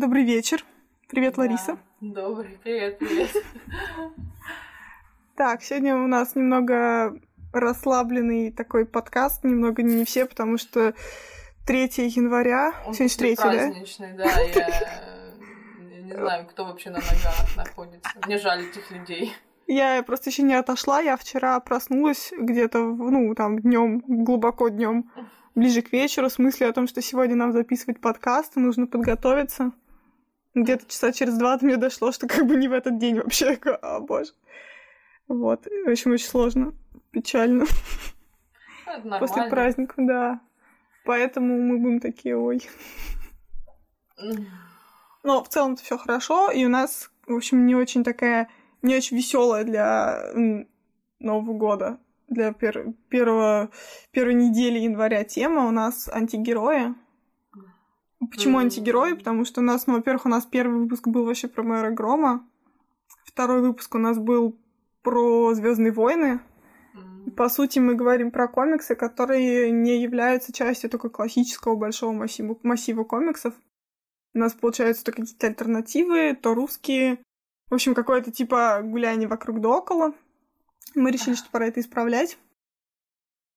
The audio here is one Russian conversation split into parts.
Добрый вечер. Привет, Да. Лариса. Добрый, привет, привет. Так, сегодня у нас немного расслабленный такой подкаст, немного не все, потому что 3 января, Он сегодня же 3, да? праздничный, да, я, я не знаю, кто вообще на ногах находится. Мне жаль этих людей. Я просто еще не отошла, я вчера проснулась где-то, ну, там, днем, глубоко днем, ближе к вечеру, с мыслью о том, что сегодня нам записывать подкаст, и нужно подготовиться. Где-то часа через два до меня дошло, что как бы не в этот день вообще. Я О, боже. Вот, в общем, очень сложно, печально. После праздника, да. Поэтому мы будем такие, ой. Но в целом-то все хорошо, и у нас, в общем, не очень такая, не очень веселая для Нового года, для пер- первого, первой недели января тема у нас антигерои. Почему М. антигерои? Потому что у нас, ну, во-первых, у нас первый выпуск был вообще про мэра Грома, второй выпуск у нас был про Звездные войны. м. По сути, мы говорим про комиксы, которые не являются частью такой классического большого массива, массива комиксов. У нас получаются то какие-то альтернативы, то русские. В общем, какое-то типа гуляние вокруг да около. Мы решили, что пора это исправлять.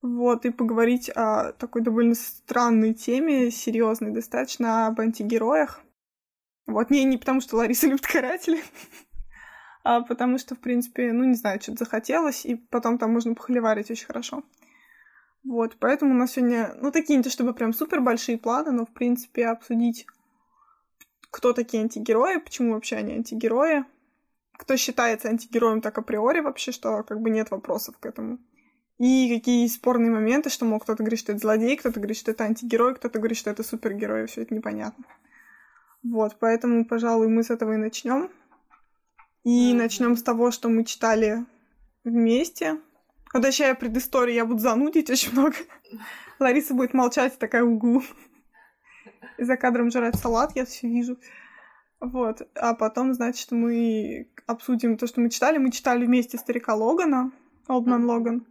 Вот, и поговорить о такой довольно странной теме, серьезной достаточно, об антигероях. Вот, не, не потому, что Лариса любит каратели, а потому что, в принципе, ну, не знаю, что-то захотелось, и потом там можно похоливарить очень хорошо. Вот, поэтому у нас сегодня, ну, такие не то чтобы прям супер большие планы, но, в принципе, обсудить, кто такие антигерои, почему вообще они антигерои, кто считается антигероем так априори вообще, что как бы нет вопросов к этому. И какие спорные моменты, что, мол, кто-то говорит, что это злодей, кто-то говорит, что это антигерой, кто-то говорит, что это супергерой, все это непонятно. Вот, поэтому, пожалуй, мы с этого и начнем. И Мгм. начнем с того, что мы читали вместе. Обращая предысторию, я буду занудить очень много. Лариса будет молчать, такая угу. И за кадром жрать салат, я все вижу. Вот. А потом, значит, мы обсудим то, что мы читали. Мы читали вместе старика Логана, Олдман. Логан.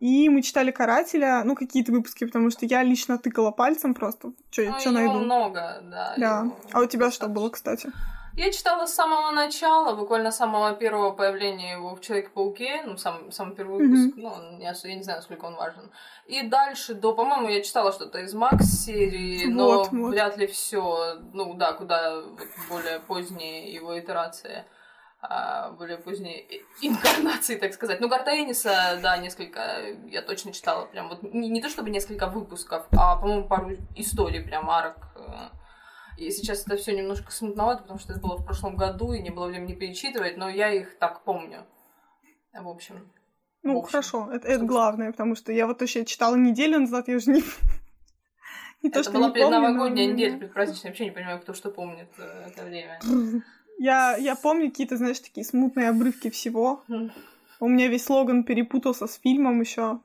И мы читали «Карателя», ну, какие-то выпуски, потому что я лично тыкала пальцем просто, что Ну, что его найду. много, да. Да. его А у тебя что было, кстати? Я читала с самого начала, буквально с самого первого появления его в Человеке-пауке, ну, сам, самый первый выпуск, ну, он не ос- я не знаю, насколько он важен. И дальше до, по-моему, я читала что-то из Макс серии, но Вот, вот. вряд ли все, ну, да, куда вот более поздние его итерации, а, более поздние и- инкарнации, так сказать. Ну, Гарта Энниса, да, несколько, я точно читала, прям вот, не, не то чтобы несколько выпусков, а, по-моему, пару историй, прям арок, э, и сейчас это все немножко смутновато, потому что это было в прошлом году, и не было времени перечитывать, но я их так помню. В общем. Ну, в общем, хорошо, это, это главное, потому что я вот еще читала неделю назад, я уже не... Не то, это что была предновогодняя но- неделя, предпраздничная. Вообще не понимаю, кто что помнит э, это время. Я, я помню какие-то, знаешь, такие смутные обрывки всего. У меня весь слоган перепутался с фильмом еще.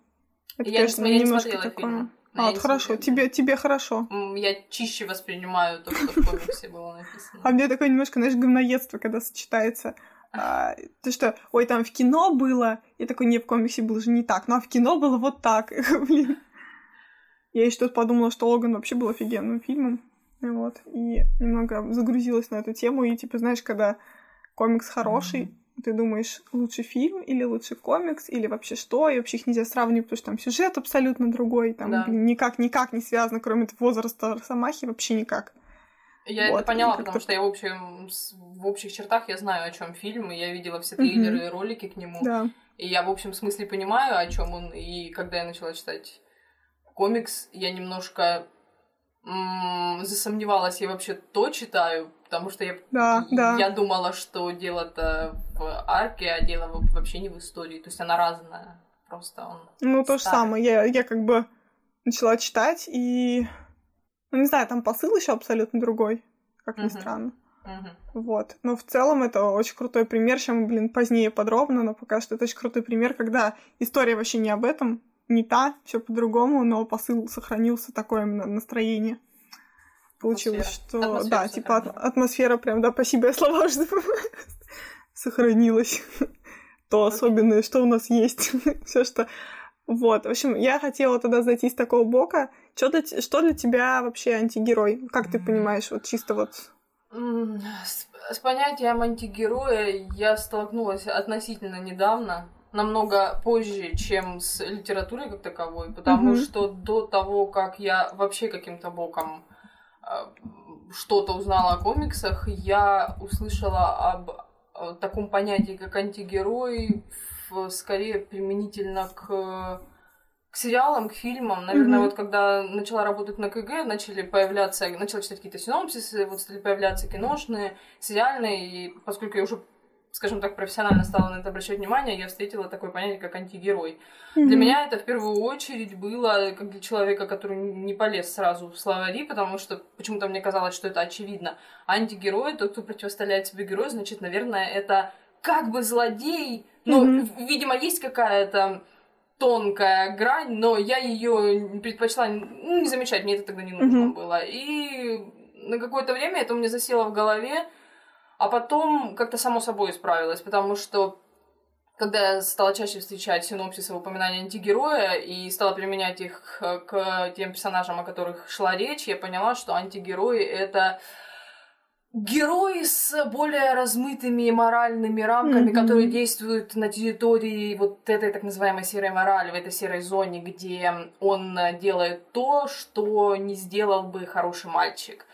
Это, Я не конечно, не немножко смотрела такое. фильм. А, вот не хорошо, тебе, тебе хорошо. Я чище воспринимаю то, что в комиксе было написано. А мне такое немножко, знаешь, говноедство, когда сочетается. А, то, что, ой, там в кино было, я такой, не, в комиксе было же не так, ну а в кино было вот так. Блин. Я еще тут подумала, что Логан вообще был офигенным фильмом. Вот. И немного загрузилась на эту тему. И, типа, знаешь, когда комикс хороший, ты думаешь, лучше фильм или лучше комикс, или вообще что, и вообще их нельзя сравнивать, потому что там сюжет абсолютно другой, там Да. блин, никак, никак не связано, кроме возраста Росомахи, вообще никак. Я Вот, это поняла, потому что я в общем в общих чертах я знаю, о чем фильм, и я видела все трейлеры и ролики к нему. Да. И я в общем смысле понимаю, о чем он. И когда я начала читать комикс, я немножко м, засомневалась, я вообще то читаю, потому что я, Да, да. я думала, что дело-то в арке, а дело вообще не в истории. То есть она разная. Просто он. Ну, то же старый. самое. Я, я как бы начала читать, и... Ну, не знаю, там посыл еще абсолютно другой, как ни Мгм. странно. Мгм. Вот. Но в целом это очень крутой пример. Мы, блин, позднее подробно, но пока что это очень крутой пример, когда история вообще не об этом, не та, все по-другому, но посыл сохранился, такое именно настроение. Получилось, Атмосфера. что... Атмосфера да, типа атмосфера прям, да, спасибо, я слова уже. Сохранилась. То особенное, что у нас есть. Все, что... Вот, в общем, я хотела тогда зайти с такого бока. Что для, что для тебя вообще антигерой? Как ты понимаешь, вот чисто вот С, с понятием антигероя я столкнулась относительно недавно, намного позже, чем с литературой как таковой, потому mm-hmm. что до того, как я вообще каким-то боком э, что-то узнала о комиксах, я услышала об э, таком понятии, как антигерой, скорее применительно к к сериалам, к фильмам. Наверное, mm-hmm. вот когда начала работать на КГ, начали появляться, начала читать какие-то синопсисы, вот стали появляться киношные, сериальные, и поскольку я уже скажем так, профессионально стала на это обращать внимание, я встретила такое понятие, как антигерой. Mm-hmm. Для меня это в первую очередь было как для человека, который не полез сразу в словари, потому что почему-то мне казалось, что это очевидно. Антигерой, тот, кто противостояет себе герою, значит, наверное, это как бы злодей, но, mm-hmm. видимо, есть какая-то тонкая грань, но я ее предпочла ну, не замечать, мне это тогда не нужно mm-hmm. было. И на какое-то время это у меня засело в голове, а потом как-то само собой исправилось, потому что когда я стала чаще встречать синопсисы упоминания антигероя и стала применять их к тем персонажам, о которых шла речь, я поняла, что антигерои — это герои с более размытыми моральными рамками, mm-hmm. которые действуют на территории вот этой так называемой серой морали, в этой серой зоне, где он делает то, что не сделал бы хороший мальчик.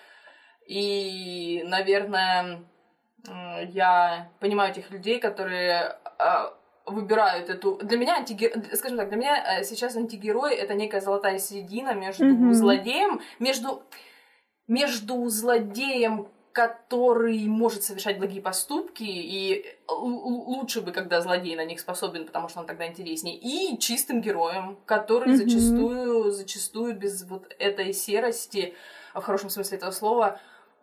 И, наверное, я понимаю тех людей, которые а, выбирают эту... Для меня антигерой, скажем так, для меня э, сейчас антигерой это некая золотая середина между mm-hmm. злодеем, между между злодеем, который может совершать благие поступки, и лучше бы, когда злодей на них способен, потому что он тогда интереснее, и чистым героем, который mm-hmm. зачастую, зачастую без вот этой серости, в хорошем смысле этого слова,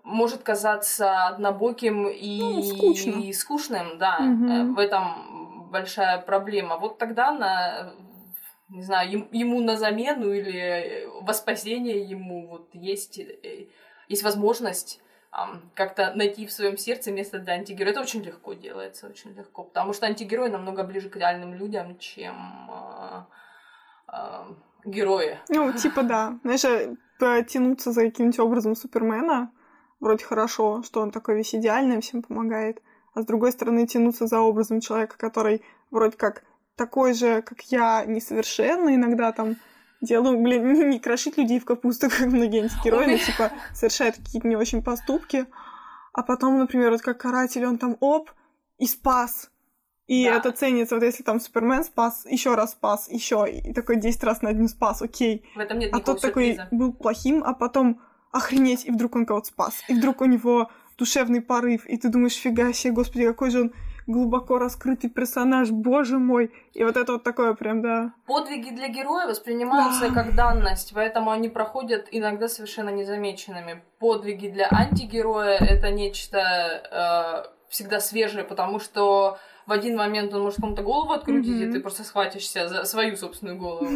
может казаться однобоким и, ну, скучно. и скучным, да. Угу. В этом большая проблема. Вот тогда на не знаю, ему на замену или во спасение ему вот есть, э, есть возможность как-то найти в своем сердце место для антигероя. Это очень легко делается, очень легко, потому что антигерой намного ближе к реальным людям, чем э, э, герои. Ну, типа да. Знаешь, э, потянуться за каким-нибудь образом Супермена вроде хорошо, что он такой весь идеальный, всем помогает, а с другой стороны тянуться за образом человека, который вроде как такой же, как я, несовершенный, иногда там делаю, блин, не, не крошить людей в капусту, как многие антигерои, но типа совершает какие-то не очень поступки, а потом, например, вот как каратель, он там оп, и спас. И да. это ценится, вот если там Супермен спас, еще раз спас, еще и такой 10 раз на один спас, окей. В этом нет а тот такой был плохим, а потом охренеть, и вдруг он кого-то спас, и вдруг у него душевный порыв, и ты думаешь, фига себе, господи, какой же он глубоко раскрытый персонаж, боже мой. И вот это вот такое прям, да. Подвиги для героя воспринимаются да. как данность, поэтому они проходят иногда совершенно незамеченными. Подвиги для антигероя — это нечто э, всегда свежее, потому что в один момент он может кому-то голову открутить, mm-hmm. и ты просто схватишься за свою собственную голову,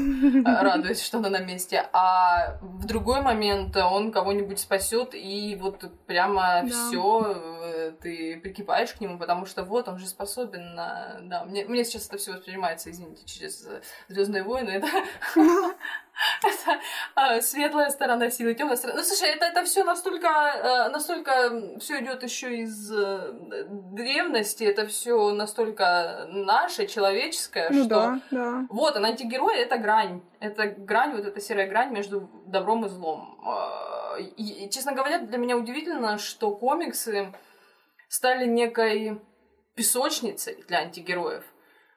а, радуясь, что она на месте. А в другой момент он кого-нибудь спасет, и вот прямо все э, ты прикипаешь к нему, потому что вот он же способен на. Да, мне, мне сейчас это все воспринимается, извините, через Звездные войны. Это это а, светлая сторона силы, темная сторона. Ну, слушай, это, это все настолько, э, настолько все идет еще из э, древности, это все настолько наше, человеческое, ну, что да, да. вот, а антигерой это грань. Это грань, вот эта серая грань между добром и злом. А, и, честно говоря, для меня удивительно, что комиксы стали некой песочницей для антигероев.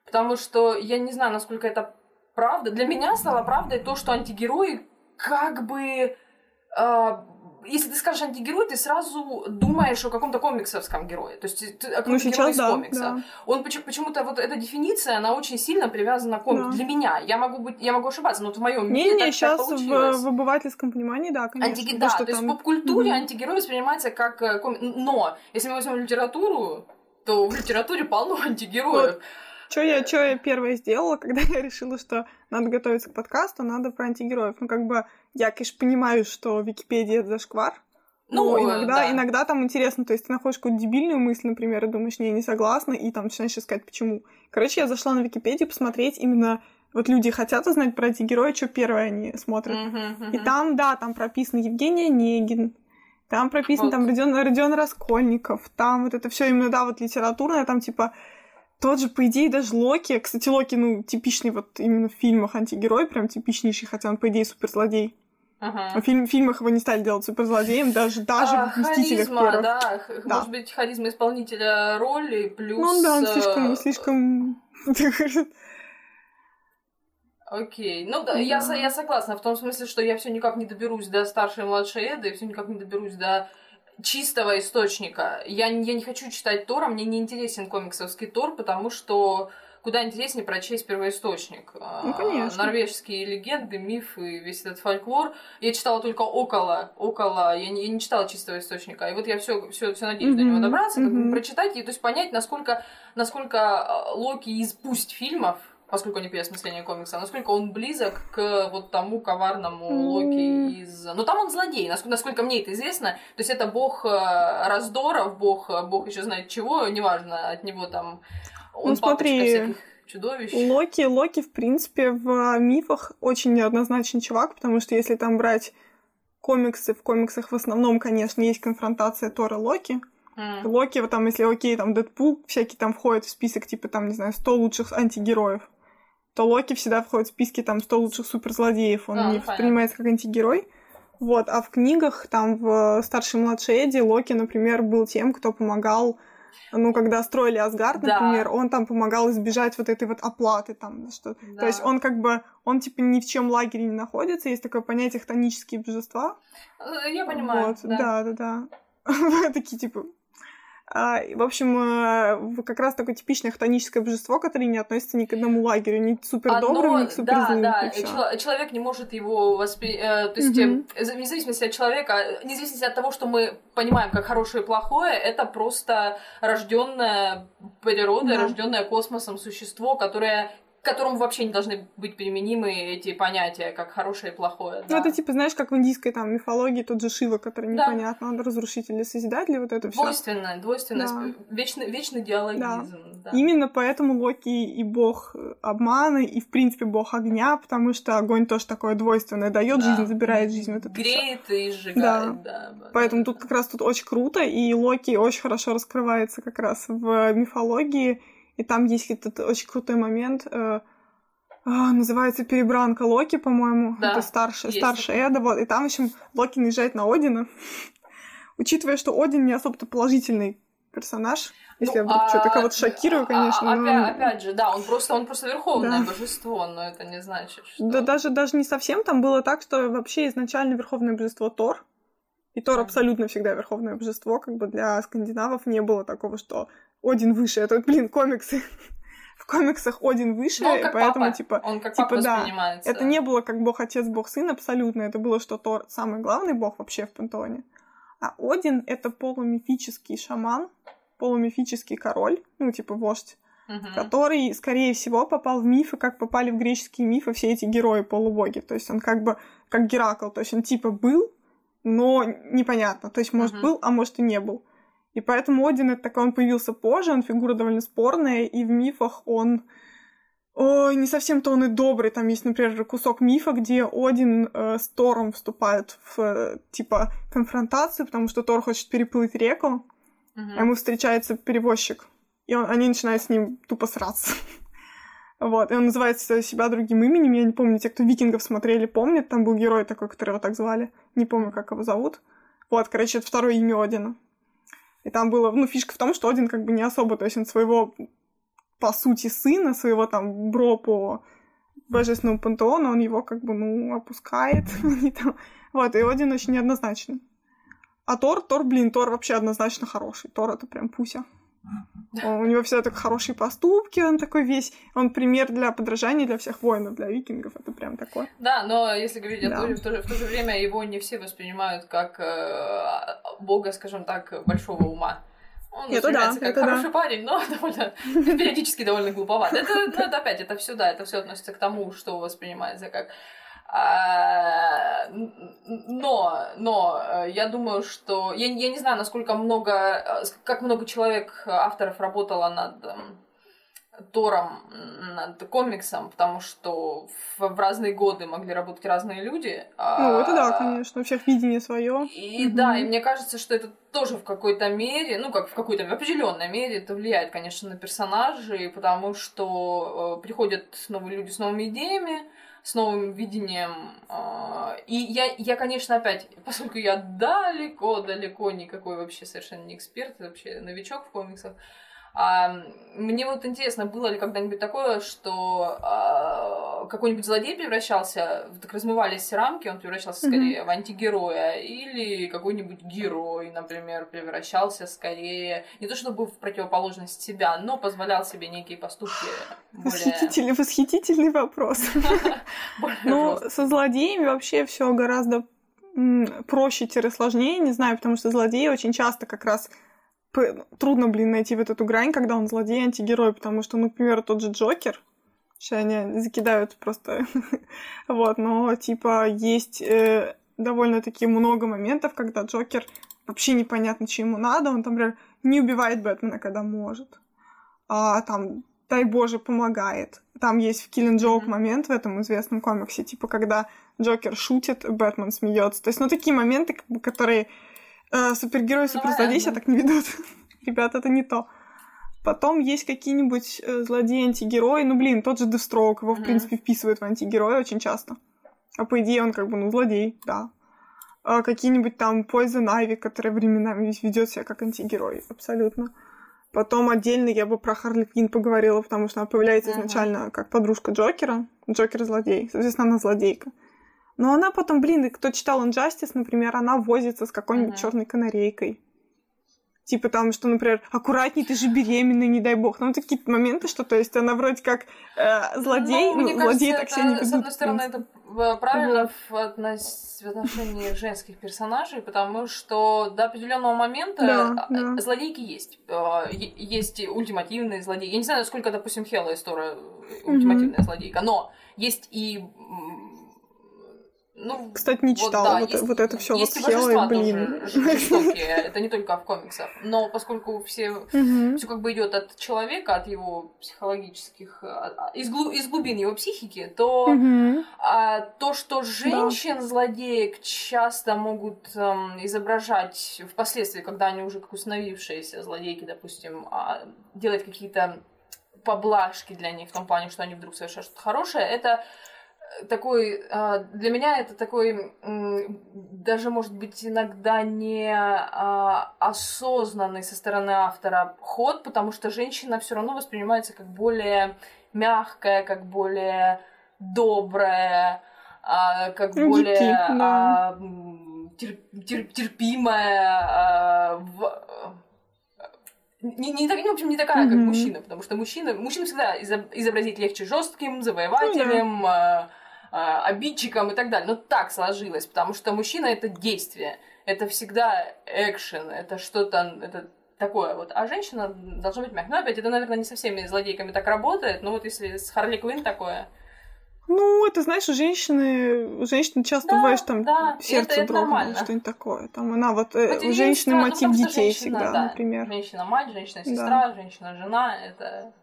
Потому что я не знаю, насколько это правда, для меня стало правдой то, что антигерои как бы... Э, если ты скажешь антигерой, ты сразу думаешь о каком-то комиксовском герое. То есть ты, о ну, герое из да, комикса. Да. Он почему-то вот эта дефиниция, она очень сильно привязана к комиксу. Да. Для меня. Я могу быть, я могу ошибаться, но в моем мире не, так, сейчас так получилось. В, в обывательском понимании, да, конечно. Антиге... Да, то там... есть в поп-культуре mm-hmm. антигерой воспринимается как э, комик. Но если мы возьмем литературу, то в литературе полно антигероев. Вот. Что я, что я первое сделала, когда я решила, что надо готовиться к подкасту, надо про антигероев. Ну, как бы, я, конечно, понимаю, что Википедия — это зашквар, ну, иногда, да. иногда там интересно, то есть ты находишь какую-то дебильную мысль, например, и думаешь, не, не согласна, и там начинаешь искать, почему. Короче, я зашла на Википедию посмотреть именно вот люди хотят узнать про эти герои, что первое они смотрят. Uh-huh, uh-huh. И там, да, там прописан Евгений Онегин, Там прописан Вот. там Родион, Родион Раскольников, там вот это все именно, да, вот литературное, там типа тот же, по идее, даже Локи. Кстати, Локи, ну, типичный вот именно в фильмах антигерой, прям типичнейший, хотя он, по идее, суперзлодей. Ага. А в, фильм- в фильмах его не стали делать суперзлодеем, даже, даже А, в «Мстителях» харизма, первых. да, Да. может быть, харизма исполнителя роли плюс... Ну да, он э, слишком, слишком... Окей, ну да, я, Да. я согласна в том смысле, что я все никак не доберусь до старшей и младшей Эды, все никак не доберусь до чистого источника. Я, не- я не хочу читать Тора, мне не интересен комиксовский Тор, потому что куда интереснее прочесть первоисточник. А, Ну, конечно. Норвежские легенды, мифы, весь этот фольклор. Я читала только около, около, я не, я не читала чистого источника. И вот я все, все, все надеюсь до него добраться, как бы мгм. прочитать и то есть понять, насколько, насколько а, Локи из пусть фильмов, поскольку не переосмысление комикса, насколько он близок к вот тому коварному. Локи из... Ну, там он злодей, насколько, насколько мне это известно. То есть это бог э, раздоров, бог, э, бог еще знает чего, неважно, от него там... Он Ну, смотри, всяких чудовищ. Локи, Локи, в принципе, в мифах очень неоднозначный чувак, потому что если там брать комиксы, в комиксах в основном, конечно, есть конфронтация Тора Локи. М. Локи, вот там, если окей, там Дэдпул всякий там входит в список, типа, там, не знаю, 100 лучших антигероев, то Локи всегда входит в списки, там, 100 лучших суперзлодеев, он А, ну, не понятно. воспринимается как антигерой. Вот, а в книгах, там, в старшей и младшей Эдди, Локи, например, был тем, кто помогал, ну, когда строили Асгард, Да. например, он там помогал избежать вот этой вот оплаты, там, что Да. То есть он как бы, он типа ни в чем лагере не находится, есть такое понятие хтонические божества, Э, Я понимаю, вот, да. да, да, да. Такие типа. А, в общем, э, в- как раз такое типичное хтоническое божество, которое не относится ни к одному лагерю, ни к супер добрым, ни к супер да, да, человек не может его воспринять, то есть, э, вне зависимости от человека, э, вне зависимости от того, что мы понимаем как хорошее и плохое, это просто рожденное природой, Да. рожденное космосом существо, которое к которому вообще не должны быть применимы эти понятия, как хорошее и плохое. Ну, да. это типа, знаешь, как в индийской там мифологии тот же Шива, который Да. непонятно, он разрушитель или созидатель, вот это все. Двойственное, двойственность, Да. вечный, вечный диалогизм. Да. Именно поэтому Локи и бог э, обмана, и, в принципе, бог огня, потому что огонь тоже такое двойственное, дает Да. жизнь, забирает жизнь. Вот это всё. Греет и сжигает, да. да, Поэтому да. тут как раз тут очень круто, и Локи очень хорошо раскрывается как раз в мифологии, и там есть этот очень крутой момент, э, а, называется перебранка Локи, по-моему, Да, это старшая, есть старшая Эда, вот, и там, в общем, Локи наезжает на Одина, учитывая, что Один не особо-то положительный персонаж, если я Ну, вдруг а- что-то кого-то шокирую, а- конечно, а- но- опять, опять же, да, он просто, он просто верховное Да. божество, но это не значит, что... Да даже, даже не совсем. Там было так, что вообще изначально верховное божество Тор. И Тор абсолютно всегда верховное божество. Как бы для скандинавов не было такого, что Один выше. Это, блин, комиксы. В комиксах Один выше, Ну, и как поэтому, папа. типа, Он как типа, папа да, это не было как бог-отец, бог-сын абсолютно. Это было, что Тор самый главный бог вообще в пантеоне. А Один — это полумифический шаман, полумифический король, ну, типа вождь, Мгм. который, скорее всего, попал в мифы, как попали в греческие мифы все эти герои-полубоги. То есть он как бы как Геракл, то есть он типа был, но непонятно. То есть, может, Мгм. был, а может, и не был. И поэтому Один это такой, он появился позже, он фигура довольно спорная, и в мифах он... Ой, не совсем то он и добрый. Там есть, например, кусок мифа, где Один э, с Тором вступает в, э, типа, конфронтацию, потому что Тор хочет переплыть реку, Мгм. а ему встречается перевозчик, и он, они начинают с ним тупо сраться. Вот, и он называет себя другим именем, я не помню, те, кто викингов смотрели, помнят, там был герой такой, которого так звали, не помню, как его зовут. Вот, короче, это второе имя Одина. И там было, ну, фишка в том, что Один как бы не особо, то есть он своего, по сути, сына, своего там бро по божественному пантеону, он его как бы, ну, опускает. Вот, и Один очень неоднозначный. А Тор, Тор, блин, Тор вообще однозначно хороший. Тор это прям пуся. У него всегда так хорошие поступки, он такой весь, он пример для подражания для всех воинов, для викингов, это прям такое. Да, но если говорить о Да. Торе, в то, же, в то же время его не все воспринимают как э, бога, скажем так, большого ума. Он Это да, как это да. хороший парень, но довольно периодически довольно глуповат. Это, ну, это опять, это все, да, это все относится к тому, что воспринимается как но, но э, я думаю, что я, я не знаю, насколько много, э, как много человек, э, авторов работало над эм, Тором над комиксом, потому что в, в разные годы могли работать разные люди. Ну, это да, конечно, у всех видение свое. И угу. да, и мне кажется, что это тоже в какой-то мере, ну, как в какой-то определенной мере, это влияет, конечно, на персонажей, потому что э, приходят новые люди с новыми идеями, с новым видением. Э, и я, я, конечно, опять, поскольку я далеко-далеко никакой вообще совершенно не эксперт, вообще новичок в комиксах, а, мне вот интересно, было ли когда-нибудь такое, что а, какой-нибудь злодей превращался, так размывались рамки, он превращался скорее mm-hmm. в антигероя, или какой-нибудь герой, например, превращался скорее не то чтобы в противоположность себя, но позволял себе некие поступки более... Восхитительный, восхитительный вопрос. Ну, со злодеями вообще все гораздо проще-сложнее, не знаю, потому что злодеи очень часто как раз трудно, блин, найти вот эту грань, когда он злодей, антигерой, потому что, например, тот же Джокер, сейчас они закидают просто, вот, но, типа, есть э, довольно-таки много моментов, когда Джокер вообще непонятно, что ему надо, он, там, например, не убивает Бэтмена, когда может, а там, дай боже, помогает. Там есть в Killing Joke mm-hmm. момент в этом известном комиксе, типа, когда Джокер шутит, Бэтмен смеется. То есть, ну, такие моменты, которые э, супергерои, суперзлодеи себя так не ведут. Ребята, это не то. Потом есть какие-нибудь э, злодеи-антигерои. Ну, блин, тот же Дестрок, его, в принципе, вписывают в антигероя очень часто. А по идее он как бы, ну, злодей, да. А какие-нибудь там Poison Ivy, который временами ведет себя как антигерой, абсолютно. Потом отдельно я бы про Харли Квин поговорила, потому что она появляется uh-huh. изначально как подружка Джокера. Джокер злодей. Соответственно, она злодейка. Но она потом, блин, кто читал Injustice, например, она возится с какой-нибудь uh-huh. черной канарейкой. Типа там, что, например, аккуратней, ты же беременный, не дай бог. Ну, такие моменты, что, то есть, она вроде как э, злодей, ну, ну злодей так себя не ведут. С одной стороны, это правильно в, относ... в отношении женских персонажей, потому что до определенного момента да, да. злодейки есть. Э, есть ультимативные злодеи. Я не знаю, насколько, допустим, Хелла история ультимативная mm-hmm. злодейка, но есть и ну, Кстати, не читала вот, да, вот, есть, вот это все вот Хелла, блин. жестокие, это не только в комиксах. Но поскольку все, угу. все как бы идет от человека, от его психологических, а, из, глу, из глубин его психики, то угу. а, то, что женщин-злодеек часто могут эм, изображать впоследствии, когда они уже как установившиеся злодейки, допустим, а, делать какие-то поблажки для них в том плане, что они вдруг совершают что-то хорошее, это такой, а, для меня это такой, даже может быть иногда не а, осознанный со стороны автора ход, потому что женщина все равно воспринимается как более мягкая, как более добрая, а, как ну, более да. терпимая, не, не, не, в общем, не такая, mm-hmm. как мужчина, потому что мужчина, мужчина всегда изобразить легче жестким, завоевателем, mm-hmm. Э, обидчиком и так далее. Но так сложилось, потому что мужчина это действие, это всегда экшен, это что-то, это такое вот. А женщина должна быть мягкой. Ну, опять, это, наверное, не со всеми злодейками так работает, но вот если с Харли Квинн такое... Ну, это, знаешь, у женщины, у женщины часто да, бывает, там да, сердце это, дрогнуло, что-нибудь такое. Там она вот, э, у женщины мотив ну, детей женщина, всегда, да. например. Женщина-мать, женщина-сестра, да. женщина-жена, это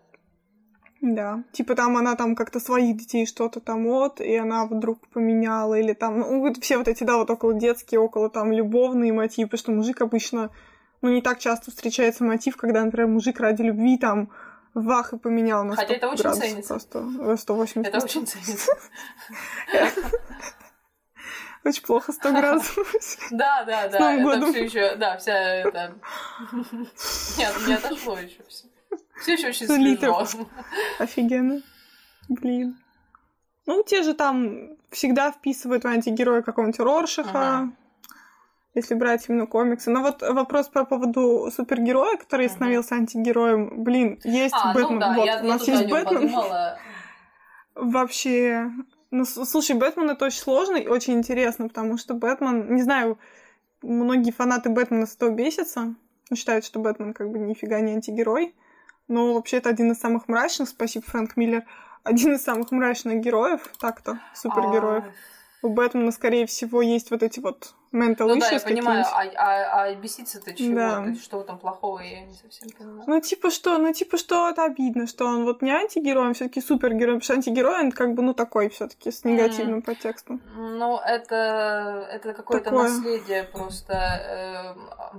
да, типа там она там как-то своих детей что-то там вот, и она вдруг поменяла, или там, ну, все вот эти, да, вот около детские, около там любовные мотивы, потому что мужик обычно, ну, не так часто встречается мотив, когда, например, мужик ради любви там вах и поменял на Хотя это очень ценится. Просто 180. Это очень ценится. Очень плохо 100 градусов. Да, да, да. Это все еще, да, вся это... Нет, не отошло еще все. Все еще очень свежо. Офигенно. Блин. Ну, те же там всегда вписывают в антигероя какого-нибудь Роршиха, ага. если брать именно комиксы. Но вот вопрос по поводу супергероя, который ага. становился антигероем. Блин, есть а, ну Бэтмен. Ну, да, вот, я, у нас есть Бэтмен. Подумала. Вообще. Ну, слушай, Бэтмен это очень сложно и очень интересно, потому что Бэтмен, не знаю, многие фанаты Бэтмена с этого бесятся, считают, что Бэтмен как бы нифига не антигерой. Но вообще это один из самых мрачных, спасибо, Фрэнк Миллер, один из самых мрачных героев, так-то, супергероев. А, у Бэтмена, скорее всего, есть вот эти вот mental ну, issues да, я понимаю, а, а, а беситься-то чего? Да. Что там плохого, я не совсем понимаю. Ну, типа что, ну, типа что это обидно, что он вот не антигерой, он все таки супергерой, потому что антигерой, он как бы, ну, такой все таки с негативным подтекстом. Ну, это, это какое-то наследие просто. а-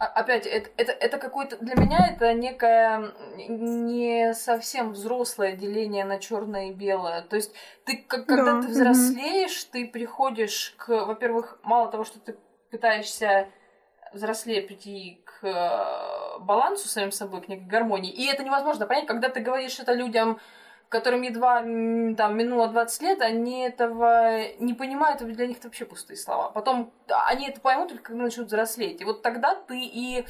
Опять, это, это, это какое-то... Для меня это некое не совсем взрослое деление на черное и белое. То есть ты, как, когда Да, ты взрослеешь, ты приходишь к... Во-первых, мало того, что ты пытаешься взрослее прийти к э, балансу самим собой, к некой гармонии. И это невозможно понять, когда ты говоришь это людям, которым едва там минуло 20 лет, они этого не понимают, для них это вообще пустые слова. Потом они это поймут только когда начнут взрослеть. И вот тогда ты и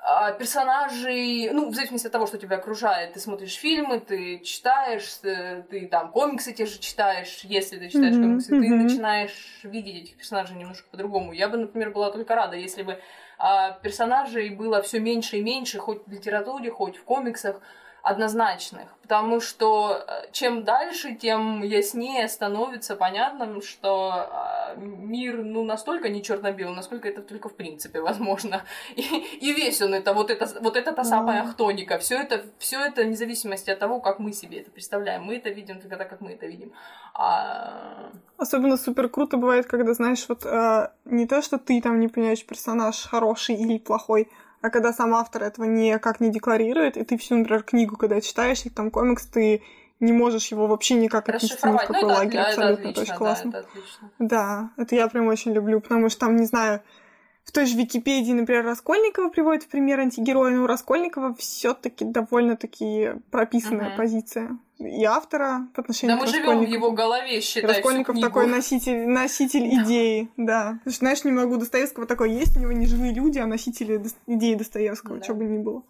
а, персонажей, ну, в зависимости от того, что тебя окружает, ты смотришь фильмы, ты читаешь, э, ты там комиксы те же читаешь, если ты читаешь Мгм, комиксы, ты мгм. начинаешь видеть этих персонажей немножко по-другому. Я бы, например, была только рада, если бы а, персонажей было все меньше и меньше, хоть в литературе, хоть в комиксах, однозначных. Потому что э, чем дальше, тем яснее становится понятным, что а, мир ну, настолько не черно-белый, насколько это только в принципе возможно. И, и весь он это, вот это, вот это та самая хтоника. Все это, все это вне зависимости от того, как мы себе это представляем. Мы это видим только так, как мы это видим. А, Особенно супер круто бывает, когда, знаешь, вот э, не то, что ты там не понимаешь, персонаж хороший или плохой, а когда сам автор этого никак не декларирует, и ты всю, например, книгу, когда читаешь, или там комикс, ты не можешь его вообще никак отнести ни в. Ну, какой это, лагерь. это Абсолютно, отлично, это очень да, классно. это отлично. Да, это я прям очень люблю, потому что там, не знаю, в той же Википедии, например, Раскольникова приводит в пример антигероя, но у Раскольникова все таки довольно-таки прописанная Мгм. позиция и автора по отношению Да к мы живем в его голове, считай, Раскольников такой носитель, носитель идеи, да. Потому что, знаешь, не могу Достоевского такой есть, у него не живые люди, а носители идеи Достоевского, Да. что бы ни было.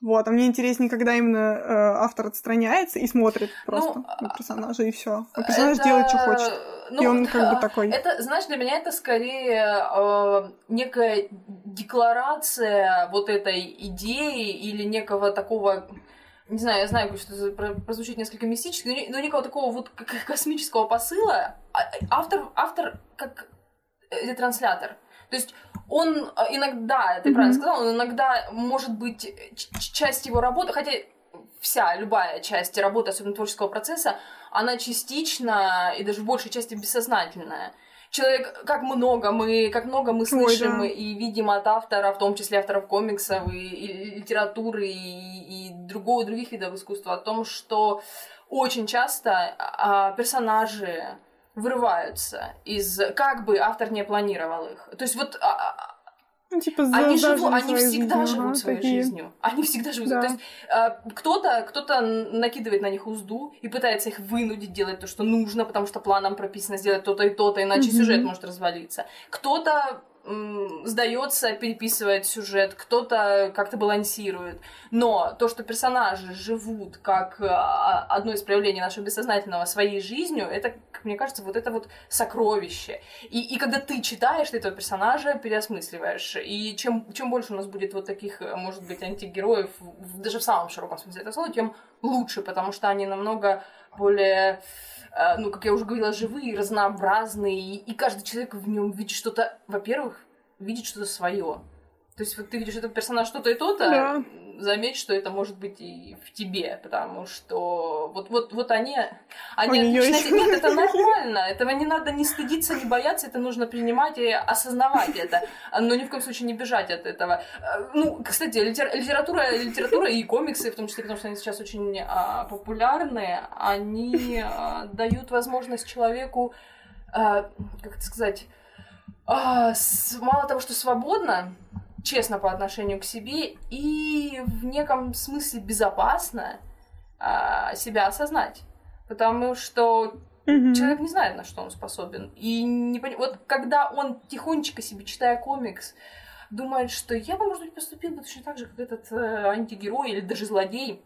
Вот, а мне интереснее, когда именно э, автор отстраняется и смотрит просто на персонажа, и все. А персонаж Это, делает, что хочет. ну, и он как бы такой. Это, знаешь, для меня это скорее э, некая декларация вот этой идеи или некого такого не знаю, я знаю, что прозвучит несколько мистически, но, некого такого вот космического посыла. А- Автор, автор как э, ретранслятор. То есть он э, иногда, ты Мгм. правильно сказал, он иногда может быть часть его работы, хотя вся, любая часть работы, особенно творческого процесса, она частично и даже в большей части бессознательная. Человек, как много мы, как много мы слышим да. и видим от автора, в том числе авторов комиксов и, и литературы и, и другого, других видов искусства, о том, что очень часто а, персонажи вырываются из, как бы автор не планировал их. То есть вот а, а, Ну, типа, они, зажили живут, они всегда жизнью, живут своей такие. жизнью. Они всегда живут. Да. То есть э, кто-то, кто-то накидывает на них узду и пытается их вынудить делать то, что нужно, потому что планом прописано сделать то-то и то-то, иначе Мгм. сюжет может развалиться. Кто-то сдается, переписывает сюжет, кто-то как-то балансирует. Но то, что персонажи живут как а, одно из проявлений нашего бессознательного своей жизнью, это, как мне кажется, вот это вот сокровище. И, и когда ты читаешь, этого персонажа переосмысливаешь. И чем, чем больше у нас будет вот таких, э, может быть, антигероев, даже в самом широком смысле этого слова, тем лучше, потому что они намного более, э, ну, как я уже говорила, живые, разнообразные, и, и каждый человек в нем видит что-то, во-первых, видит что-то свое. То есть вот ты видишь этот персонаж что-то и то-то, Да. заметь, что это может быть и в тебе, потому что вот, вот, вот они, они отлично... Нет, это нормально, этого не надо не стыдиться, не бояться, это нужно принимать и осознавать это, но ни в коем случае не бежать от этого. Э, Ну, кстати, литер- литература, литература и комиксы, в том числе потому, что они сейчас очень а, популярны, они а, дают возможность человеку, а, как это сказать, а, с- мало того, что свободно, честно по отношению к себе и в неком смысле безопасно а, себя осознать. Потому что Мгм. человек не знает, на что он способен. И не пони- вот когда он тихонечко себе, читая комикс, думает, что я бы, может быть, поступил бы точно так же, как этот э, антигерой или даже злодей,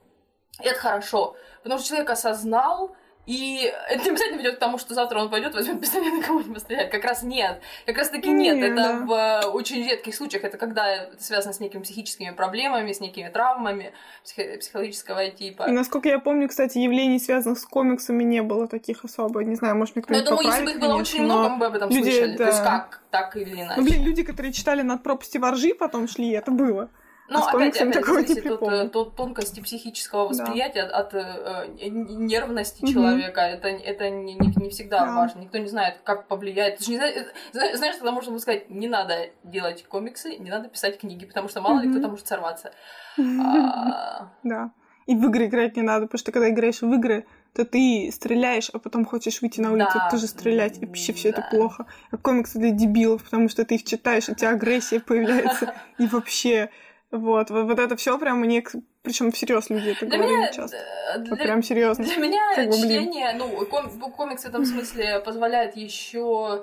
это хорошо. Потому что человек осознал И это не обязательно ведет к тому, что завтра он пойдет, возьмет пистолет и кого-нибудь стреляет. Как раз нет. Как раз таки нет. Не, это да. в э, очень редких случаях. Это когда это связано с некими психическими проблемами, с некими травмами психо- психологического типа. И насколько я помню, кстати, явлений, связанных с комиксами, не было таких особо. Не знаю, может, мне Но я кто-нибудь думаю, если бы их было очень много, но- мы бы об этом люди, слышали. То есть да. как, так или иначе. Ну, блин, люди, которые читали над пропасти воржи, потом шли, это было. Ну, с опять, опять такого не от, припомню. э, от тонкости психического Да. восприятия, от, э, нервности Мгм. человека. Это, это не, не, не всегда Да. важно. Никто не знает, как повлияет. Ты же не знаешь, зна- знаешь, тогда можно сказать, не надо делать комиксы, не надо писать книги, потому что мало ли Мгм. кто-то может сорваться. А, Да. И в игры играть не надо, потому что когда играешь в игры, то ты стреляешь, а потом хочешь выйти на улицу Да. тоже стрелять, и вообще все это Да. плохо. А комиксы для дебилов, потому что ты их читаешь, у тебя агрессия появляется, и вообще, вот, вот, вот это все прям мне, причем всерьез люди это Для говорили меня, часто. э, Вот для, прям серьезно. Для меня Как бы, блин. чтение, ну, ком- комикс в этом смысле позволяет еще,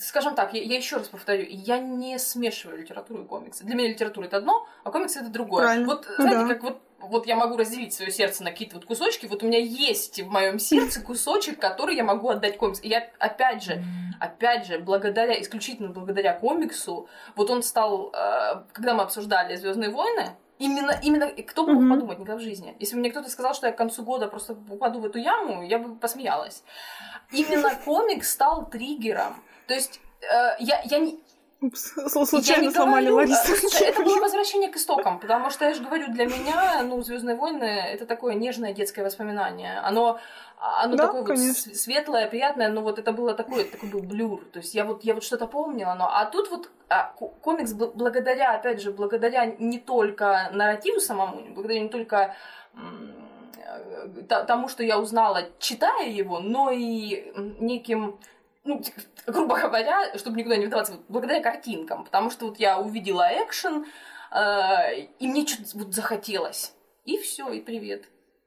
скажем так, я, еще раз повторю, я не смешиваю литературу и комиксы. Для меня литература это одно, а комиксы это другое. Правильно. Вот Ну знаете, да. как вот вот я могу разделить свое сердце на какие-то вот кусочки. Вот у меня есть в моем сердце кусочек, который я могу отдать комиксу. И я опять же, опять же, благодаря, исключительно благодаря комиксу, вот он стал, э, когда мы обсуждали Звездные войны, именно, именно, кто бы мог Мгм. подумать никогда в жизни. Если бы мне кто-то сказал, что я к концу года просто упаду в эту яму, я бы посмеялась. Именно комикс стал триггером. То есть э, я, я не, Упс, с- я случайно не сломали говорю, Ларису. э, слушай, это было возвращение к истокам, потому что я же говорю, для меня, ну, Звездные войны это такое нежное детское воспоминание. Оно, оно Да, такое вот конечно. с- светлое, приятное, но вот это было такое, такой был блюр. То есть я вот, я вот что-то помнила, но а тут вот а, ко- комикс бл- благодаря, опять же, благодаря не только нарративу самому, благодаря не только э, тому, что я узнала, читая его, но и неким ну, грубо говоря, чтобы никуда не вдаваться, благодаря картинкам, потому что вот я увидела экшен, э, и мне что-то вот захотелось. И все, и привет.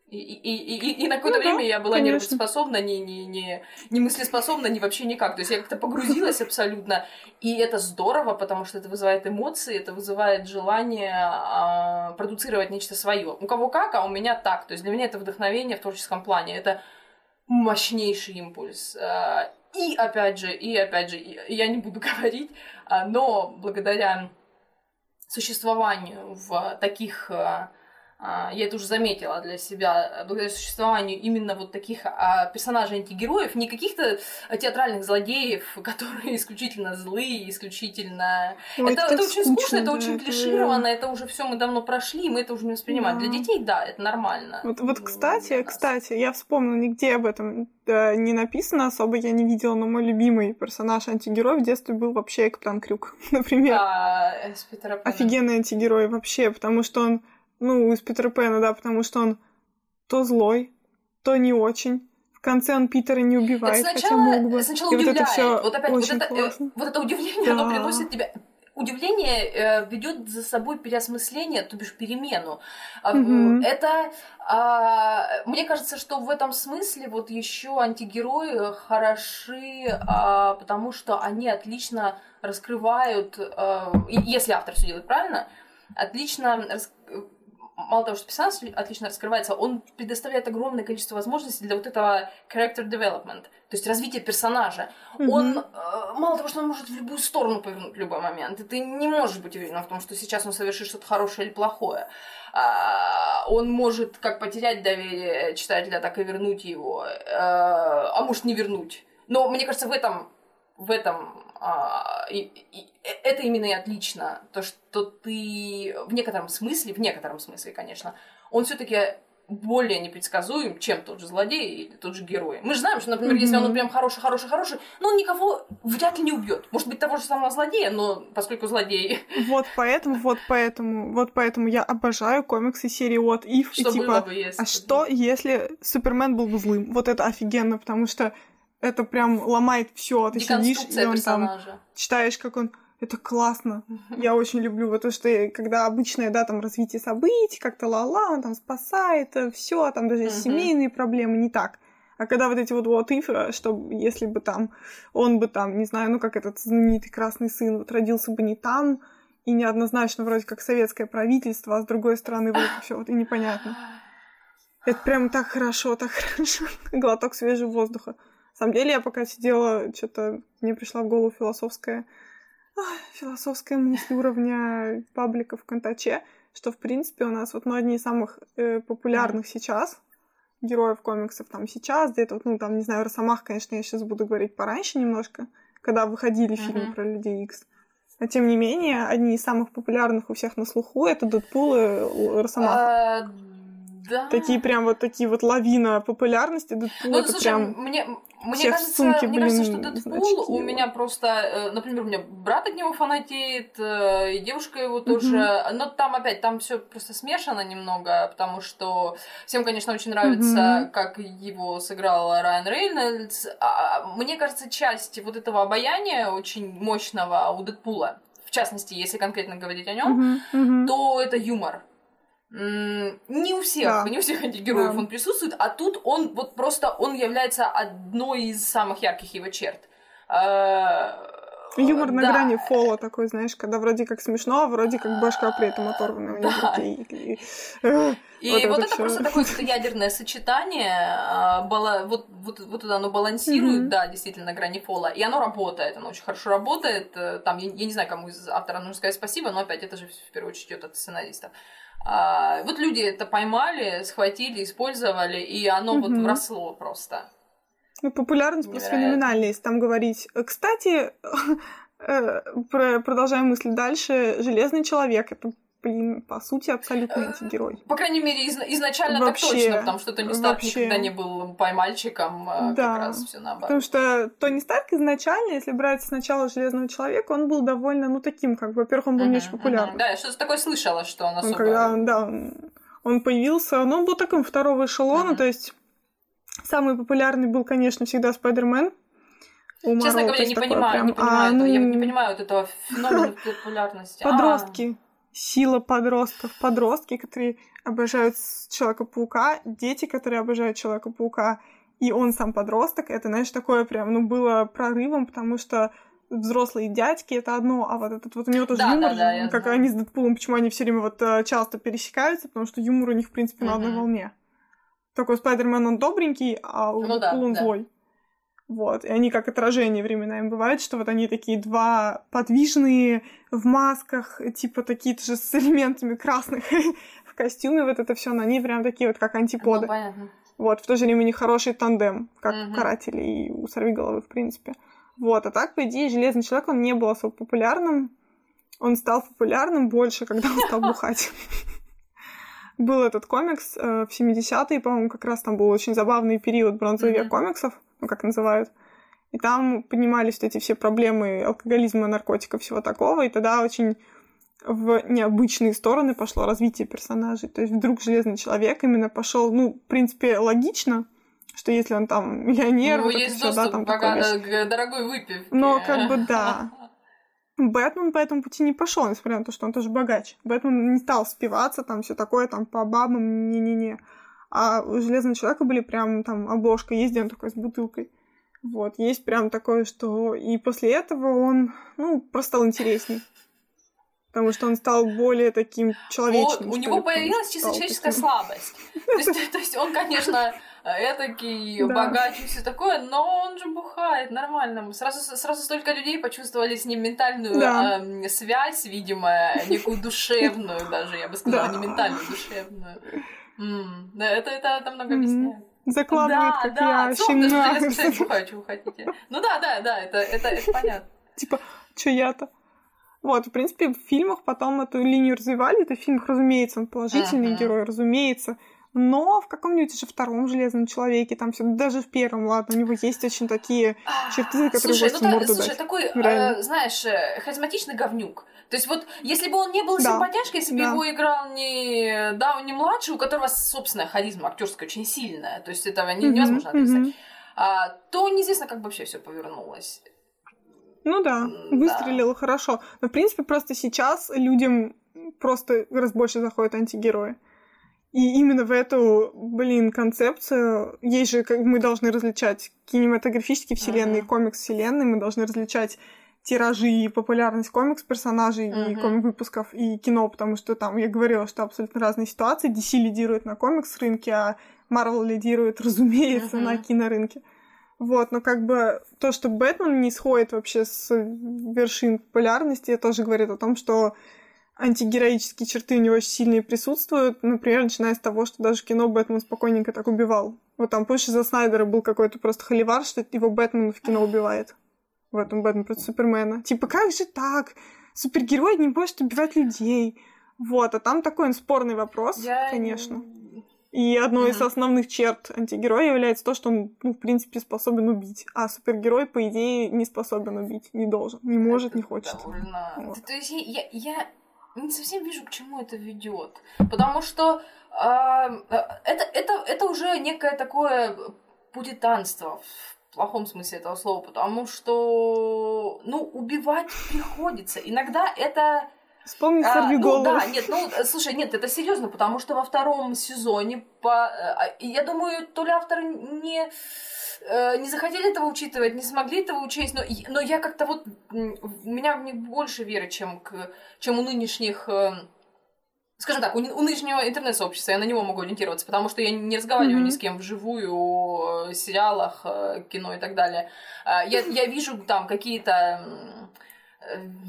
И, и, и, и- на какое-то Ну да, время я была не конечно. работоспособна, не, не, не, не мыслеспособна, ни вообще никак. То есть я как-то погрузилась абсолютно. И это здорово, потому что это вызывает эмоции, это вызывает желание а, продуцировать нечто свое. У кого как, а у меня так. То есть для меня это вдохновение в творческом плане. Это мощнейший импульс. А, И опять же, и опять же, я не буду говорить, а, но благодаря существованию в таких, а, я это уже заметила для себя, благодаря существованию именно вот таких а, персонажей-антигероев, не каких-то театральных злодеев, которые исключительно злые, исключительно... Ой, это, это очень скучно, это да, очень это- клишировано, это уже все мы давно прошли, мы это уже не воспринимаем. Да. Для детей, да, это нормально. Вот, вот, Ну, кстати, кстати, я вспомнила, нигде об этом э, не написано особо, я не видела, но мой любимый персонаж антигерой в детстве был вообще Капитан Крюк, например. Да, э, Питера Пэна. Офигенный антигерой вообще, потому что он, ну, из Питера Пэна, да, потому что он то злой, то не очень. В конце он Питера не Это убивает, хотя сначала, мог бы. сначала И вот это удивляет. всё вот опять, вот очень это, э, классно. вот это удивление, оно Да. приносит тебе... Удивление э, ведет за собой переосмысление, то бишь перемену. Мгм. Это, а, мне кажется, что в этом смысле вот еще антигерои хороши, а, потому что они отлично раскрывают, и- если автор все делает правильно, отлично рас- мало того, что персонаж отлично раскрывается, он предоставляет огромное количество возможностей для вот этого character development, то есть развития персонажа. Мгм. Он, э, мало того, что он может в любую сторону повернуть в любой момент, и ты не можешь быть уверена в том, что сейчас он совершит что-то хорошее или плохое. А, Он может как потерять доверие читателя, так и вернуть его, э, а может не вернуть. Но мне кажется, в этом, в этом а, и- и- это именно и отлично, то, что ты в некотором смысле, в некотором смысле, конечно, он все-таки более непредсказуем, чем тот же злодей или тот же герой. Мы же знаем, что, например, если он прям хороший, хороший, хороший, но он никого вряд ли не убьет. Может быть, того же самого злодея, но поскольку злодей, Вот поэтому, вот поэтому, вот поэтому я обожаю комиксы серии What If. и что типа, было бы, если... а что, если Супермен был бы злым? Вот это офигенно, потому что это прям ломает все. Ты сидишь, и он там персонажа. читаешь, как он... Это классно. Я очень люблю вот то, что я- когда обычное, да, там развитие событий, как-то ла-ла, он там спасает, все, там даже Мгм. семейные проблемы, не так. А когда вот эти вот what if, э, что если бы там, он бы там, не знаю, ну как этот знаменитый красный сын, вот родился бы не там, и неоднозначно вроде как советское правительство, а с другой стороны вот все вот и непонятно. Это прям так хорошо, так хорошо. Глоток свежего воздуха. На самом деле, я пока сидела, что-то мне пришла в голову философская, ах, философская мысль уровня паблика в Контаче, что, в принципе, у нас вот ну, одни из самых э, популярных сейчас героев комиксов там сейчас, где-то, ну, там, не знаю, Росомах, конечно, я сейчас буду говорить пораньше немножко, когда выходили фильмы Мгм. про Людей Икс. Но, тем не менее, одни из самых популярных у всех на слуху — это Дэдпул и Росомаха. Да. Такие прям вот такие вот лавина популярности. Дэдпул Ну, это слушай, прям... мне, мне всех кажется, сумке, мне кажется, блин, что Дэдпул у его. меня просто, э, например, у меня брат от него фанатеет, э, и девушка его тоже, но там опять, там все просто смешано немного, потому что всем, конечно, очень нравится, Мгм. как его сыграл Райан Рейнольдс. А, Мне кажется, часть вот этого обаяния очень мощного у Дэдпула, в частности, если конкретно говорить о нем, Мгм, мгм. то это юмор. Не у всех, Да. не у всех антигероев Да. он присутствует, а тут он вот просто он является одной из самых ярких его черт. А, Юмор на да. грани фола такой, знаешь, когда вроде как смешно, а вроде как башка при этом оторвана. у него Да. и- э, И Вот вот, это это просто такое ядерное сочетание, а, бала- вот, вот, вот оно балансирует, Мгм. да, действительно, на грани фола, и оно работает, оно очень хорошо работает. Э, Там, я, я не знаю, кому из автора нужно сказать спасибо, но опять это же в первую очередь идет от сценаристов. А, вот люди это поймали, схватили, использовали, и оно вот Мгм. вросло просто. Ну, популярность просто Невероятно. феноменальная, если там говорить. Э, Кстати, э, про- продолжаем мысль дальше. Железный человек это, блин, по сути, абсолютный антигерой. По крайней мере, из- изначально Вообще, так точно, потому что Тони Старк вообще. никогда не был поймальчиком, а Да. как раз все наоборот. Потому что Тони Старк изначально, если брать сначала Железного человека, он был довольно, ну, таким, как, во-первых, он был не очень популярным. мгм. Да, я что-то такое слышала, что он особо... когда, да, он, он появился, но он был таким второго эшелона, Мгм. то есть самый популярный был, конечно, всегда Спайдермен. у Честно Марвел, говоря, не понимаю, прям, не понимаю а, этого. Я ну, не понимаю вот этого феномена популярности. А, Подростки. Сила подростков. Подростки, которые обожают Человека-паука, дети, которые обожают Человека-паука, и он сам подросток, это, знаешь, такое прям, ну, было прорывом, потому что взрослые дядьки это одно, а вот этот вот у него тоже Да, юмор, да, да, же, как знаю. они с Дэдпулом, почему они все время вот э, часто пересекаются, потому что юмор у них, в принципе, на одной Мгм. волне. Такой Спайдермен, он добренький, а у Ну да, Дэдпула он да. злой. Вот, и они как отражение временами бывает, что вот они такие два подвижные в масках, типа такие же с элементами красных в костюме, вот это все, но они прям такие вот как ну, антиподы. понятно. Вот, в то же время у них хороший тандем, как Мгм. у карателей и у сорвиголовы, в принципе. Вот, а так, по идее, Железный Человек, он не был особо популярным. Он стал популярным больше, когда он стал бухать. Был этот комикс э, в 70-е, по-моему, как раз там был очень забавный период бронзовый век Мгм. комиксов, ну, как называют. И там поднимались вот эти все проблемы алкоголизма, наркотиков, всего такого, и тогда очень в необычные стороны пошло развитие персонажей. То есть вдруг Железный Человек именно пошел, ну, в принципе, логично, что если он там миллионер, Ну, вот это есть всё, да, доступ там к такое к дорогой выпивке. Но как бы да. Бэтмен по этому пути не пошел, несмотря на то, что он тоже богач. Бэтмен не стал спиваться, там все такое, там по бабам, не-не-не. А у Железного Человека были прям там обложка, есть, где он такой с бутылкой. Вот, есть прям такое, что... И после этого он, ну, просто стал интересней. Потому что он стал более таким Вот, человечным. у что него ли, появилась чисто человеческая таким- слабость. То есть, то есть он, конечно, этакий Да. богач и все такое, но он же бухает нормально. Сразу, сразу столько людей почувствовали с ним ментальную Да. эм, связь, видимо, некую душевную даже, я бы сказала, Да. не ментальную, душевную. Да, это, это, это много объясняет. Закладывает, как я отцом даже щенок. железный человек бухает, чего хотите. Ну да, да, да, это, это, это понятно. типа, что я-то? Вот, в принципе, в фильмах потом эту линию развивали. Это в фильмах, разумеется, он положительный Мгм. герой, разумеется. Но в каком-нибудь уже втором Железном Человеке, там все, даже в первом, ладно, у него есть очень такие черты, за которые Слушай, ну морду слушай, дать. такой, э, знаешь, э, харизматичный говнюк. То есть вот, если бы он не был Да. симпатяшкой, если бы Да. его играл не Дауни младший, у которого собственная харизма актерская очень сильная, то есть этого не- невозможно отрицать, мгм. а, то неизвестно, как бы вообще все повернулось. Ну да, выстрелило хорошо. Но, в принципе, просто сейчас людям просто раз больше заходят антигерои. И именно в эту, блин, концепцию, есть же, как мы должны различать кинематографические вселенные, Мгм. комикс-вселенные, мы должны различать тиражи и популярность комикс-персонажей uh-huh. и комик-выпусков и кино, потому что там я говорила, что абсолютно разные ситуации. DC лидирует на комикс-рынке, а Marvel лидирует, разумеется, uh-huh. на кинорынке. Вот, но как бы то, что Бэтмен не сходит вообще с вершин популярности, тоже говорит о том, что антигероические черты у него очень сильные присутствуют. Например, начиная с того, что даже кино Бэтмен спокойненько так убивал. Вот там позже за Снайдера был какой-то просто холивар, что его Бэтмен в кино убивает в этом Бэтмен против Супермена. Типа, как же так? Супергерой не может убивать людей. Вот, а там такой он спорный вопрос, Я... конечно. И одной из основных черт антигероя является то, что он, ну, в принципе, способен убить. А супергерой, по идее, не способен убить, не должен, не может, не хочет. Довольно... Вот. То есть я, я не совсем вижу, к чему это ведет. Потому что э, это, это, это уже некое такое пуританство плохом смысле этого слова, потому что, ну, убивать приходится. Иногда это... Вспомни а, ну, да, нет, ну, слушай, нет, это серьезно, потому что во втором сезоне, по, а, я думаю, то ли авторы не э, не захотели этого учитывать, не смогли этого учесть, но, но я как-то вот, у меня в них больше веры, чем, к, чем у нынешних э, скажем так, у, у нынешнего интернет-сообщества я на него могу ориентироваться, потому что я не разговариваю mm-hmm. ни с кем вживую, э, сериалах, кино и так далее. Я, я вижу там какие-то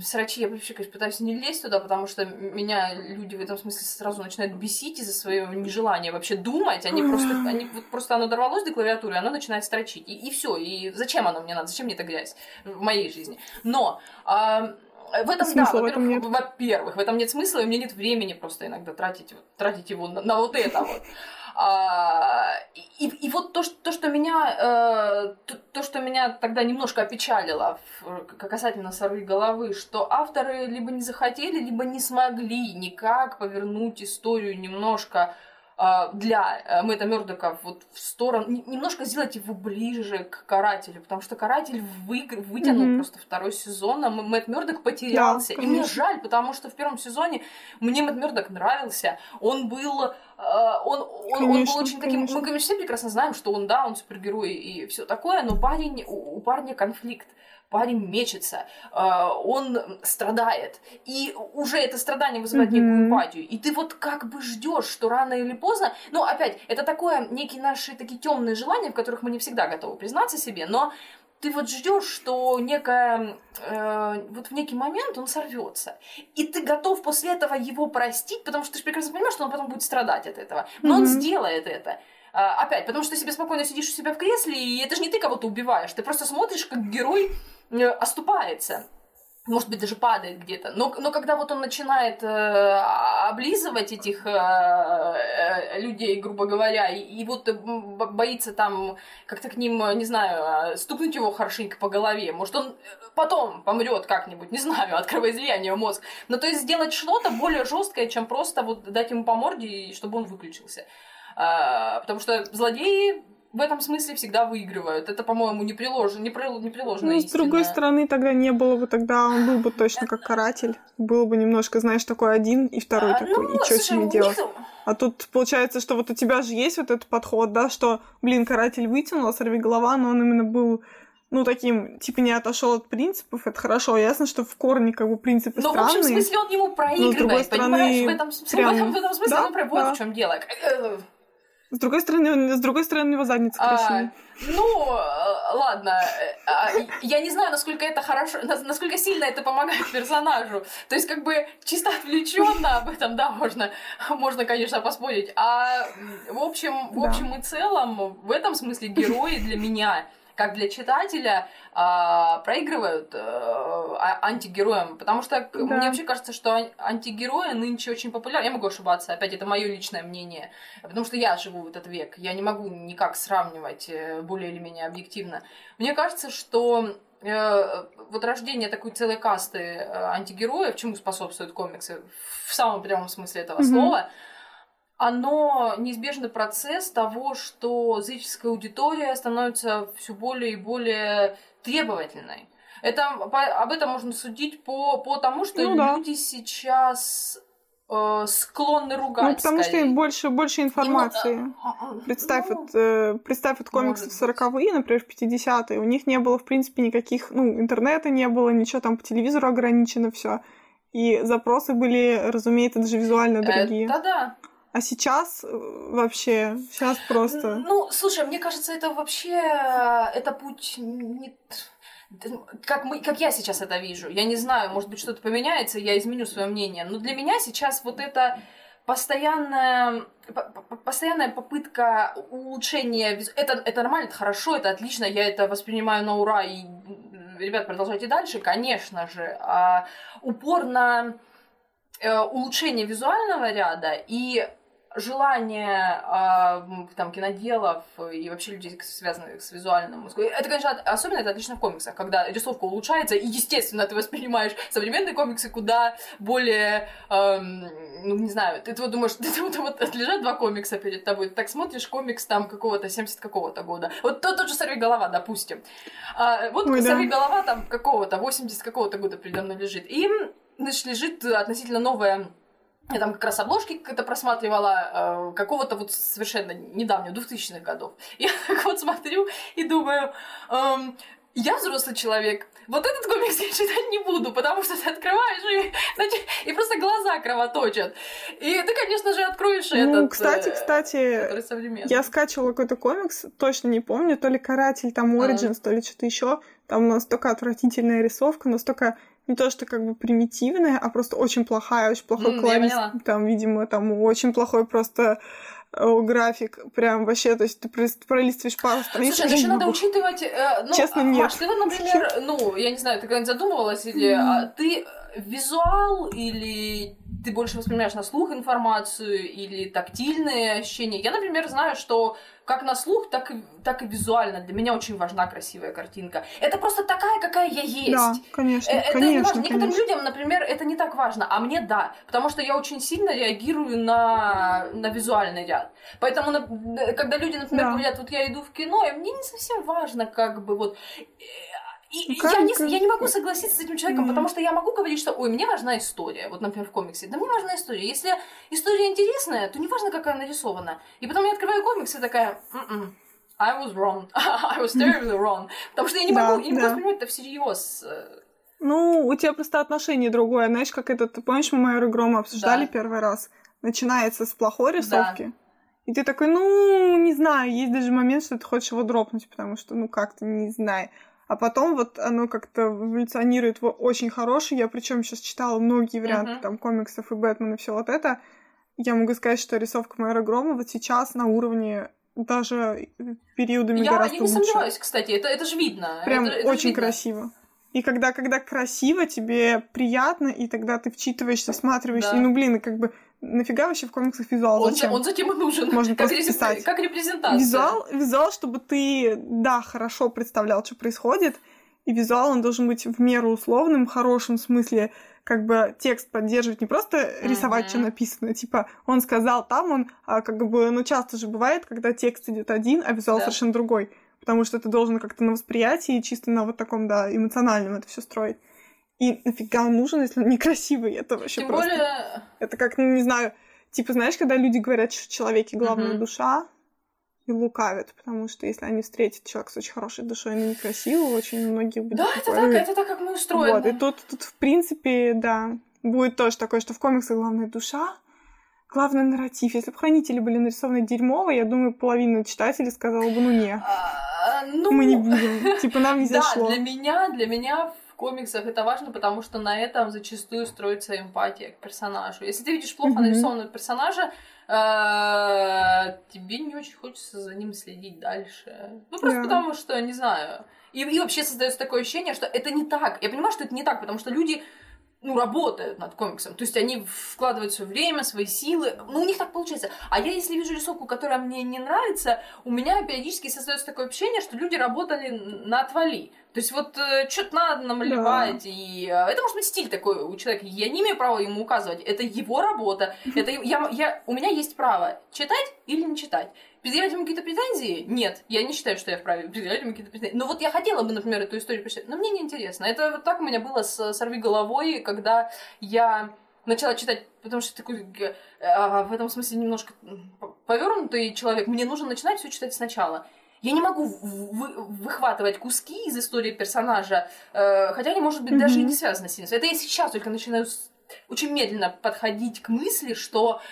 срачи, я вообще, конечно, пытаюсь не лезть туда, потому что меня люди в этом смысле сразу начинают бесить из-за своего нежелания вообще думать. Они просто, они вот просто оно дорвалось до клавиатуры, оно начинает строчить. И, и все. И зачем оно мне надо? Зачем мне эта грязь в моей жизни? Но а, в этом, Смысла да, во-первых, в этом нет. во-первых, в этом нет смысла, и у меня нет времени просто иногда тратить, тратить его на, на вот это вот. А, и, и вот то, что, то, что меня, э, то, то, что меня тогда немножко опечалило в, касательно сорви головы, что авторы либо не захотели, либо не смогли никак повернуть историю немножко для э, Мэтта Мёрдока вот в сторону, немножко сделать его ближе к карателю, потому что каратель вы, вытянул mm-hmm. просто второй сезон, а Мэтт Мёрдок потерялся. Да, и мне жаль, потому что в первом сезоне мне Мэтт Мёрдок нравился. Он был Uh, он, он, конечно, он был очень таким. Конечно. Мы, конечно, все прекрасно знаем, что он, да, он супергерой и все такое, но парень, у, у парня конфликт парень мечется, а, он страдает, и уже это страдание вызывает mm-hmm. некую эмпатию, и ты вот как бы ждешь, что рано или поздно, ну опять, это такое некие наши такие темные желания, в которых мы не всегда готовы признаться себе, но ты вот ждешь, что некая, э, вот в некий момент он сорвется. И ты готов после этого его простить, потому что ты же прекрасно понимаешь, что он потом будет страдать от этого. Но mm-hmm. он сделает это. А, опять, потому что ты себе спокойно сидишь у себя в кресле, и это же не ты кого-то убиваешь, ты просто смотришь, как герой э, оступается может быть, даже падает где-то. Но, но когда вот он начинает э, облизывать этих э, э, людей, грубо говоря, и, и вот боится там как-то к ним, не знаю, стукнуть его хорошенько по голове, может, он потом помрет как-нибудь, не знаю, от кровоизлияния мозг. Но то есть сделать что-то более жесткое, чем просто вот дать ему по морде, чтобы он выключился. А, потому что злодеи в этом смысле всегда выигрывают. Это, по-моему, не приложено, не, при, не приложено Ну, с другой стороны, тогда не было бы тогда, он был бы точно как каратель. Был бы немножко, знаешь, такой один и второй а, такой. Ну, и что с ними делать? А тут получается, что вот у тебя же есть вот этот подход, да, что, блин, каратель вытянул, сорви голова, но он именно был ну, таким, типа, не отошел от принципов, это хорошо. Ясно, что в корне, как бы, принципы но, странные. Но, в общем смысле, он ему проигрывает, понимаешь? В этом, прям... в, этом, в этом смысле да? он прям вот да. в чем дело. Э, с другой стороны, с другой стороны, у него задница красивая. А, ну, э, ладно. А, я не знаю, насколько это хорошо, насколько сильно это помогает персонажу. То есть, как бы, чисто отвлеченно об этом, да, можно, можно, конечно, поспорить. А в общем, в общем да. и целом, в этом смысле герои для меня как для читателя, а, проигрывают а, антигероям. Потому что да. мне вообще кажется, что антигерои нынче очень популярны. Я могу ошибаться, опять, это мое личное мнение. Потому что я живу в этот век. Я не могу никак сравнивать э, более или менее объективно. Мне кажется, что э, вот рождение такой целой касты э, антигероев, чему способствуют комиксы в самом прямом смысле этого mm-hmm. слова, оно неизбежный процесс того, что зрительская аудитория становится все более и более требовательной. Это, по, об этом можно судить по, по тому, что ну, да. люди сейчас э, э, склонны ругать. Ну, потому скорее. что им больше, больше информации. Немного... А, а, представь, ну, вот, э, представь вот комиксы в 40-е, например, в 50-е, у них не было, в принципе, никаких, ну, интернета не было, ничего там по телевизору ограничено все. И запросы были, разумеется, даже визуально дорогие. Да, да. А сейчас э, вообще, сейчас просто... Ну, слушай, мне кажется, это вообще, э, это путь не как, мы, как я сейчас это вижу. Я не знаю, может быть, что-то поменяется, я изменю свое мнение. Но для меня сейчас вот это постоянная, постоянная попытка улучшения... Это, это нормально, это хорошо, это отлично, я это воспринимаю на ура. И, ребят, продолжайте дальше, конечно же. А упор на э, улучшение визуального ряда и желание э, там киноделов и вообще людей, связанных с визуальным это, конечно, особенно это отлично в комиксах, когда рисовка улучшается, и, естественно, ты воспринимаешь современные комиксы куда более, э, ну, не знаю, ты, вот думаешь, ты, вот, вот лежат два комикса перед тобой, ты так смотришь комикс там какого-то 70 какого-то года, вот тот, тот же «Сорви голова», допустим, а, вот Ой, «Сорви да. голова» там какого-то, 80 какого-то года передо мной лежит, и, значит, лежит относительно новая я там как раз обложки как-то просматривала э, какого-то вот совершенно недавнего, 2000-х годов. Я так вот смотрю и думаю, эм, я взрослый человек, вот этот комикс я читать не буду, потому что ты открываешь и, значит, и просто глаза кровоточат. И ты, конечно же, откроешь ну, этот. Кстати, э, кстати, я скачивала какой-то комикс, точно не помню, то ли Каратель, там Origins, а. то ли что-то еще. Там настолько отвратительная рисовка, настолько не то, что как бы примитивная, а просто очень плохая, очень плохой mm, клавиш. Там, видимо, там очень плохой просто э, график, прям вообще, то есть ты пролистываешь пару страниц. Слушай, еще надо учитывать, э, ну, Честно, нет. Маш, ты, например, ну, я не знаю, ты когда-нибудь задумывалась, или mm. а, ты визуал или ты больше воспринимаешь на слух информацию или тактильные ощущения. Я, например, знаю, что как на слух, так и, так и визуально для меня очень важна красивая картинка. Это просто такая, какая я есть. Да, конечно, э, это конечно, не важно. Некоторым конечно. людям, например, это не так важно, а мне да, потому что я очень сильно реагирую на, на визуальный ряд. Поэтому, когда люди, например, да. говорят, вот я иду в кино, и мне не совсем важно, как бы вот э, и я, не, я не могу согласиться с этим человеком, mm-hmm. потому что я могу говорить, что, ой, мне важна история. Вот, например, в комиксе. Да мне важна история. Если история интересная, то не важно, какая нарисована. И потом я открываю комикс и такая, Mm-mm. I was wrong. I was terribly wrong. Потому что я не могу, я не могу воспринимать это всерьез. Ну, у тебя просто отношение другое. Знаешь, как это, ты помнишь, мы Майору Грома обсуждали да. первый раз? Начинается с плохой рисовки. Да. И ты такой, ну, не знаю, есть даже момент, что ты хочешь его дропнуть, потому что, ну, как-то не знаю. А потом вот оно как-то эволюционирует в очень хороший. Я причем сейчас читала многие варианты uh-huh. там комиксов и Бэтмен и все вот это. Я могу сказать, что рисовка Майора Грома вот сейчас на уровне даже периодами я, гораздо лучше. Я не сомневаюсь, кстати, это, это же видно. Прям это, это очень видно. красиво. И когда, когда красиво, тебе приятно, и тогда ты вчитываешься, всматриваешься, да. и ну блин, и как бы нафига вообще в комиксах визуал? Он, Зачем? он затем и нужен. Можно как просто писать. Как репрезентация. Визуал, визуал, чтобы ты, да, хорошо представлял, что происходит, и визуал он должен быть в меру условным, в хорошем смысле, как бы текст поддерживать, не просто рисовать, mm-hmm. что написано, типа он сказал там, он, а как бы, ну часто же бывает, когда текст идет один, а визуал да. совершенно другой, потому что ты должен как-то на восприятии, чисто на вот таком, да, эмоциональном это все строить. И нафига он нужен, если он некрасивый? Это вообще Тем просто... более... Это как, ну, не знаю, типа, знаешь, когда люди говорят, что в человеке главная mm-hmm. душа, и лукавят, потому что если они встретят человека с очень хорошей душой, но некрасивого, очень многие будет Да, это так, это так, как мы устроены. Вот, и тут, тут, в принципе, да, будет тоже такое, что в комиксах главная душа, главный нарратив. Если бы хранители были нарисованы дерьмово, я думаю, половина читателей сказала бы, ну не, а, ну... мы не будем, типа нам не зашло. Да, для меня, для меня в комиксах это важно, потому что на этом зачастую строится эмпатия к персонажу. Если ты видишь плохо нарисованного персонажа, а, тебе не очень хочется за ним следить дальше. Ну, просто потому что, не знаю. И, и вообще создается такое ощущение, что это не так. Я понимаю, что это не так, потому что люди ну, работают над комиксом. То есть они вкладывают свое время, свои силы. Ну, у них так получается. А я, если вижу рисовку, которая мне не нравится, у меня периодически создается такое ощущение, что люди работали на отвали. То есть вот э, что-то надо намалевать, да. и э, это может быть стиль такой у человека. Я не имею права ему указывать. Это его работа. Это я, я, у меня есть право читать или не читать. Предъявлять ему какие-то претензии? Нет, я не считаю, что я вправе предъявлять ему какие-то претензии. Но вот я хотела бы, например, эту историю прочитать, но мне неинтересно. Это вот так у меня было с «Сорви головой», когда я начала читать, потому что такой а, в этом смысле немножко повернутый человек. Мне нужно начинать все читать сначала. Я не могу вы, выхватывать куски из истории персонажа, э, хотя они, может быть, mm-hmm. даже и не связаны с ним. Это я сейчас только начинаю очень медленно подходить к мысли, что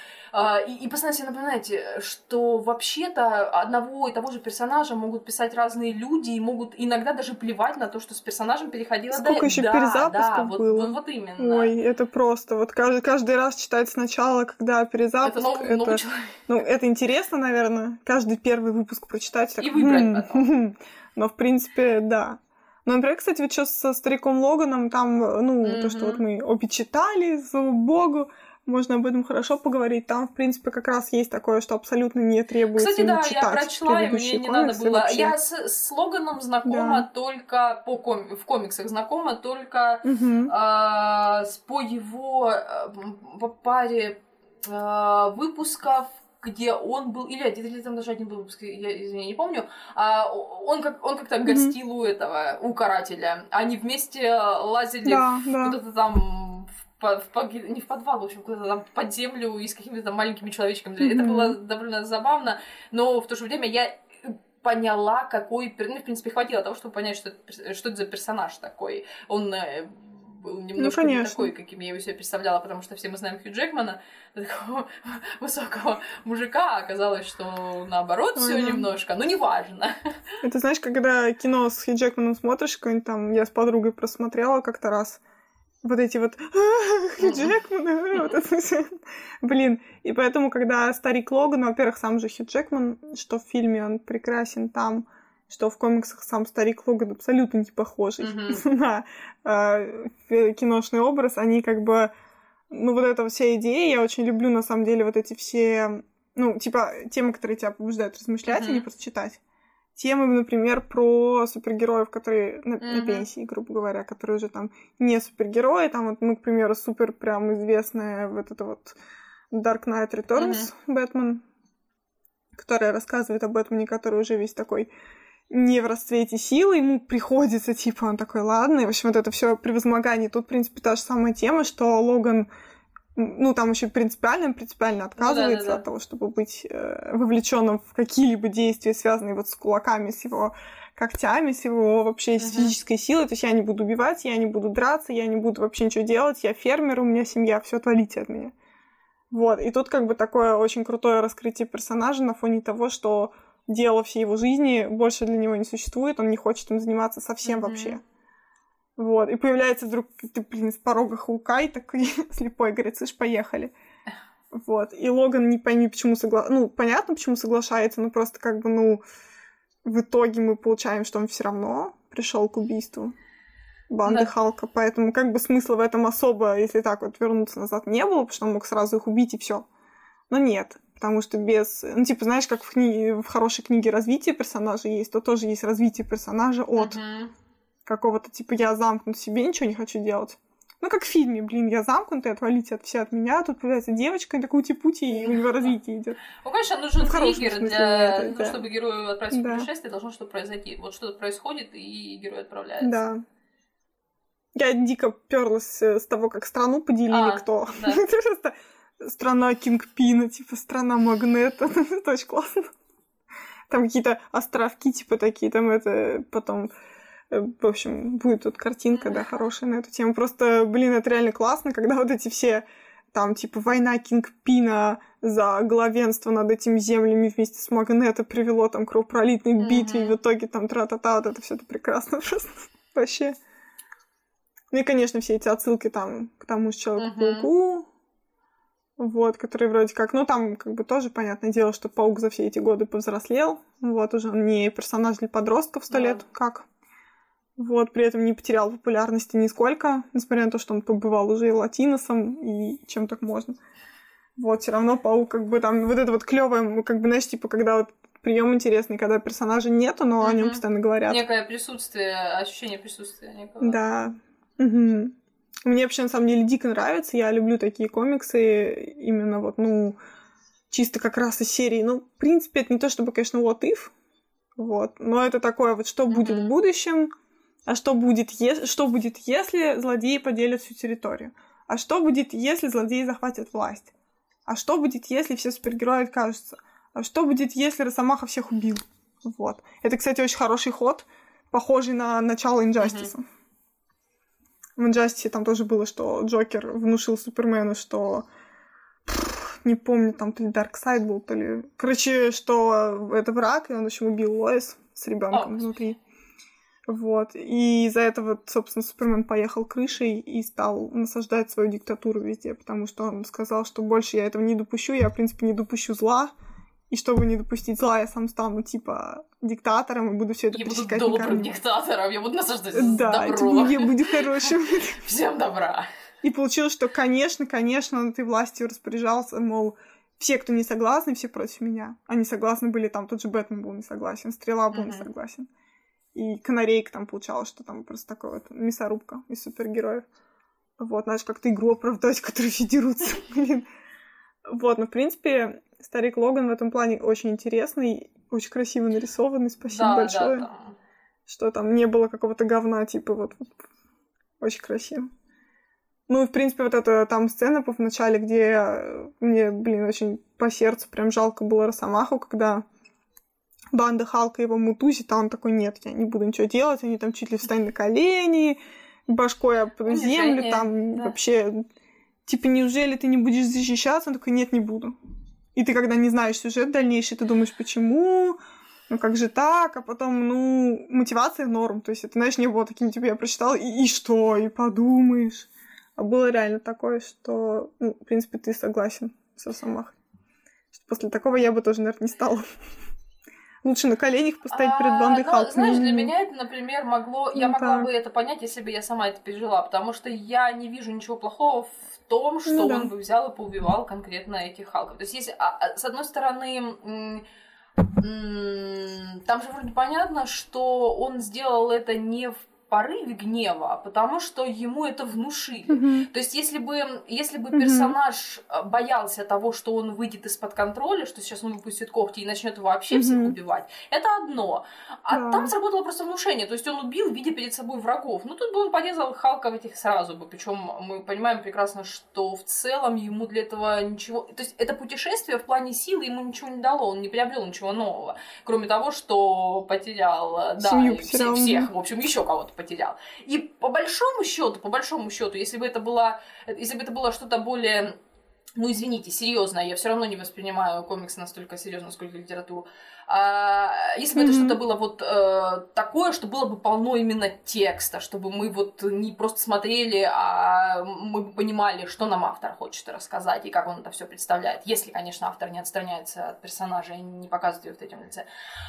и, и постоянно себе напоминаете, что вообще-то одного и того же персонажа могут писать разные люди и могут иногда даже плевать на то, что с персонажем переходило Сколько до... еще да, перезапусков да, было? Вот, вот, вот именно. Ой, это просто. Вот каждый, каждый раз читать сначала, когда перезапуск. Это новый, это, новый человек. Ну, это интересно, наверное. Каждый первый выпуск прочитать. Так, и выбрать хм, потом. Но, в принципе, да. Ну, например, кстати, вот сейчас со стариком Логаном, там, ну, mm-hmm. то, что вот мы обе читали, слава богу, можно об этом хорошо поговорить. Там, в принципе, как раз есть такое, что абсолютно не требуется Кстати, да, читать я прочла, и мне не надо было. Вообще. Я с, с Логаном знакома да. только по ком... в комиксах знакома только угу. э, по его э, по паре э, выпусков где он был, или, или там даже один был выпуск, я, извини, не помню, а, он, как, он как-то mm-hmm. гостил у этого, у карателя. Они вместе лазили да, в, да. куда-то там в, в, не в подвал, в общем, куда-то там под землю и с какими-то маленькими человечками. Mm-hmm. Это было довольно забавно, но в то же время я поняла, какой... Ну, в принципе, хватило того, чтобы понять, что это, что это за персонаж такой. Он э, был немножко ну, не такой, каким я его себе представляла, потому что все мы знаем Хью Джекмана, такого высокого мужика, а оказалось, что наоборот все немножко, но неважно. Это знаешь, когда кино с Хью Джекманом смотришь, какой-нибудь там, я с подругой просмотрела как-то раз, вот эти вот Хью Джекман, вот это все. Блин, и поэтому, когда старик Логан, во-первых, сам же Хью Джекман, что в фильме он прекрасен там, что в комиксах сам старик Логан абсолютно не похожий на э, киношный образ, они как бы, ну вот эта вся идея, я очень люблю на самом деле вот эти все, ну типа темы, которые тебя побуждают размышлять, а не просто читать темы, например, про супергероев, которые на, mm-hmm. на пенсии, грубо говоря, которые уже там не супергерои, там вот, ну, к примеру, супер прям известная вот эта вот Dark Knight Returns mm-hmm. Бэтмен, которая рассказывает о Бэтмене, который уже весь такой не в расцвете силы, ему приходится, типа, он такой, ладно, и, в общем, вот это все превозмогание. Тут, в принципе, та же самая тема, что Логан ну, там еще принципиально, принципиально отказывается ну, да, да, да. от того, чтобы быть э, вовлеченным в какие-либо действия, связанные вот с кулаками, с его когтями, с его вообще с физической силой. То есть я не буду убивать, я не буду драться, я не буду вообще ничего делать, я фермер, у меня семья, все отвалите от меня. Вот, и тут как бы такое очень крутое раскрытие персонажа на фоне того, что дело всей его жизни больше для него не существует, он не хочет им заниматься совсем mm-hmm. вообще. Вот, и появляется вдруг, ты, блин, с порога Хаукай такой слепой, говорит, слышь, поехали. Вот, и Логан не пойми, почему соглашается, ну, понятно, почему соглашается, но просто как бы, ну, в итоге мы получаем, что он все равно пришел к убийству банды да. Халка, поэтому как бы смысла в этом особо, если так вот вернуться назад, не было, потому что он мог сразу их убить и все. Но нет, потому что без, ну типа знаешь, как в, книге, в хорошей книге развития персонажа есть, то тоже есть развитие персонажа от. Uh-huh какого-то типа я замкнут в себе, ничего не хочу делать. Ну, как в фильме, блин, я замкнутый, отвалите от все от меня. Тут появляется девочка, и такой пути и у него развитие идет. Ну, конечно, нужен ну, триггер для это, ну, чтобы герою отправиться да. в путешествие, должно что-то произойти. Вот что-то происходит, и герой отправляется. Да. Я дико перлась с того, как страну поделили, а, кто. Да. Просто страна Кингпина, типа страна Магнета. это очень классно. Там какие-то островки, типа такие, там это потом в общем, будет тут картинка, да, хорошая на эту тему. Просто, блин, это реально классно, когда вот эти все там, типа, война Кингпина за главенство над этими землями вместе с Магнето привело там к кровопролитной mm-hmm. битве, и в итоге там тра-та-та, вот это все это прекрасно просто. Вообще. Ну и, конечно, все эти отсылки там к тому же Человеку-пауку, mm-hmm. вот, который вроде как, ну там как бы тоже понятное дело, что Паук за все эти годы повзрослел, вот, уже он не персонаж для подростков сто yeah. лет, как вот, при этом не потерял популярности нисколько, несмотря на то, что он побывал уже и латиносом, и чем так можно. Вот, все равно паук, как бы там, вот это вот клевое, как бы, знаешь, типа, когда вот прием интересный, когда персонажа нету, но угу. о нем постоянно говорят. Некое присутствие, ощущение присутствия некого. Да. Угу. Мне вообще, на самом деле, дико нравится. Я люблю такие комиксы, именно вот, ну, чисто как раз из серии. Ну, в принципе, это не то, чтобы, конечно, what if, вот, но это такое вот, что будет mm-hmm. в будущем, а что будет, е- что будет, если злодеи поделят всю территорию? А что будет, если злодеи захватят власть? А что будет, если все супергерои откажутся? А что будет, если Росомаха всех убил? Вот. Это, кстати, очень хороший ход, похожий на начало Инжастиса. Mm-hmm. В Инжастисе там тоже было, что Джокер внушил Супермену, что не помню, там то ли Дарксайд был, то ли... Короче, что это враг, и он, в общем, убил Лоис с ребенком oh. внутри. Вот. И из-за этого, собственно, Супермен поехал крышей и стал насаждать свою диктатуру везде, потому что он сказал, что больше я этого не допущу, я, в принципе, не допущу зла, и чтобы не допустить зла, я сам стану, типа, диктатором и буду все это Я буду добрым диктатором, я буду насаждать да, добро. Да, я буду хорошим. Всем добра. И получилось, что, конечно, конечно, он этой властью распоряжался, мол, все, кто не согласны, все против меня. Они согласны были, там тот же Бэтмен был не согласен, Стрела был не согласен. И Канарейка там получалось, что там просто такая вот мясорубка из супергероев. Вот, знаешь, как-то игру оправдать, которые все дерутся. Вот, но, в принципе, Старик Логан в этом плане очень интересный, очень красиво нарисованный. Спасибо да, большое. Да, там. Что там не было какого-то говна, типа вот, вот. Очень красиво. Ну и, в принципе, вот эта там сцена в начале, где мне, блин, очень по сердцу прям жалко было Росомаху, когда банда Халка его мутузит, а он такой, нет, я не буду ничего делать, они там чуть ли встань на колени, башкой об землю, там да. вообще, типа, неужели ты не будешь защищаться? Он такой, нет, не буду. И ты, когда не знаешь сюжет дальнейший, ты думаешь, почему, ну как же так, а потом, ну, мотивация норм. То есть это, знаешь, не было таким, типа, я прочитала, и, и что, и подумаешь. А было реально такое, что, ну, в принципе, ты согласен со Самахой. После такого я бы тоже, наверное, не стала. Лучше на коленях поставить перед бандой а, ну, Знаешь, для меня это, например, могло... Ну, я могла да. бы это понять, если бы я сама это пережила, потому что я не вижу ничего плохого в том, что ну, да. он бы взял и поубивал конкретно этих Халков. То есть, если, а, а, с одной стороны, там же вроде понятно, что он сделал это не в порыве гнева, потому что ему это внушили. Mm-hmm. То есть, если бы, если бы mm-hmm. персонаж э, боялся того, что он выйдет из-под контроля, что сейчас он выпустит когти и начнет вообще mm-hmm. всех убивать, это одно. А yeah. там сработало просто внушение. То есть он убил, видя перед собой врагов. Ну, тут бы он порезал Халка в этих сразу бы. Причем мы понимаем прекрасно, что в целом ему для этого ничего. То есть это путешествие в плане силы ему ничего не дало, он не приобрел ничего нового. Кроме того, что потерял, э, да, все, всех, в общем, еще кого-то потерял. И по большому счету, по большому счету, если бы это было, если бы это было что-то более ну, извините, серьезно, я все равно не воспринимаю комиксы настолько серьезно, сколько литературу. А, если бы mm-hmm. это что-то было вот э, такое, что было бы полно именно текста, чтобы мы вот не просто смотрели, а мы бы понимали, что нам автор хочет рассказать и как он это все представляет, если, конечно, автор не отстраняется от персонажа и не показывает ее в третьем лице,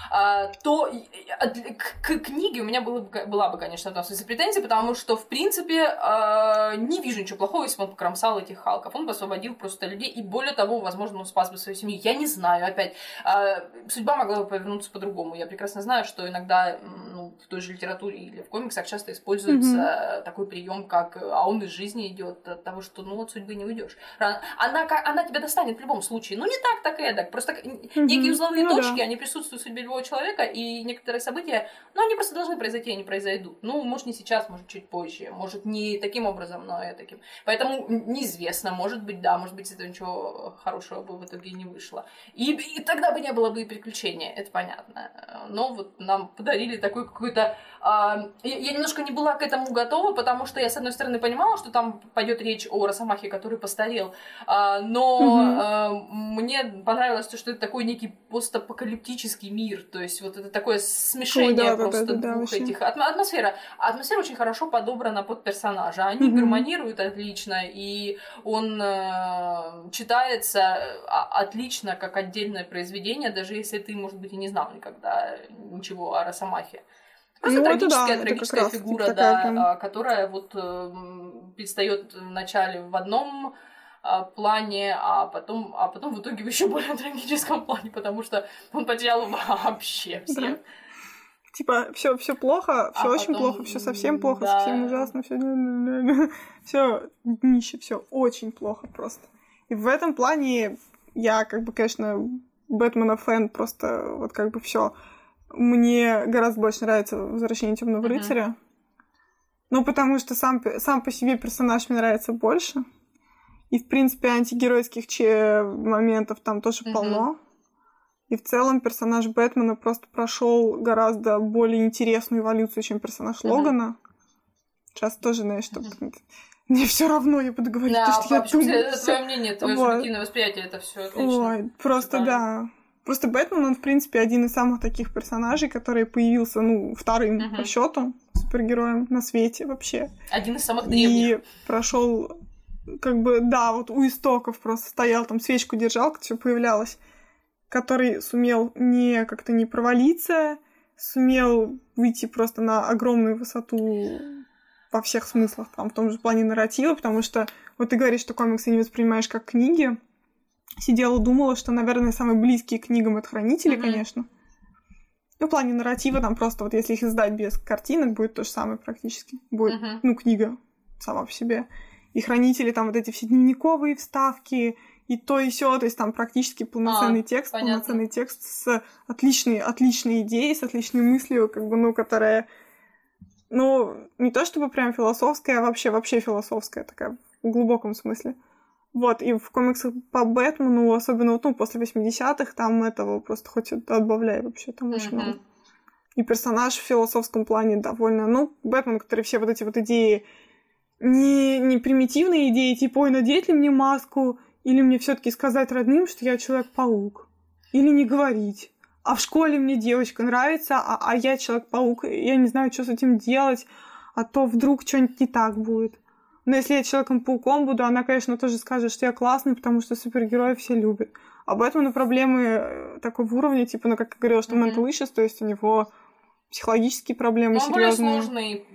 а, то к, к книге у меня было, была бы, конечно, в этом смысле претензия, потому что, в принципе, э, не вижу ничего плохого, если бы он покромсал этих халков. Он бы освободил просто людей, и более того, возможно, он спас бы свою семью. Я не знаю, опять, э, судьба могла бы повернуться по-другому. Я прекрасно знаю, что иногда ну, в той же литературе или в комиксах часто используется mm-hmm. такой прием, как а он из жизни идет от того, что ну от судьбы не уйдешь. Она, она тебя достанет в любом случае. Ну не так, так и эдак. Просто mm-hmm. некие узловые ну, точки, да. они присутствуют в судьбе любого человека, и некоторые события, ну они просто должны произойти, они произойдут. Ну, может, не сейчас, может, чуть позже, может, не таким образом, но и таким. Поэтому неизвестно, может быть, да, может быть, из этого ничего хорошего бы в итоге не вышло. И, и тогда бы не было бы и приключения, это понятно. Но вот нам подарили такой какой-то... А, я немножко не была к этому готова, потому что я, с одной стороны, понимала, что там пойдет речь о Росомахе, который постарел, а, но угу. мне понравилось то, что это такой некий постапокалиптический мир, то есть вот это такое смешение Ой, да, просто да, да, двух да, этих... Атмосфера. Атмосфера очень хорошо подобрана под персонажа, они угу. гармонируют отлично, и он э, читается отлично как отдельное произведение, даже если ты, может быть, и не знал никогда ничего о Росомахе. Просто ну, трагическая, да, трагическая фигура, да, прям... А, которая вот э, предстает вначале в одном а, плане, а потом, а потом в итоге в еще более трагическом плане, потому что он потерял вообще всех. Да. Типа, все, все плохо, все а очень потом... плохо, все совсем плохо, да. совсем ужасно, все все днище, все очень плохо просто. И в этом плане я, как бы, конечно, Бэтмена фэн, просто вот как бы все. Мне гораздо больше нравится «Возвращение темного mm-hmm. рыцаря». Ну, потому что сам, сам по себе персонаж мне нравится больше. И, в принципе, антигеройских че моментов там тоже mm-hmm. полно. И в целом персонаж Бэтмена просто прошел гораздо более интересную эволюцию, чем персонаж mm-hmm. Логана. Сейчас тоже, знаешь, что mm-hmm. Мне все равно, я буду говорить, да, то, что я думаю. Это твое мнение, твое вот. субъективное восприятие, это все отлично. Ой, просто Шикарно. да. Просто Бэтмен, он, в принципе, один из самых таких персонажей, который появился, ну, вторым uh-huh. по счету супергероем на свете вообще. Один из самых древних. И прошел, как бы, да, вот у истоков просто стоял, там свечку держал, как все появлялось, который сумел не как-то не провалиться, сумел выйти просто на огромную высоту во всех смыслах, там, в том же плане нарратива, потому что вот ты говоришь, что комиксы не воспринимаешь как книги, сидела, думала, что, наверное, самые близкие к книгам это хранители, mm-hmm. конечно. Ну, в плане нарратива, там просто вот если их издать без картинок, будет то же самое практически. Будет, mm-hmm. ну, книга сама по себе. И хранители, там вот эти все дневниковые вставки, и то и все, то есть там практически полноценный а, текст, понятно. полноценный текст с отличной, отличной идеей, с отличной мыслью, как бы, ну, которая, ну, не то чтобы прям философская, а вообще, вообще философская такая, в глубоком смысле. Вот, и в комиксах по Бэтмену, особенно вот, ну, после 80-х, там этого просто хоть отбавляй вообще, там mm-hmm. очень много. И персонаж в философском плане довольно... Ну, Бэтмен, который все вот эти вот идеи... Не, не примитивные идеи, типа, ой, надеть ли мне маску, или мне все таки сказать родным, что я Человек-паук, или не говорить. А в школе мне девочка нравится, а, а я Человек-паук, я не знаю, что с этим делать, а то вдруг что-нибудь не так будет. Но если я Человеком-пауком буду, она, конечно, тоже скажет, что я классный, потому что супергероев все любят. А Бэтмену проблемы э, такого уровня, типа, ну, как я говорила, что mm-hmm. issues, то есть у него психологические проблемы ну, серьезные. более сложный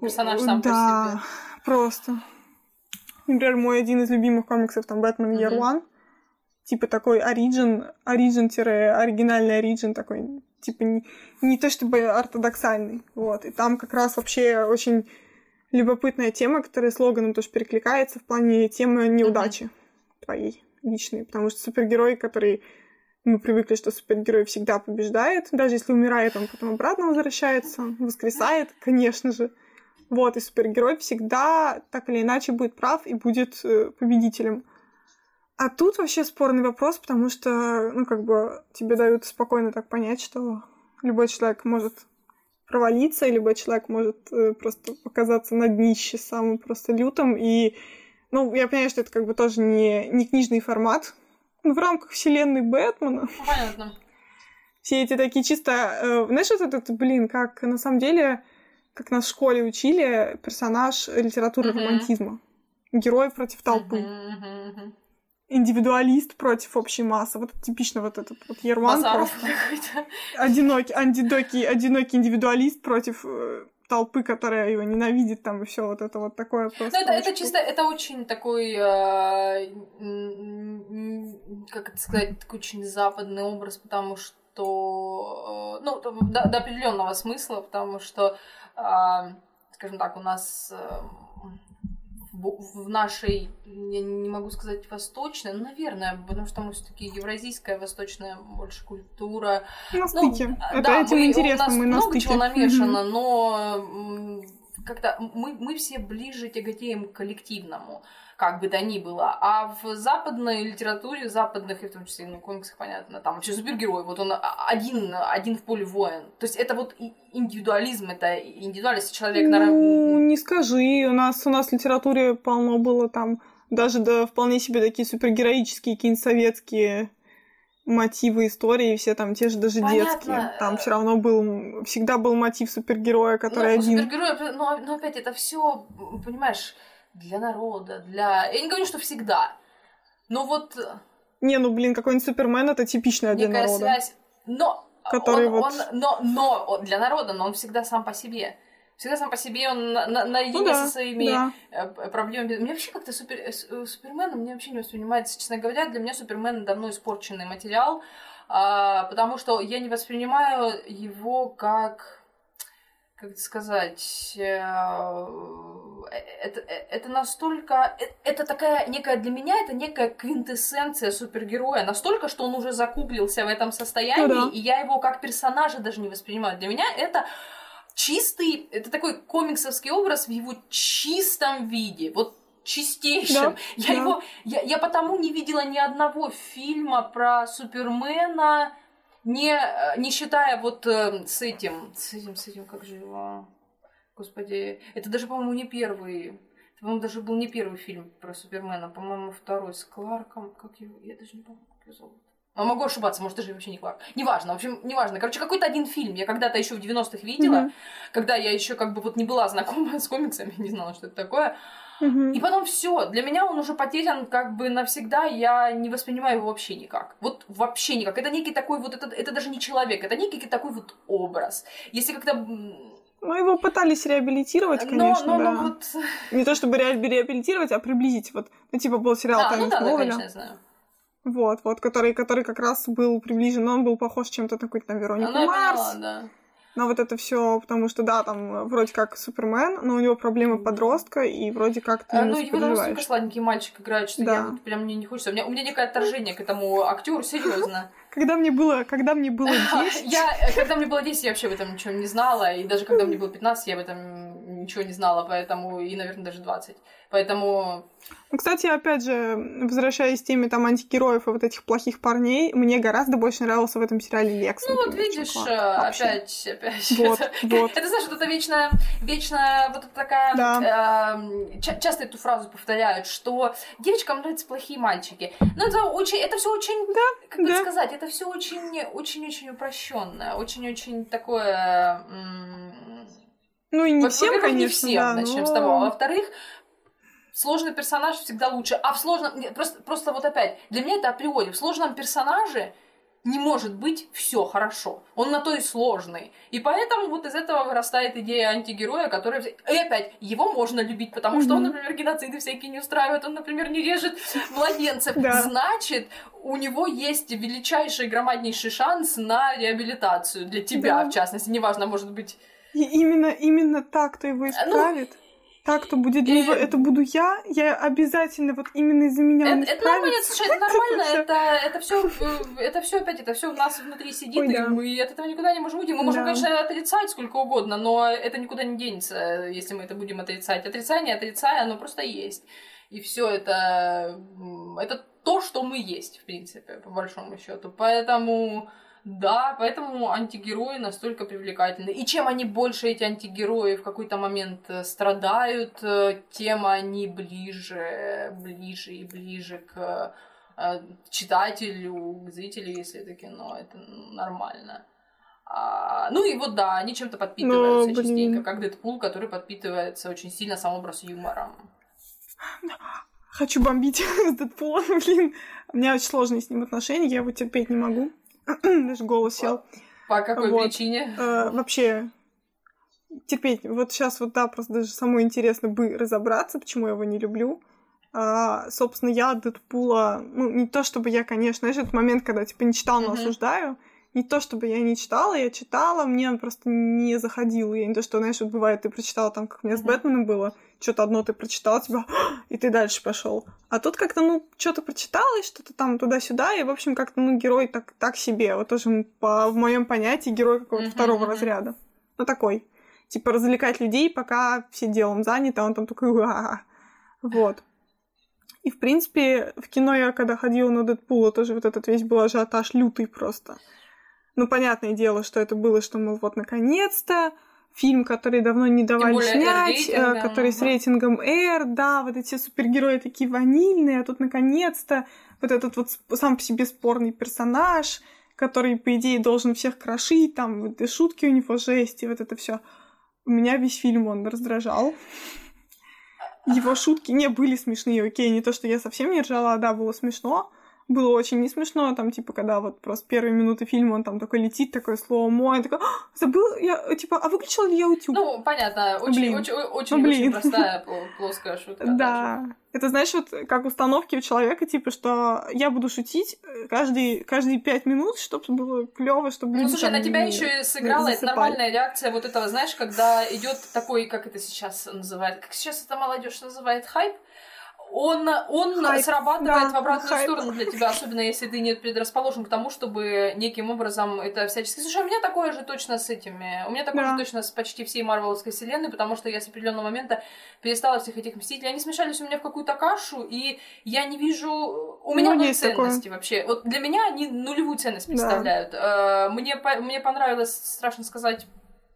персонаж сам да, по себе. просто. Например, мой один из любимых комиксов, там, Бэтмен Year mm-hmm. One, типа такой оригин, оригин-оригинальный оригин такой, типа не, не то чтобы ортодоксальный, вот. И там как раз вообще очень любопытная тема, которая с Логаном тоже перекликается в плане темы неудачи mm-hmm. твоей личной. Потому что супергерой, который мы привыкли, что супергерой всегда побеждает, даже если умирает, он потом обратно возвращается, воскресает, конечно же. Вот, и супергерой всегда так или иначе будет прав и будет э, победителем. А тут вообще спорный вопрос, потому что, ну, как бы тебе дают спокойно так понять, что любой человек может провалиться, и любой человек может э, просто показаться на днище самым просто лютым. И, ну, я понимаю, что это как бы тоже не, не книжный формат. Но в рамках вселенной Бэтмена. Понятно. Все эти такие чисто... Э, знаешь, вот этот, блин, как на самом деле, как нас в школе учили, персонаж литературы uh-huh. романтизма. Герой против толпы. Uh-huh, uh-huh, индивидуалист против общей массы. Вот типично вот этот вот Ерман просто. Одинокий, одинокий, одинокий индивидуалист против э, толпы, которая его ненавидит, там, и все вот это вот такое просто. Ну, это, это чисто, это очень такой, э, как это сказать, такой очень западный образ, потому что, э, ну, до, до определенного смысла, потому что, э, скажем так, у нас э, в нашей, я не могу сказать восточной, ну, наверное, потому что мы все-таки евразийская, восточная больше культура. На ну, стыке. Ну, Это да, этим мы, интересно, у нас мы на много стыке. чего намешано, mm-hmm. но как-то мы, мы все ближе тяготеем к коллективному как бы то ни было. А в западной литературе, западных, и в том числе на комиксах, понятно, там вообще супергерой, вот он один, один в поле воин. То есть это вот индивидуализм, это индивидуальность человека. Ну, не скажи, у нас, у нас в литературе полно было там даже да, вполне себе такие супергероические какие-нибудь советские мотивы истории, все там те же даже Понятно. детские. Там все равно был, всегда был мотив супергероя, который ну, один. Супергерой, но, но опять это все, понимаешь, для народа, для... Я не говорю, что всегда, но вот... Э, не, ну, блин, какой-нибудь Супермен — это типичная для некая народа. связь, но... Который он, вот... он, но, но для народа, но он всегда сам по себе. Всегда сам по себе, он на, на, наедине ну, да, со своими да. Э, проблемами. Мне вообще как-то супер, э, Супермен мне вообще не воспринимается, честно говоря. Для меня Супермен давно испорченный материал, а, потому что я не воспринимаю его как как это сказать, э, это, это настолько, э, это такая некая для меня, это некая квинтэссенция супергероя, настолько, что он уже закуклился в этом состоянии, ну, да. и я его как персонажа даже не воспринимаю. Для меня это чистый, это такой комиксовский образ в его чистом виде. Вот чистейшим. Да, я да. его, я, я потому не видела ни одного фильма про Супермена, не, не считая вот э, с этим, с этим, с этим, как же его, господи, это даже, по-моему, не первый, это, по-моему, даже был не первый фильм про Супермена, по-моему, второй с Кларком, как его, я даже не помню, как его зовут. Но могу ошибаться, может, даже вообще не Кларк. Неважно, в общем, неважно. Короче, какой-то один фильм я когда-то еще в 90-х видела, mm-hmm. когда я еще как бы вот не была знакома с комиксами, не знала, что это такое. Угу. И потом все. Для меня он уже потерян как бы навсегда. Я не воспринимаю его вообще никак. Вот вообще никак. Это некий такой вот, это, это даже не человек, это некий такой вот образ. Если как-то ну, его пытались реабилитировать, конечно, но, но, да. Но вот... Не то чтобы реабилитировать, а приблизить. Вот, ну, типа, был сериал а, ну, да, да, конечно, я знаю. Вот, вот, который, который как раз был приближен, он был похож чем-то такой на Веронику Она Марс. Поняла, да но вот это все, потому что, да, там э, вроде как Супермен, но у него проблемы подростка, и вроде как ты а, Ну, его настолько сладенький мальчик играет, что да. я вот прям мне не хочется. У меня, у меня некое отторжение к этому актеру, серьезно. Когда мне было, когда мне было 10... Я, э, когда мне было 10, я вообще об этом ничего не знала, и даже когда мне было 15, я об этом ничего не знала, поэтому, и, наверное, даже 20. Поэтому... Ну, кстати, опять же, возвращаясь к теме там антигероев и вот этих плохих парней, мне гораздо больше нравился в этом сериале Лекс. Ну, вот видишь, э, опять, опять. Вот, это, вот. Это, знаешь, вот это вечно, вечно вот такая... Да. Э, часто эту фразу повторяют, что девочкам нравятся плохие мальчики. Но это очень, это все очень, да, как да. бы сказать, это все очень, очень-очень упрощенное, очень-очень такое... Ну и не вот, всем, конечно, не всем, да, начнем но... с того. А во-вторых, сложный персонаж всегда лучше. А в сложном... Просто, просто вот опять, для меня это априори. В сложном персонаже не может быть все хорошо. Он на то и сложный. И поэтому вот из этого вырастает идея антигероя, который... И опять, его можно любить, потому что он, например, геноциды всякие не устраивает, он, например, не режет младенцев. Да. Значит, у него есть величайший, громаднейший шанс на реабилитацию для тебя, да. в частности. Неважно, может быть... И именно, именно так кто его ну, исправит. Ну, так, кто будет него, это буду я, я обязательно вот именно из-за меня это, это нормально, слушай, это нормально, это, это все, это все опять, это все у нас внутри сидит, Ой, да. и мы от этого никуда не можем уйти. Мы можем, да. конечно, отрицать сколько угодно, но это никуда не денется, если мы это будем отрицать. Отрицание, отрицая, оно просто есть. И все это, это то, что мы есть, в принципе, по большому счету. Поэтому да, поэтому антигерои настолько привлекательны. И чем они больше, эти антигерои, в какой-то момент э, страдают, э, тем они ближе, ближе и ближе к э, читателю, к зрителю, если это кино. Это нормально. А, ну и вот да, они чем-то подпитываются Но, частенько, как Дэдпул, который подпитывается очень сильно сам образ юмором. Хочу бомбить с Дэдпулом, блин. У меня очень сложные с ним отношения, я его терпеть не могу. Даже голос сел. По какой вот. причине? Э, вообще, терпеть. Вот сейчас вот, да, просто даже самое интересно бы разобраться, почему я его не люблю. А, собственно, я Дэдпула, ну, не то чтобы я, конечно, знаешь, этот момент, когда, типа, не читал, но mm-hmm. осуждаю, не то чтобы я не читала, я читала, мне он просто не заходил. Я не то, что, знаешь, вот бывает, ты прочитала там, как у меня с Бэтменом было, что-то одно ты прочитала, тебя, и ты дальше пошел. А тут как-то, ну, что-то прочитала, и что-то там туда-сюда, и, в общем, как-то, ну, герой так, так себе. Вот тоже по, в моем понятии герой какого-то второго разряда. Ну, такой. Типа развлекать людей, пока все делом заняты, а он там такой, Вот. И, в принципе, в кино я, когда ходила на Дэдпула, тоже вот этот весь был ажиотаж лютый просто. Ну, понятное дело, что это было, что, мол, вот, наконец-то, фильм, который давно не давали снять, э, который с рейтингом R, да, вот эти супергерои такие ванильные, а тут, наконец-то, вот этот вот сам по себе спорный персонаж, который, по идее, должен всех крошить, там, вот и шутки у него жесть, и вот это все. У меня весь фильм он раздражал. Его шутки не были смешные, окей, не то, что я совсем не ржала, а да, было смешно, было очень не смешно, там, типа, когда вот просто первые минуты фильма он там такой летит, такое слово мой, такой, «А, забыл, я, типа, а выключила ли я утюг? Ну, понятно, очень, блин. очень, очень, ну, блин. очень простая плоская шутка. Да. Это, знаешь, вот как установки у человека, типа, что я буду шутить э, каждые, каждые пять минут, чтобы было клево, чтобы Ну, слушай, на тебя еще и сыграла это нормальная реакция вот этого, знаешь, когда идет такой, как это сейчас называют, как сейчас это молодежь называет, хайп, он, он Хайп, срабатывает да, в обратную хайп. сторону для тебя, особенно если ты не предрасположен к тому, чтобы неким образом это всячески... Слушай, у меня такое же точно с этими... У меня такое Да. же точно с почти всей Марвеловской вселенной, потому что я с определенного момента перестала всех этих Мстителей. Они смешались у меня в какую-то кашу, и я не вижу... У меня Ну, ноль есть такое. ценности вообще. Вот для меня они нулевую ценность Да. представляют. Э, Мне, по- мне понравилось, страшно сказать,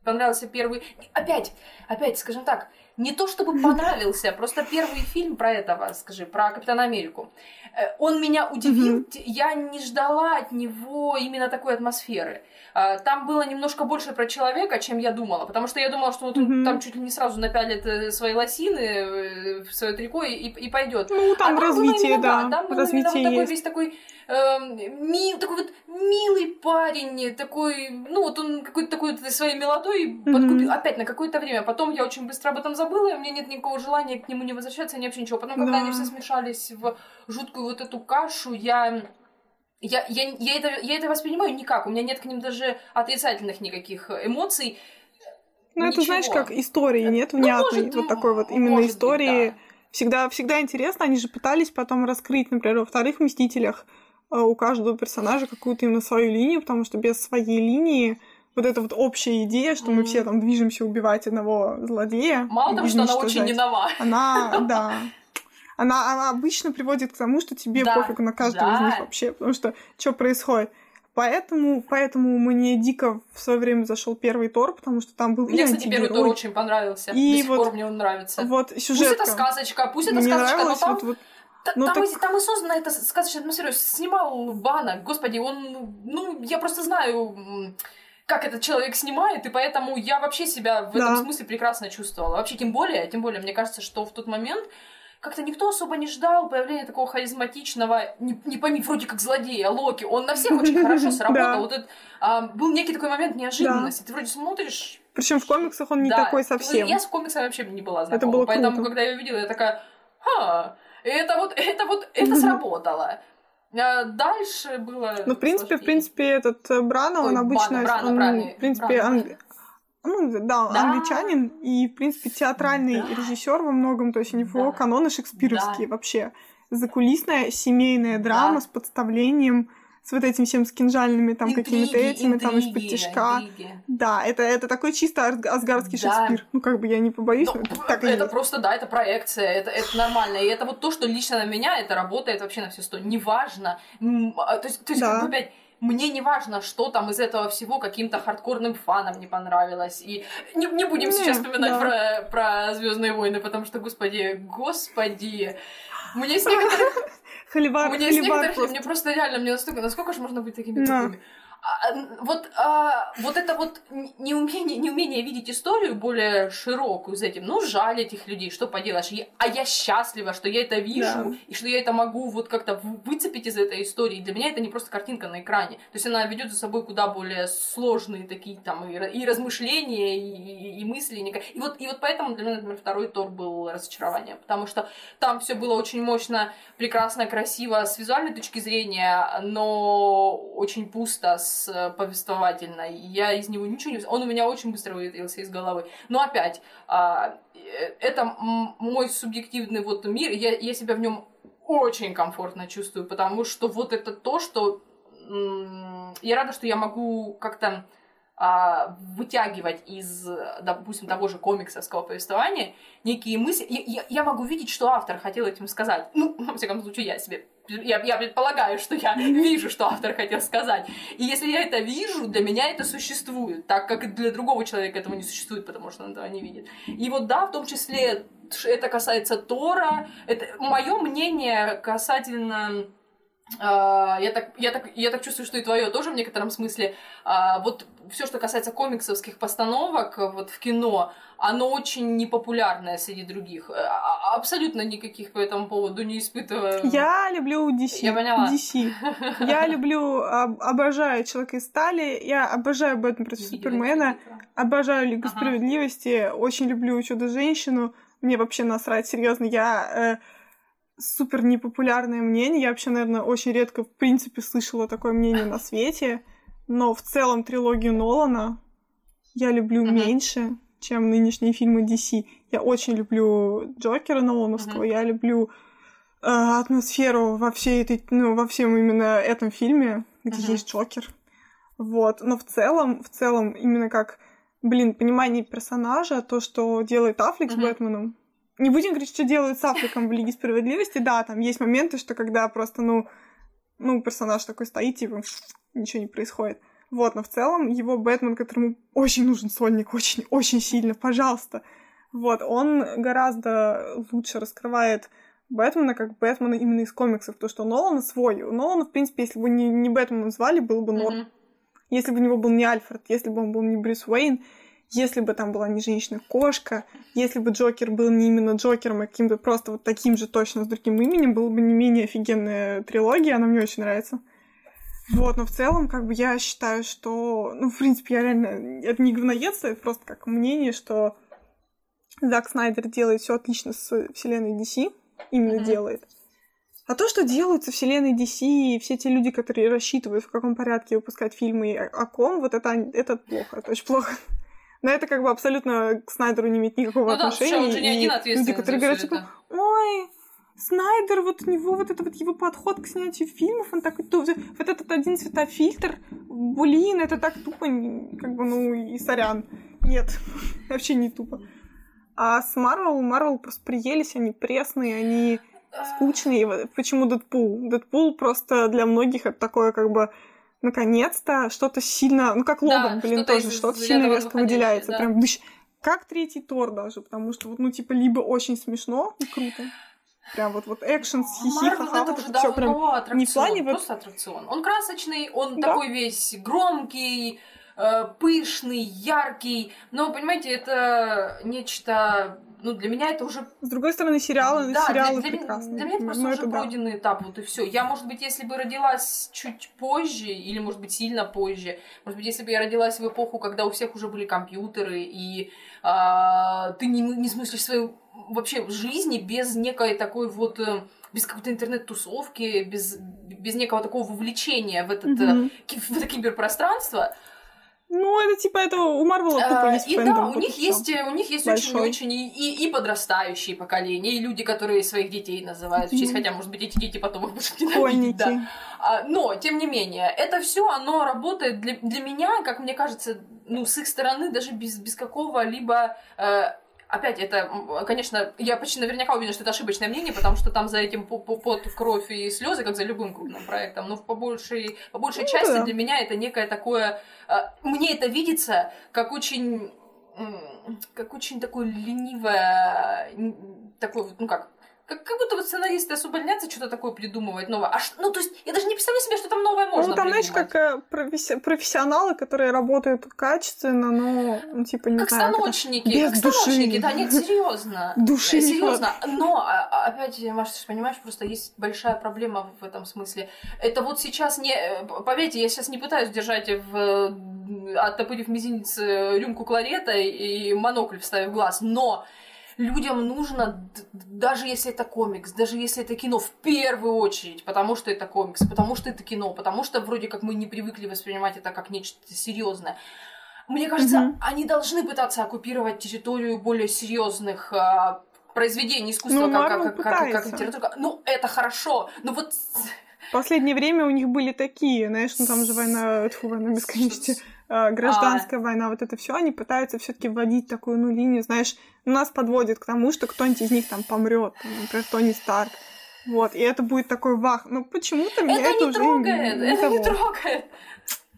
понравился первый... Опять, опять, скажем так, не то чтобы понравился, просто первый фильм про этого, скажи, про Капитана Америку. Э, Он меня удивил, т- я не ждала от него именно такой атмосферы. А, Там было немножко больше про человека, чем я думала, потому что я думала, что вот он Мгм. там чуть ли не сразу напялит э, свои лосины э, в свое трико и, и пойдет. Ну, там А было развитие, именно, да. там был развитие именно вот такой весь такой, эм, ми- такой вот милый парень, такой, ну вот он какой-то такой вот своей мелодой Мгм. подкупил, опять на какое-то время. Потом я очень быстро об этом забыла, и у меня нет никакого желания к нему не возвращаться, ни вообще ничего. Потом, когда Да. они все смешались в жуткую вот эту кашу, я... Я, я, я, это, я это воспринимаю никак, у меня нет к ним даже отрицательных никаких эмоций. Ну, это, знаешь, как истории, нет Ну, внятной может, вот такой вот именно может быть, истории. да. Всегда, всегда интересно, они же пытались потом раскрыть, например, во вторых «Мстителях» э, у каждого персонажа какую-то именно свою линию, потому что без своей линии вот эта вот общая идея, что мы Мгм. все там движемся убивать одного злодея, Мало того, что она очень не нова. Она, да. Она, она обычно приводит к тому, что тебе Да, пофиг на каждого из да. них вообще, потому что что происходит. Поэтому, поэтому мне дико в свое время зашел первый Тор, потому что там был Мне, и кстати, первый тур очень понравился. И До сих вот- пор мне он нравится. Вот Пусть сюжетка. это сказочка, пусть это Мне сказочка, но нравилось там, вот, вот та- ну там, так- и, там и создана эта сказочная атмосфера. Снимал Бана, господи, он, ну, я просто знаю, как этот человек снимает, и поэтому я вообще себя в этом Да. смысле прекрасно чувствовала. Вообще, тем более, тем более, мне кажется, что в тот момент как-то никто особо не ждал появления такого харизматичного, не, не пойми, вроде как злодея, Локи. Он на всех очень хорошо сработал. Вот этот, а, был некий такой момент неожиданности. Ты вроде смотришь, Причем в комиксах он не такой совсем. Я с комиксами вообще не была знакома. Это было поэтому, когда я увидела, я такая, ха, это вот, это вот, это сработало. А дальше было. Ну, в принципе, в сложнее. принципе, этот Бранов, он обычно, Бана, Брана, он, правильно, в принципе, Брана, ну, да, Да. англичанин и, в принципе, театральный Да. режиссер во многом, то есть у него Да. каноны шекспировские Да. вообще. Закулисная семейная драма Да. с подставлением, с вот этим всем с кинжальными там какими-то Интриги, этими, там из-под интриги, тяжка. интриги. Да, это, это такой чисто ас- асгардский Да. Шекспир. Ну, как бы я не побоюсь, Ну, но это так и это просто, да, это проекция, это, это нормально. И это вот то, что лично на меня, это работает вообще на все сто. Неважно. А, То есть, то есть Да. как бы опять, мне не важно, что там из этого всего каким-то хардкорным фанам не понравилось. И не, не будем Не, сейчас вспоминать да. про, про Звездные войны, потому что, господи, господи. Мне с некоторых Холивар, мне с холивар некоторых, просто. мне просто реально, мне настолько, насколько же можно быть такими Да. тупыми? А, вот, а, вот это вот неумение, неумение видеть историю более широкую с этим. Ну, жаль этих людей, что поделаешь. Я- а я счастлива, что я это вижу, Да. и что я это могу вот как-то выцепить из этой истории. Для меня это не просто картинка на экране. То есть она ведет за собой куда более сложные такие там и, и размышления, и, и- и мысли. И вот, и вот поэтому для меня, например, второй Тор был разочарованием. Потому что там все было очень мощно, прекрасно, красиво с визуальной точки зрения, но очень пусто с э, повествовательной. Я из него ничего не... Он у меня очень быстро выветрился из головы. Но опять, а, э, это мой субъективный вот мир, я, я себя в нем очень комфортно чувствую, потому что вот это то, что я рада, что я могу как-то а, вытягивать из, допустим, того же комиксовского повествования некие мысли. Я, я- я могу видеть, что автор хотел этим сказать. Ну, во всяком случае, я себе... Я, я предполагаю, что я вижу, что автор хотел сказать. И если я это вижу, для меня это существует, так как для другого человека этого не существует, потому что он этого не видит. И вот да, в том числе это касается Тора. Это мое мнение касательно а, я так, я, так, я так чувствую, что и твое тоже в некотором смысле. А, вот все, что касается комиксовских постановок вот в кино, оно очень непопулярное среди других. А- а- Абсолютно никаких по этому поводу не испытываю. Я люблю DC. Я поняла. DC. Я люблю, об- обожаю Человека из стали, я обожаю Бэтмен против Супермена, обожаю Лигу Ага. справедливости, очень люблю Чудо-женщину. Мне вообще насрать, серьезно, я э, супер непопулярное мнение. Я вообще, наверное, очень редко, в принципе, слышала такое мнение на свете. Но в целом трилогию Нолана я люблю Мгм. меньше, чем нынешние фильмы DC. Я очень люблю Джокера Нолановского, Мгм. я люблю атмосферу во всей этой, ну, во всем именно этом фильме, где uh-huh. есть Джокер. Вот. Но в целом, в целом, именно как, блин, понимание персонажа, то, что делает Аффлек uh-huh. с Бэтменом. Не будем говорить, что делают с Аффлеком в Лиге Справедливости. Да, там есть моменты, что когда просто, ну, ну, персонаж такой стоит, типа, ничего не происходит. Вот, но в целом его Бэтмен, которому очень нужен сольник, очень-очень сильно, пожалуйста. Вот, он гораздо лучше раскрывает Бэтмена как Бэтмена именно из комиксов, то что у Нолана свой. У Нолана, в принципе, если бы не, не Бэтмена звали, был бы норм. Mm-hmm. Если бы у него был не Альфред, если бы он был не Брюс Уэйн, если бы там была не женщина-кошка, если бы Джокер был не именно Джокером, а каким-то просто вот таким же точно с другим именем, было бы не менее офигенная трилогия, она мне очень нравится. Вот, но в целом, как бы я считаю, что, ну, в принципе, я реально, это не говноедство, это просто как мнение, что Зак Снайдер делает все отлично с вселенной DC, именно mm-hmm. делает. А то, что делают со вселенной DC, и все те люди, которые рассчитывают, в каком порядке выпускать фильмы о, о ком, вот это, это плохо, это очень плохо. Но это как бы абсолютно к Снайдеру не имеет никакого ну, отношения. Да, не один люди, которые говорят, типа, ой, Снайдер, вот у него вот это вот его подход к снятию фильмов, он такой, вот этот один цветофильтр, блин, это так тупо, как бы, ну, и сорян. Нет, вообще не тупо. А с Марвел, Марвел просто приелись, они пресные, они скучные. Почему Дэдпул? Дэдпул просто для многих это такое как бы наконец-то что-то сильно, ну как Логан, да, блин, тоже что-то сильно резко выделяется. Да. Прям дыщ. Как третий Тор даже, потому что вот, ну, типа, либо очень смешно и круто, Прям вот, вот экшен, хихи, ха вот это все прям не в плане... Просто аттракцион. Он красочный, он да. такой весь громкий, э, пышный, яркий. Но, понимаете, это нечто ну, для меня это уже... С другой стороны, сериалы, да, сериалы для, для, прекрасные. Для меня это просто ну, уже это пройденный да. этап, вот и все. Я, может быть, если бы родилась чуть позже, или, может быть, сильно позже, может быть, если бы я родилась в эпоху, когда у всех уже были компьютеры, и а, ты не, не смыслишь свою вообще жизни без некой такой вот э, без какой-то интернет-тусовки, без, без некого такого вовлечения в, этот, mm-hmm. в это киберпространство, ну, это типа это у Марвела тупо есть И да, у них есть, у них есть очень-очень и, и, и подрастающие поколения, и люди, которые своих детей называют в честь, хотя, может быть, эти дети потом их будут ненавидеть, да. А, но, тем не менее, это все оно работает для, для меня, как мне кажется, ну, с их стороны, даже без, без какого-либо э, опять, это, конечно, я почти наверняка уверена, что это ошибочное мнение, потому что там за этим под кровь и слезы, как за любым крупным проектом. Но по большей, по большей ну, части да. для меня это некое такое... А, мне это видится как очень как очень такое ленивое, такое, ну как, как, как будто вот сценаристы особо ленятся что-то такое придумывать новое. А ш... Ну, то есть, я даже не представляю себе, что там новое можно Ну, там, придумать. знаешь, как э, професси... профессионалы, которые работают качественно, но, ну, типа, не как знаю... Станочники, без как души. станочники, да, нет, серьезно. Души Серьезно. Но, а, а, опять, Маша, ты понимаешь, просто есть большая проблема в этом смысле. Это вот сейчас не... Э, поверьте, я сейчас не пытаюсь держать в оттопырив мизинец э, рюмку кларета и монокль вставив в глаз, но людям нужно, даже если это комикс, даже если это кино, в первую очередь, потому что это комикс, потому что это кино, потому что вроде как мы не привыкли воспринимать это как нечто серьезное. Мне кажется, mm-hmm. они должны пытаться оккупировать территорию более серьезных а, произведений искусства, ну, как, как, как, как литература. Ну, это хорошо, но вот... В последнее время у них были такие, знаешь, ну там же война, тьфу, война бесконечности гражданская а... война, вот это все, они пытаются все-таки вводить такую ну линию, знаешь, нас подводит к тому, что кто-нибудь из них там помрет, например, Тони Старк. Вот, и это будет такой вах. Ну, почему-то меня это, это не уже трогает, не, не это того. не трогает.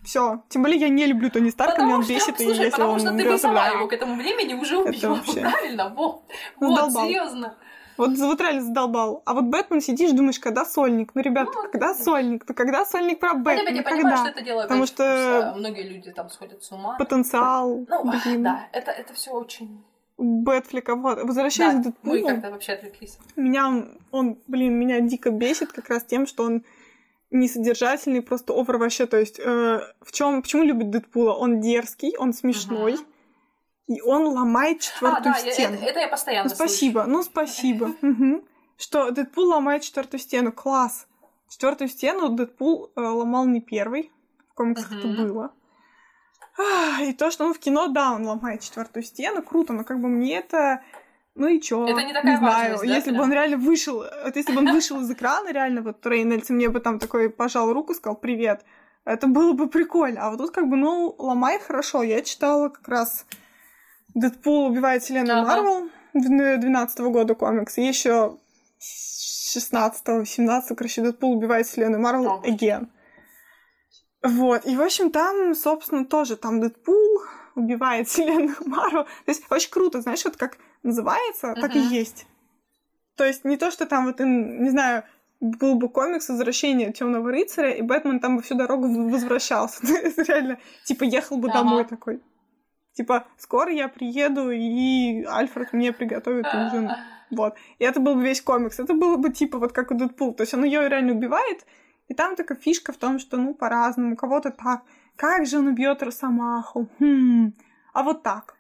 Все. Тем более я не люблю Тони Старка, потому меня он бесит, слушай, и если потому он что ты сама его к этому времени уже убил. Правильно, вот. Вот, серьезно. Вот, вот реально задолбал. А вот Бэтмен сидишь, думаешь, когда сольник? Ну, ребята, ну, когда сольник? Ну, когда сольник про Бэтмена? Я когда? понимаю, что это дело Потому что многие люди там сходят с ума. Потенциал. Ну, блин. да, это, это все очень... Бэтфлика, вот. Возвращаясь да, к Дэдпулу. мы как-то вообще отвлеклись. Меня он, он, блин, меня дико бесит как раз тем, что он несодержательный, просто овер вообще. То есть, э, в чем, почему любит Дэдпула? Он дерзкий, он смешной. Uh-huh и он ломает четвертую а, да, стену. Это, это я постоянно ну, спасибо, слышу. ну спасибо. Что Дэдпул ломает четвертую стену, класс. Четвертую стену Дэдпул э, ломал не первый, в комиксах это было. И то, что он в кино, да, он ломает четвертую стену, круто, но как бы мне это Ну и чё? Это не такая не знаю. да, если бы прям? он реально вышел, вот если бы он вышел из экрана, реально, вот Рейнольдс мне бы там такой пожал руку, сказал «Привет», это было бы прикольно. А вот тут как бы, ну, ломай хорошо. Я читала как раз Дэдпул убивает вселенную Ага. Марвел 12 года комикс. И еще 16 17 короче, Дэдпул убивает вселенную Марвел Ого. again. Вот. И, в общем, там, собственно, тоже там Дэдпул убивает вселенную Марвел. То есть очень круто, знаешь, вот как называется, так и есть. То есть не то, что там вот, не знаю, был бы комикс «Возвращение темного рыцаря», и Бэтмен там бы всю дорогу возвращался. Реально, типа, ехал бы Ага. домой такой. Типа, скоро я приеду, и Альфред мне приготовит ужин. Вот. И это был бы весь комикс. Это было бы типа вот как у Дэдпул. То есть он ее реально убивает, и там такая фишка в том, что, ну, по-разному, кого-то так. Как же он убьет Росомаху? Хм. А вот так.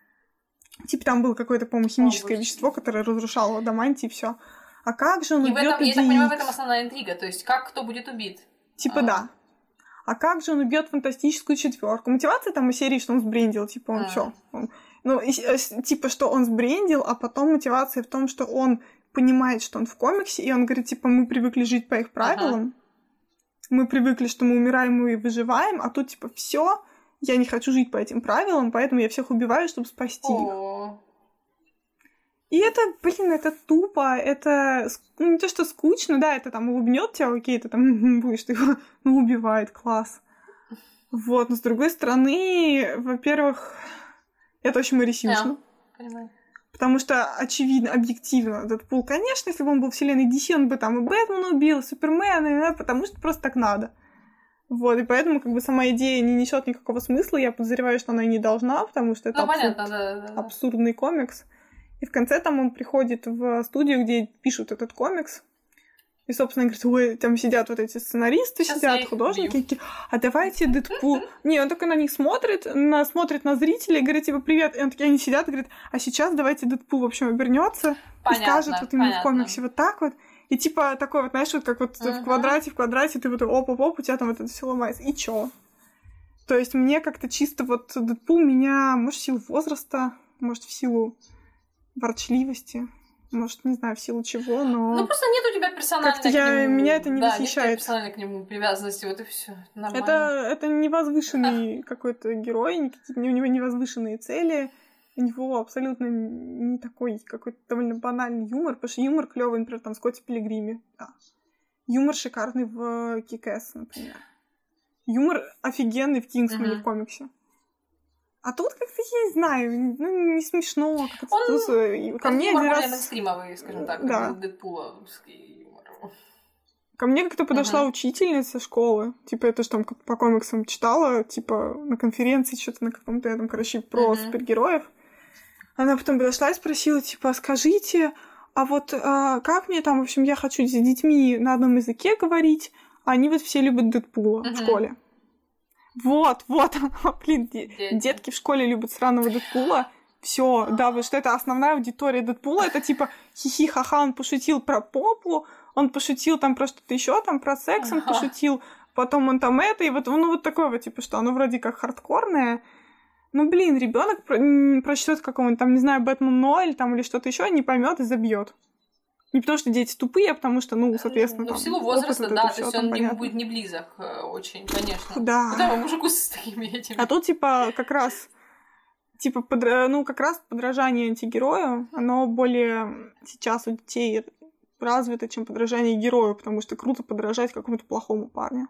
Типа там было какое-то, по-моему, химическое О, вещество, которое разрушало адамантий и все. А как же он И в убьет этом, я так понимаю, в этом основная интрига. То есть, как кто будет убит. Типа А. да. А как же он убьет фантастическую четверку? Мотивация там из серии, что он сбрендил, типа он А. все. Ну, и- э, типа, что он сбрендил, а потом мотивация в том, что он понимает, что он в комиксе, и он говорит, типа, мы привыкли жить по их правилам. Мы привыкли, что мы умираем и выживаем, а тут, типа, все, я не хочу жить по этим правилам, поэтому я всех убиваю, чтобы спасти их. И это, блин, это тупо, это ну, не то, что скучно, да, это там улыбнет тебя, окей, ты там «Мгм, будешь, ты его ну, убивает, класс. Вот, но с другой стороны, во-первых, это очень марисюшно. понимаю. Потому что, очевидно, объективно, Дэдпул, конечно, если бы он был вселенной DC, он бы там и Бэтмена убил, и Супермена, и, да, потому что просто так надо. Вот, и поэтому как бы сама идея не несет никакого смысла, я подозреваю, что она и не должна, потому что это Ну, абсурд понятно, да, да, да. абсурдный комикс. И в конце там он приходит в студию, где пишут этот комикс. И, собственно, говорит, ой, там сидят вот эти сценаристы, я сидят художники, такие, а давайте Дэдпул. Не, он только на них смотрит, на, смотрит на зрителей, говорит, типа, привет. И он такие, они сидят и говорят, а сейчас давайте Дэдпул, в общем, обернется и скажет вот именно в комиксе вот так вот. И типа такой вот, знаешь, вот как вот в Мгм. квадрате, в квадрате, ты вот оп-оп-оп, у тебя там вот это все ломается. И чё? То есть мне как-то чисто вот Дэдпул меня, может, в силу возраста, может, в силу ворчливости, может, не знаю, в силу чего, но... Ну, просто нет у тебя персональной Как-то я- нему- меня это не да, нет у тебя восхищает. персональной к нему привязанности, вот и все. Нормально. это, это невозвышенный какой-то герой, у него невозвышенные цели, у него абсолютно не такой какой-то довольно банальный юмор, потому что юмор клевый, например, там, в Скотте Пилигриме, да. Юмор шикарный в Кикэс, например. Юмор офигенный в Кингсмане Мгм. в комиксе. А тут как-то, я не знаю, ну, не смешно. Как-то Он- тут, ко мне один раз... мейнстримовый, скажем так, Да. Дэдпуловский. Ко мне как-то подошла Мгм. учительница школы, типа, это же там по комиксам читала, типа, на конференции, что-то на каком-то этом, короче, про Мгм. супергероев. Она потом подошла и спросила, типа, скажите, а вот а, как мне там, в общем, я хочу с детьми на одном языке говорить, а они вот все любят Дэдпула в Мгм. школе. Вот, вот, блин, де- Дети. детки в школе любят сраного Дэдпула. Все, да, потому что это основная аудитория Дэдпула. Это типа хихи ха-ха, он пошутил про попу, он пошутил там про что-то еще, там про секс он пошутил, потом он там это, и вот, ну, вот такое вот, типа, что оно вроде как хардкорное. Ну, блин, ребенок прочтет какого-нибудь, там, не знаю, Бэтмен Ноль там или что-то еще, не поймет и забьет. Не потому что дети тупые, а потому что, ну, соответственно, Ну, там, в силу возраста, да, то есть он понятно. будет не близок э, очень, конечно. Да. Куда мужику с такими этими? А тут, типа, как раз, типа, ну, как раз подражание антигерою, оно более сейчас у детей развито, чем подражание герою, потому что круто подражать какому-то плохому парню.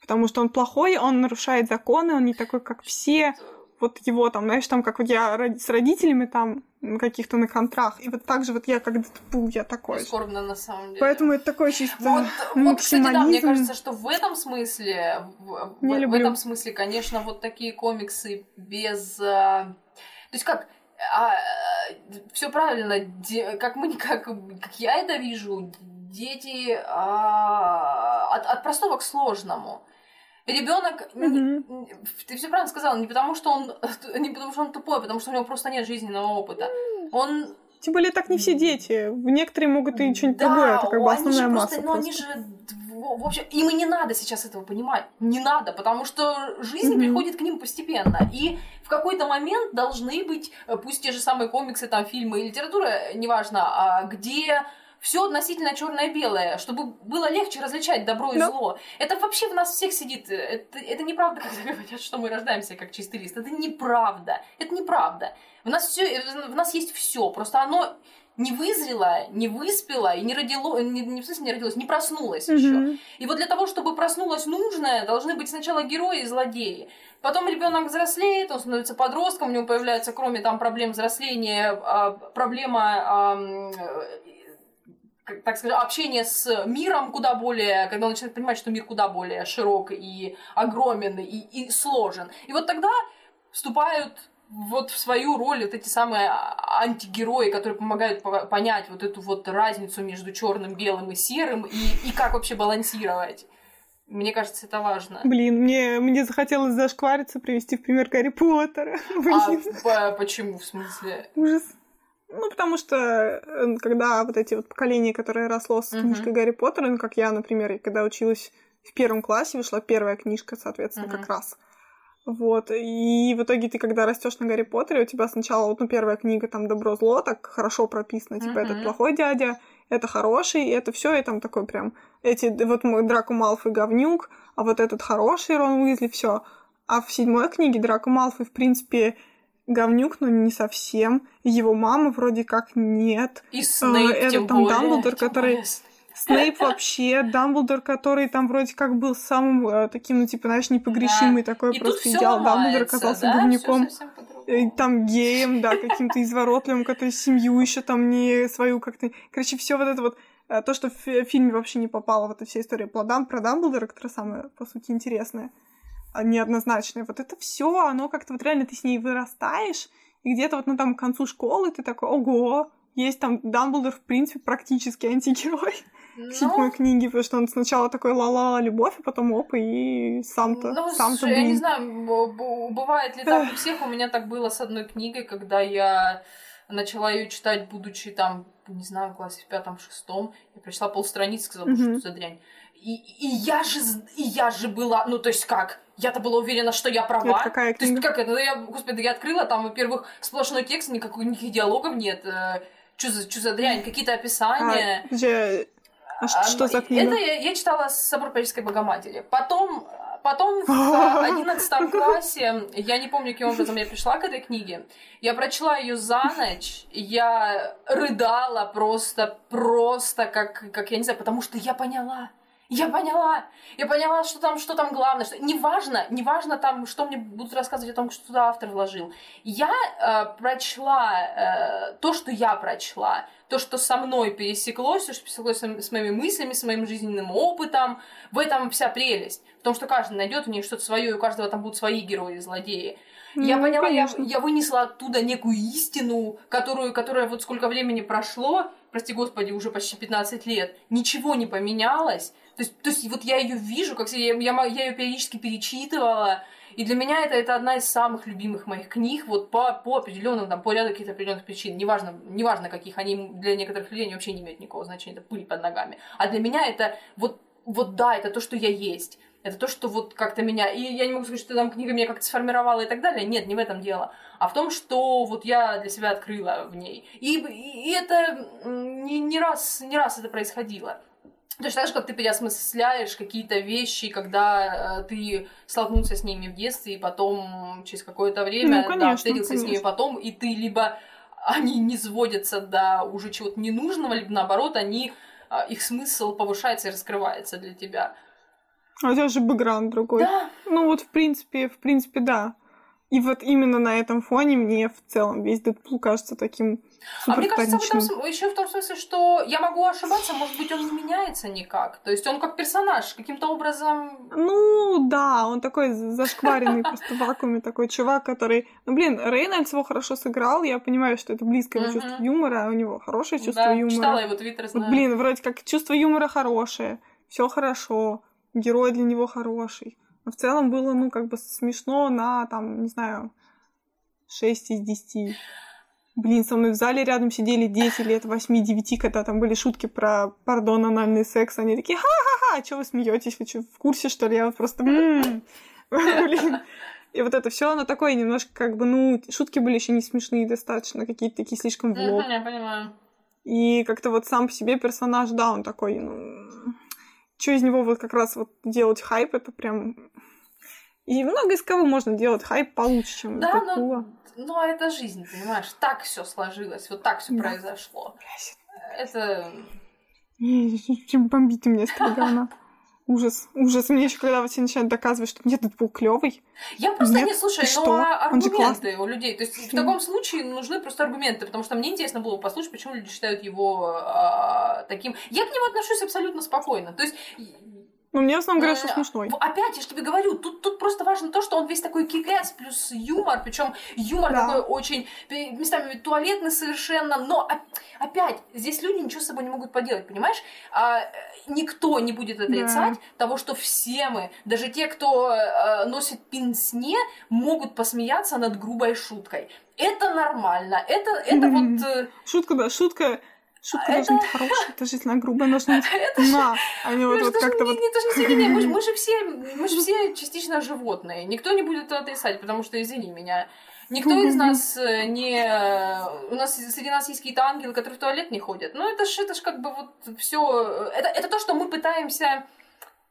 Потому что он плохой, он нарушает законы, он не такой, как все. Вот его там, знаешь, там, как вот я с родителями там каких-то на контрах, и вот так же вот я как Дэдпул, я такой. Скорбно на самом деле. Поэтому это такой чисто Вот, вот, кстати, да, мне кажется, что в этом смысле, в, в- Не в люблю. этом смысле, конечно, вот такие комиксы без... а, То есть как... все правильно, де- как мы, как, как я это вижу, дети а, от, от простого к сложному. Ребенок, Мгм. ты все правильно сказала, не потому что он не потому что он тупой, а потому что у него просто нет жизненного опыта. Он Тем более так не все дети. Некоторые могут и что-нибудь да, другое. Это как бы они же основная просто, масса. ну, они же, в в общем, им и не надо сейчас этого понимать. Не надо, потому что жизнь mm-hmm. приходит к ним постепенно. И в какой-то момент должны быть, э, пусть те же самые комиксы, там, фильмы и литература, неважно, а где все относительно черное-белое, чтобы было легче различать добро и Но... зло. Это вообще в нас всех сидит. Это, это неправда, когда говорят, что мы рождаемся как чистый лист. Это неправда. Это неправда. В нас все, в нас есть все. Просто оно не вызрело, не выспело и не родило, не, не в смысле не родилось, не проснулось mm-hmm. еще. И вот для того, чтобы проснулось нужное, должны быть сначала герои и злодеи. Потом ребенок взрослеет, он становится подростком, у него появляется, кроме там проблем взросления, а, проблема так сказать, общение с миром куда более, когда он начинает понимать, что мир куда более широк и огромен и, и сложен. И вот тогда вступают вот в свою роль вот эти самые антигерои, которые помогают понять вот эту вот разницу между черным, белым и серым и, и как вообще балансировать. Мне кажется, это важно. Блин, мне, мне захотелось зашквариться, привести в пример Гарри Поттера. А почему, в смысле? Ужас. Ну, потому что э, когда вот эти вот поколения, которые росло с книжкой uh-huh. Гарри Поттера, ну, как я, например, когда училась в первом классе, вышла первая книжка, соответственно, uh-huh. как раз. Вот, и в итоге ты, когда растешь на Гарри Поттере, у тебя сначала, вот, ну, первая книга, там, добро-зло, так хорошо прописано, типа, uh-huh. этот плохой дядя, это хороший, и это все, и там такой прям, эти, вот мой Драко Малфой говнюк, а вот этот хороший Рон Уизли, все. А в седьмой книге Драко Малфой, в принципе, говнюк, но не совсем. Его мама вроде как нет. И Снейп, Это тем там более. Дамблдор, который... Снейп вообще, Дамблдор, который там вроде как был самым э, таким, ну, типа, знаешь, непогрешимый да. такой и просто идеал. Дамблдор оказался да? говнюком. Там геем, да, каким-то изворотливым, который семью еще там не свою как-то... Короче, все вот это вот э, то, что в фильме вообще не попало в эту вся история про Дамблдора, которая самая, по сути, интересная. А, неоднозначное. Вот это все, оно как-то вот реально ты с ней вырастаешь, и где-то вот ну там к концу школы ты такой, ого, есть там Дамблдор, в принципе, практически антигерой ну... седьмой книги, потому что он сначала такой ла-ла любовь, а потом оп, и сам-то, ну, сам-то, блин. я не знаю, бывает ли так у всех, у меня так было с одной книгой, когда я начала ее читать, будучи там, не знаю, в классе в пятом-шестом, я прочла полстраницы, сказала, что за дрянь. И, и я же, и я же была, ну то есть как, я-то была уверена, что я права. Это какая книга? То есть как это? Ну, я, господи, я открыла, там, во-первых, сплошной текст, никаких, никаких диалогов нет. Э, что за, что за дрянь? Какие-то описания. А, где... а что, что за книга? Это я, я читала «Собор Парижской Богоматери». Потом Потом в одиннадцатом классе, я не помню, каким образом я пришла к этой книге, я прочла ее за ночь, я рыдала просто, просто, как, как я не знаю, потому что я поняла, я поняла, я поняла, что там, что там главное, что неважно, неважно там, что мне будут рассказывать о том, что туда автор вложил. Я э, прочла э, то, что я прочла, то, что со мной пересеклось, то, что пересеклось с, с моими мыслями, с моим жизненным опытом. В этом вся прелесть. В том, что каждый найдет у нее что-то свое, и у каждого там будут свои герои и злодеи. Ну, я поняла, я, я вынесла оттуда некую истину, которую, которая вот сколько времени прошло, прости господи, уже почти 15 лет, ничего не поменялось. То есть, то есть вот я ее вижу, как я, я, я ее периодически перечитывала, и для меня это, это одна из самых любимых моих книг, вот по, по определенным, там, по ряду каких-то определенных причин, неважно, неважно каких, они для некоторых людей вообще не имеют никакого значения, это пыль под ногами. А для меня это вот, вот да, это то, что я есть. Это то, что вот как-то меня... И я не могу сказать, что там книга меня как-то сформировала и так далее. Нет, не в этом дело. А в том, что вот я для себя открыла в ней. И, и, и это не, не, раз, не раз это происходило. Точно так же, как ты переосмысляешь какие-то вещи, когда э, ты столкнулся с ними в детстве, и потом через какое-то время ну, конечно, да, встретился конечно. с ними потом, и ты либо они не сводятся до уже чего-то ненужного, либо наоборот, они, э, их смысл повышается и раскрывается для тебя. А у тебя же бэкграунд другой. Да. Ну вот, в принципе, в принципе, да. И вот именно на этом фоне мне в целом весь Дэдпул кажется таким а мне кажется, в этом, еще в том смысле, что я могу ошибаться, может быть, он не меняется никак. То есть он как персонаж каким-то образом... Ну, да, он такой зашкваренный просто в вакууме, такой чувак, который... Ну, блин, Рейнольдс его хорошо сыграл, я понимаю, что это близкое чувство юмора, у него хорошее чувство да, юмора. читала его твиттер, знаю. Блин, вроде как чувство юмора хорошее, все хорошо, герой для него хороший. Но в целом было, ну, как бы смешно на, там, не знаю, 6 из 10. Блин, со мной в зале рядом сидели дети лет 8-9, когда там были шутки про, пардон, анальный секс. Они такие, ха-ха-ха, а что вы смеетесь? Вы что, в курсе, что ли? Я вот просто... «М, Блин. И вот это все, оно такое немножко как бы, ну, шутки были еще не смешные достаточно, какие-то такие слишком в лоб. Я понимаю. И как-то вот сам по себе персонаж, да, он такой, ну... Что из него вот как раз вот делать хайп, это прям... И много из кого можно делать хайп получше, чем Да, это но, Пула. но это жизнь, понимаешь? Так все сложилось, вот так все Да. произошло. Это... Чем бомбит у меня с говна. Ужас, ужас. Мне еще когда все начинают доказывать, что нет, Дэдпул клевый. Я просто Нет, не слушаю, но что? а- аргументы у людей. То есть в таком случае нужны просто аргументы, потому что мне интересно было бы послушать, почему люди считают его а, таким. Я к нему отношусь абсолютно спокойно. То есть Ну, мне в основном говорят, что Э, смешной. Опять, я же тебе говорю, тут, тут просто важно то, что он весь такой кикэс плюс юмор, причем юмор Да. такой очень пе- местами туалетный совершенно, но оп- опять, здесь люди ничего с собой не могут поделать, понимаешь? А, э, никто не будет отрицать того, что все мы, даже те, кто э, носит пинсне, могут посмеяться над грубой шуткой. Это нормально, это, это вот... э, Шутка, да, шутка. Шутка Это- должна быть хорошая, если она грубая, должна быть это на. А не вот, же вот даже как-то вот... не- это же не совпадение. Мы, же- мы же все, мы же все частично животные. Никто не будет это отрицать, потому что, извини меня, никто из нас э, не... У нас среди нас есть какие-то ангелы, которые в туалет не ходят. Ну, это ж, это ж как бы вот все... Это, это то, что мы пытаемся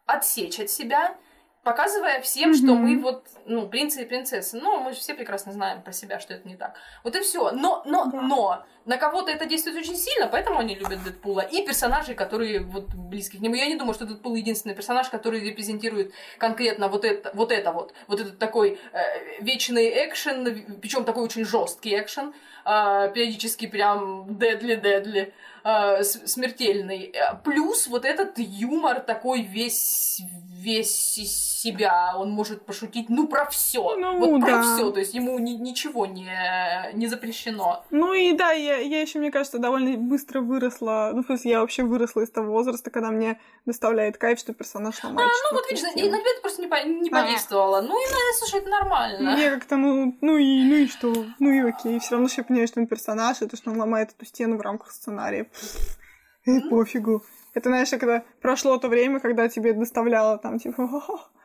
отсечь от себя, показывая всем, что мы вот, ну, принцы и принцессы. Ну, мы же все прекрасно знаем про себя, что это не так. Вот и все. Но, но, Да. но на кого-то это действует очень сильно, поэтому они любят Дэдпула. И персонажей, которые вот близки к нему. Я не думаю, что Дэдпул единственный персонаж, который репрезентирует конкретно вот это вот, это вот, вот этот такой э, вечный экшен, причем такой очень жесткий экшен, э, периодически прям дедли-дедли, э, смертельный. Э, Плюс вот этот юмор такой весь весь из себя, он может пошутить, ну, про все, Ну, вот про да. все, то есть ему ни- ничего не, не запрещено. Ну и да, я, я еще, мне кажется, довольно быстро выросла. Ну, в смысле, я вообще выросла из того возраста, когда мне доставляет кайф, что персонаж ломает. Ну, вот видишь, на, на тебя это просто не, по- не А. подействовало. Ну, и, ну, слушай, это нормально. Мне как-то, ну, ну и, ну и что? Ну и окей. Все равно, что я понимаю, что он персонаж, и то, что он ломает эту стену в рамках сценария. Э, пофигу. Это, знаешь, когда прошло то время, когда тебе доставляло там, типа, «О,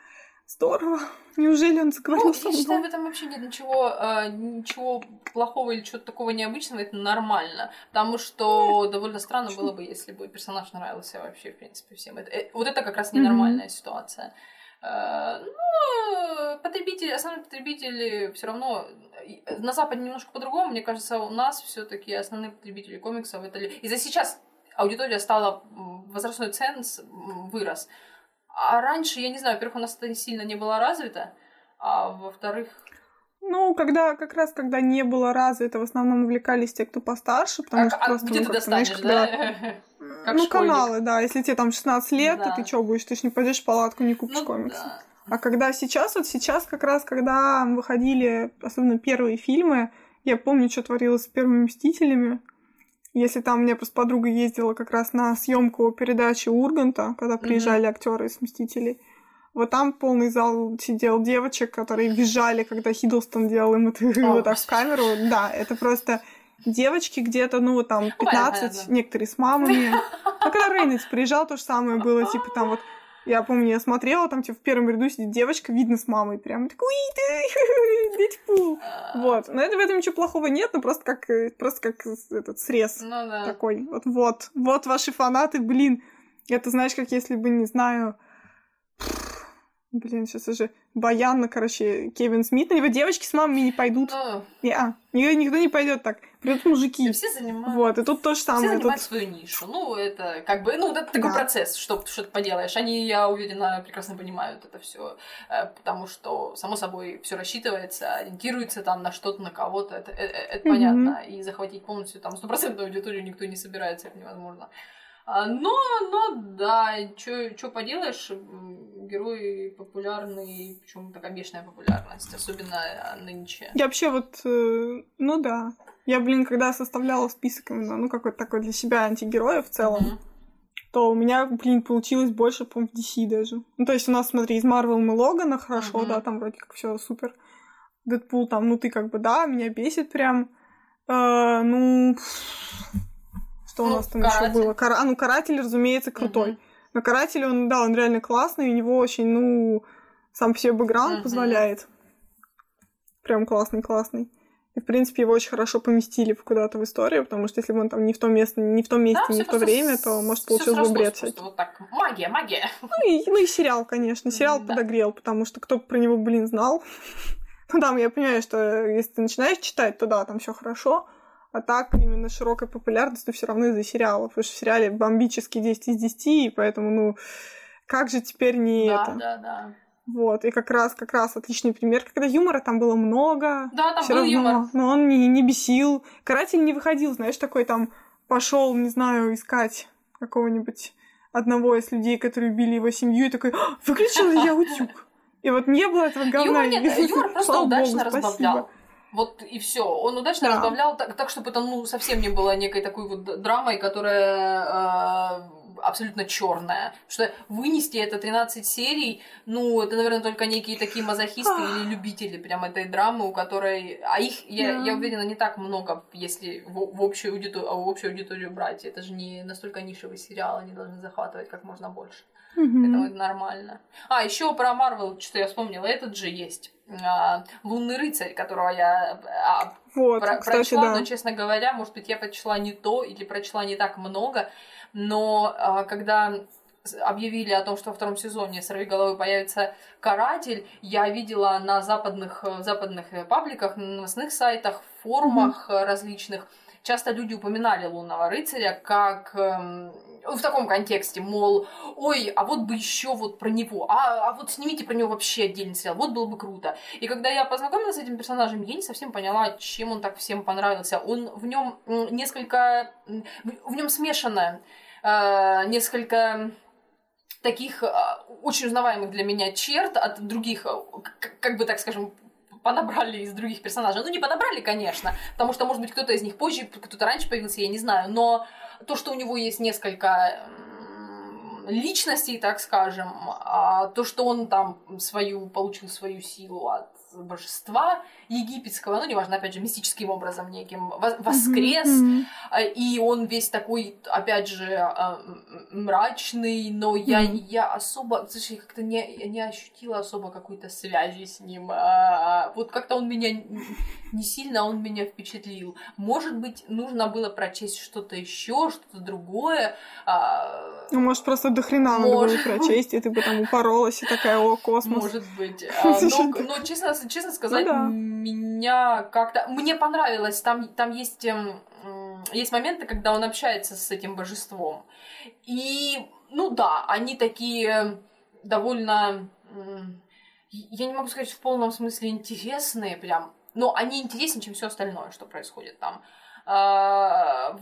здорово, неужели он Ну, заговорил со я считаю, в мной? этом вообще нет ничего, э, ничего плохого или чего-то такого необычного, это нормально. Потому что довольно странно было бы, если бы персонаж нравился вообще, в принципе, всем. Это, э, вот это как раз ненормальная ситуация. Э, Ну, потребители, основные потребители все равно э, на Западе немножко по-другому. Мне кажется, у нас все-таки основные потребители комиксов это из-за сейчас аудитория стала возрастной ценз вырос. А раньше, я не знаю, во-первых, у нас это сильно не было развито, а во-вторых, Ну, когда, как раз, когда не было развито, в основном увлекались те, кто постарше, потому а, что а просто, где ну, ты знаешь, достанешь, когда- да? Как ну, школьник. каналы, да. Если тебе там 16 лет, Да. то ты что будешь? Ты ж не пойдешь в палатку, не купишь Ну, комиксы. да. А когда сейчас, вот сейчас как раз, когда выходили, особенно первые фильмы, я помню, что творилось с первыми «Мстителями». Если там у меня просто подруга ездила как раз на съемку передачи Урганта, когда приезжали актеры из «Мстителей», вот там полный зал сидел девочек, которые бежали, когда Хиддлстон делал им это вот так в камеру. Да, это просто девочки где-то, ну, там 15, понятно. некоторые с мамами. Ну, когда Рейнольдс приезжал, то же самое было, типа там вот я помню, я смотрела, там типа в первом ряду сидит девочка, видно с мамой, прям такой, ты, Дэдпул. А, Вот, но это в этом ничего плохого нет, но просто как, э, просто как этот срез Ну да. такой. Вот, вот, вот ваши фанаты, блин. Это знаешь, как если бы, не знаю, блин, сейчас уже Баян, короче, Кевин Смит, на него девочки с мамами не пойдут. Ну, Не, никто, никто не пойдет так. Придут мужики. все занимают. Вот, и тут то же Все самое. занимают Тут... свою нишу. Ну, это как бы, ну, это такой Да. процесс, что что ты поделаешь. Они, я уверена, прекрасно понимают это все, потому что, само собой, все рассчитывается, ориентируется там на что-то, на кого-то. Это, э- э- это Мгм. понятно. И захватить полностью там стопроцентную аудиторию никто не собирается, это невозможно. А, Но, но, да, что поделаешь, герои популярные, причем такая бешеная популярность, особенно а, нынче. Я вообще вот, э, ну да. Я, блин, когда составляла список именно, ну, какой-то такой для себя антигероя в целом, то у меня, блин, получилось больше, по-моему, в DC даже. Ну, то есть у нас, смотри, из Марвел мы Логана, хорошо, Мгм. да, там вроде как все супер. Дэдпул там, ну, ты как бы, да, меня бесит прям. Э, ну, что у Ну, нас там еще Каратель. было? Кара... А, ну, Каратель, разумеется, крутой. Мгм. Но каратель, он, да, он реально классный, у него очень, ну, сам себе бэкграунд Мгм. позволяет. Прям классный-классный. И, в принципе, его очень хорошо поместили куда-то в историю, потому что если бы он там не в том месте, не в том месте, Да, не в то время, то, может, получился бы бред всякий. Вот так. Магия, магия. Ну и, ну и сериал, конечно. Сериал Да. подогрел, потому что кто бы про него, блин, знал. Ну да, я понимаю, что если ты начинаешь читать, то да, там все хорошо. А так, именно широкой популярностью все равно из-за сериалов. Потому что в сериале бомбический 10 из 10, и поэтому, ну, как же теперь не Да, это? да, да. Вот, и как раз, как раз отличный пример, когда юмора там было много. Да, там был равно, юмор. но он не, не бесил. Каратель не выходил, знаешь, такой там пошел, не знаю, искать какого-нибудь одного из людей, которые убили его семью, и такой, «А, выключил я утюг? И вот не было этого говна. Юмор нет, юмор просто слава удачно богу, спасибо. Вот и все. Он удачно Да. разбавлял так, так, чтобы это ну совсем не было некой такой вот драмой, которая э, абсолютно черная. Что вынести это 13 серий, ну, это, наверное, только некие такие мазохисты или любители прям этой драмы, у которой. А их, я, Да. я уверена, не так много, если в, в общую аудиторию, в общую аудиторию брать. Это же не настолько нишевый сериал, они должны захватывать как можно больше. Поэтому это нормально. А, еще про Марвел, что я вспомнила, этот же есть. А, Лунный рыцарь, которого я а, Вот, про- кстати, прочла, да. но, честно говоря, может быть, я прочла не то или прочла не так много, но а, когда объявили о том, что во втором сезоне «Сорвиголовы» появится каратель, я видела на западных, западных э, пабликах, на новостных сайтах, форумах э, различных, часто люди упоминали «Лунного рыцаря» как эм, в таком контексте, мол, ой, а вот бы еще вот про него, а, а вот снимите про него вообще отдельный сериал, вот было бы круто. И когда я познакомилась с этим персонажем, я не совсем поняла, чем он так всем понравился. Он в нем несколько, в нем смешано э, несколько таких э, очень узнаваемых для меня черт от других, э, как бы так скажем, понабрали из других персонажей. Ну, не понабрали, конечно, потому что, может быть, кто-то из них позже, кто-то раньше появился, я не знаю, но то, что у него есть несколько личностей, так скажем, а то, что он там свою, получил свою силу от божества египетского, ну, неважно, опять же, мистическим образом неким, вос- воскрес, а, и он весь такой, опять же, а, мрачный, но я, Мгм. я особо, слушай, я как-то не, не ощутила особо какой-то связи с ним. А, Вот как-то он меня не сильно он меня впечатлил. Может быть, нужно было прочесть что-то еще, что-то другое. Ну, может, просто до хрена надо было прочесть, и ты бы там упоролась, и такая, о, космос. Может быть. Но, но честно, честно сказать, Ну да. меня как-то... Мне понравилось, там, там есть, эм, есть моменты, когда он общается с этим божеством. И, ну да, они такие довольно... Я не могу сказать в полном смысле интересные прям, но они интереснее, чем все остальное, что происходит там. А,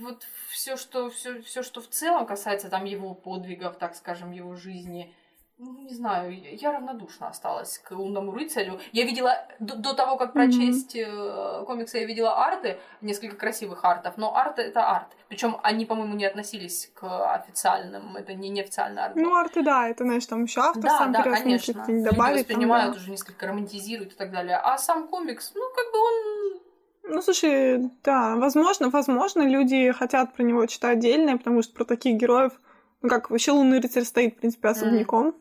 вот все, что, все, все, что в целом касается там его подвигов, так скажем, его жизни, ну, не знаю, я равнодушна осталась к лунному рыцарю. Я видела до, до того, как прочесть э, комиксы, я видела арты, несколько красивых артов, но арт это арт. Причем они, по-моему, не относились к официальным, это не неофициальный арт. Ну, арты, да, это, знаешь, там еще автор да, сам да, конечно. Люди добавит. там, воспринимают да. уже несколько романтизируют и так далее. А сам комикс, ну, как бы он Ну, слушай, да, возможно, возможно, люди хотят про него читать отдельное, потому что про таких героев, ну, как вообще Лунный рыцарь стоит, в принципе, особняком.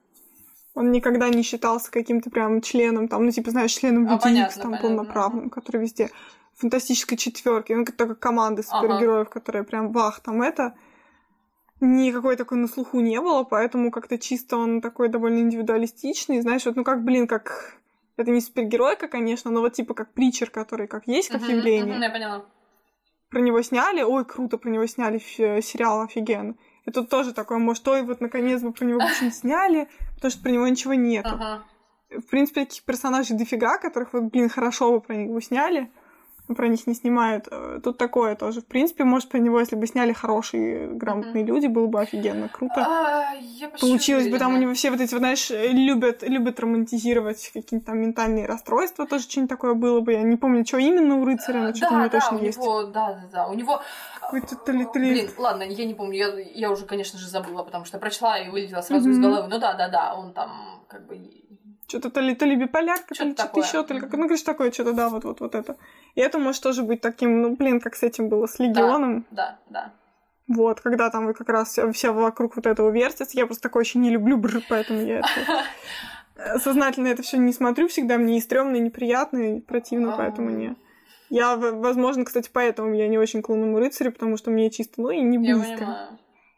Он никогда не считался каким-то прям членом, там, ну, типа, знаешь, членом А, понятно, там, понятно, полноправным, который везде. Фантастической четверки, ну, только команды супергероев, которые прям вах, там это. Никакой такой на слуху не было, поэтому как-то чисто он такой довольно индивидуалистичный. Знаешь, вот, ну, как, блин, как... Это не супергеройка, конечно, но вот типа как Притчер, который как есть, как явление мгм, я поняла. про него сняли, ой, круто, про него сняли сериал офигенно. И тут тоже такое, может, ой, вот наконец бы про него что-нибудь сняли, потому что про него ничего нету. Ага. В принципе, таких персонажей дофига, которых вот, блин, хорошо бы про них бы сняли, про них не снимают. Э, Тут такое тоже. В принципе, может, про него, если бы сняли хорошие, грамотные люди, было бы офигенно круто. А, Получилось бы там у него все вот эти, вот, знаешь, любят, любят романтизировать какие-то там ментальные расстройства, тоже что-нибудь такое было бы. Я не помню, что именно у рыцаря, но что-то у него да, точно у есть. него, да, да, да, у него... Какой-то то ли- то ли- Блин, ладно, я не помню, я, я уже, конечно же, забыла, потому что прочла и вылетела сразу из головы. Ну да, да, да, он там как бы... Что-то то ли, то ли биполярка, то Что-то ли что-то еще, то ли как, ну, короче, такое что-то, да, вот, вот, вот это. И это может тоже быть таким, ну, блин, как с этим было, с Легионом. Да, да. Вот, когда там как раз вся вокруг вот этого вертится. Я просто такое очень не люблю поэтому я это... Сознательно это все не смотрю всегда, мне и стрёмно, и неприятно, и противно, поэтому не. Я, возможно, кстати, поэтому я не очень к лунному рыцарю, потому что мне чисто, ну и не близко.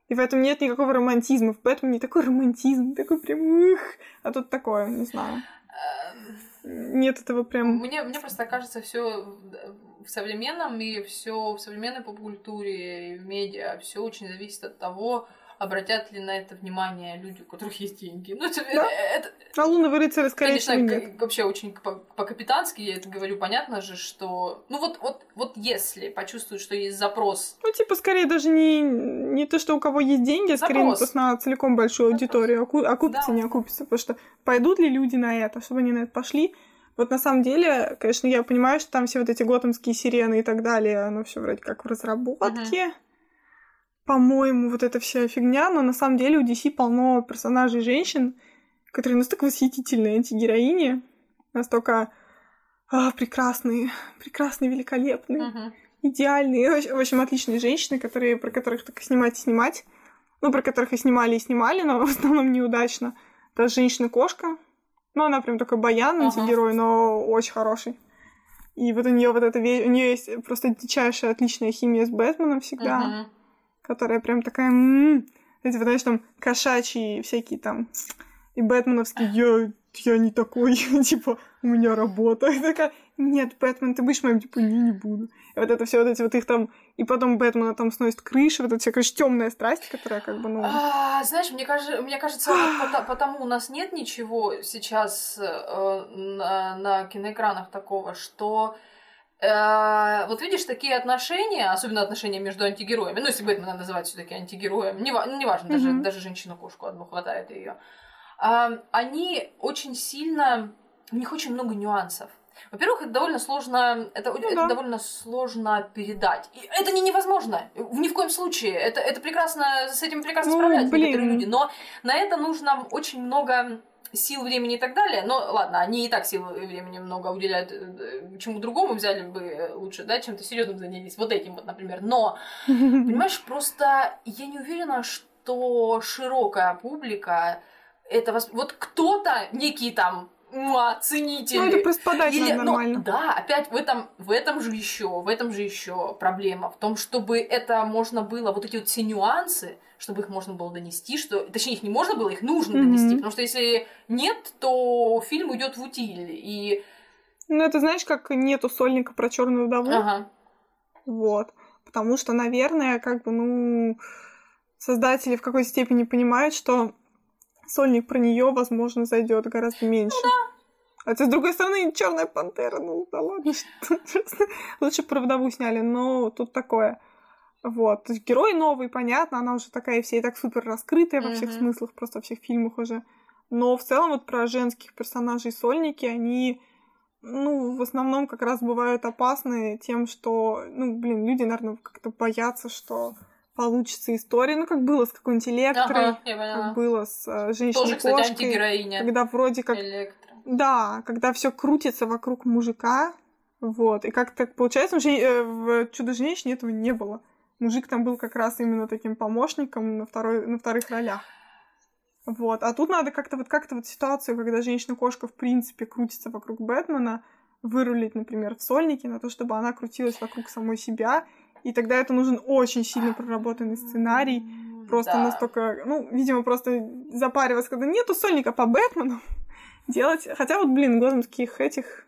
И в этом нет никакого романтизма, в этом не такой романтизм, такой прям ух, а тут такое, не знаю. Нет этого прям... Мне, мне просто кажется, все в современном мире, все в современной поп-культуре и в медиа, все очень зависит от того, обратят ли на это внимание люди, у которых есть деньги. Ну, это, да? это. А лунного рыцаря, скорее Конечно, всего, нет. вообще очень по-капитански я это говорю, понятно же, что... Ну, вот, вот, вот если почувствуют, что есть запрос... Ну, типа, скорее даже не, не то, что у кого есть деньги, а скорее запрос. на целиком большую аудиторию. Оку... Окупится, да. не окупится. Потому что пойдут ли люди на это, чтобы они на это пошли? Вот на самом деле, конечно, я понимаю, что там все вот эти готэмские сирены и так далее, оно все вроде как в разработке. Uh-huh по-моему, вот эта вся фигня, но на самом деле у DC полно персонажей женщин, которые настолько восхитительные антигероини, настолько а, прекрасные, прекрасные, великолепные, uh-huh. идеальные, в общем, отличные женщины, которые, про которых только снимать и снимать. Ну, про которых и снимали, и снимали, но в основном неудачно. Это женщина-кошка. Ну, она прям такой баян, антигерой, uh-huh. но очень хороший. И вот у нее вот это, у нее есть просто дичайшая отличная химия с Бэтменом всегда. Uh-huh которая прям такая... М-м-м. Эти, знаешь, там кошачьи всякие там и бэтменовские «я, я не такой, типа, у меня работа». И такая «нет, Бэтмен, ты будешь моим?» Типа «не, не буду». И вот это все вот эти вот их там... И потом Бэтмена там сносит крышу, вот эта вся, короче, темная страсть, которая как бы, ну... А, знаешь, мне, кажется, мне кажется, вот потому у нас нет ничего сейчас э, на, на киноэкранах такого, что вот видишь, такие отношения, особенно отношения между антигероями, ну, если Бэтмена называть все таки антигероем, не, неважно, даже, mm-hmm. даже женщину-кошку одну хватает ее, они очень сильно, у них очень много нюансов. Во-первых, это довольно сложно, это, ну, это да. довольно сложно передать. И это не невозможно, ни в коем случае. Это, это прекрасно, с этим прекрасно ну, справляются блин. некоторые люди. Но на это нужно очень много сил, времени и так далее. Но ладно, они и так сил и времени много уделяют э, чему другому, взяли бы лучше, да, чем-то серьезным занялись. Вот этим вот, например. Но, понимаешь, просто я не уверена, что широкая публика это восп... Вот кто-то, некий там ценители. Ну, это просто подать Или, ну, нормально. Да, опять в этом, в этом же еще, в этом же еще проблема. В том, чтобы это можно было, вот эти вот все нюансы, чтобы их можно было донести, что, точнее, их не можно было, их нужно mm-hmm. донести, потому что если нет, то фильм уйдет в утиль. И... Ну, это знаешь, как нету сольника про черную вдову. Ага. Вот. Потому что, наверное, как бы, ну, создатели в какой-то степени понимают, что сольник про нее, возможно, зайдет гораздо меньше. Ну, да. Хотя, с другой стороны, Черная пантера, ну да ладно, что лучше про вдову сняли, но тут такое. Вот. То есть герой новый, понятно, она уже такая вся и так супер раскрытая во всех смыслах, просто во всех фильмах уже. Но в целом вот про женских персонажей сольники, они, ну, в основном как раз бывают опасны тем, что, ну, блин, люди, наверное, как-то боятся, что получится история, ну, как было с какой-нибудь Электрой, ага, как было с э, женщиной-кошкой. Когда вроде как... Электро. Да, когда все крутится вокруг мужика, вот, и как так получается, в, э, в «Чудо-женщине» этого не было мужик там был как раз именно таким помощником на, второй, на вторых ролях. Вот. А тут надо как-то вот как-то вот ситуацию, когда женщина-кошка в принципе крутится вокруг Бэтмена, вырулить, например, в сольнике на то, чтобы она крутилась вокруг самой себя. И тогда это нужен очень сильно проработанный сценарий. Просто да. настолько, ну, видимо, просто запариваться, когда нету сольника по Бэтмену делать. Хотя вот, блин, готэмских этих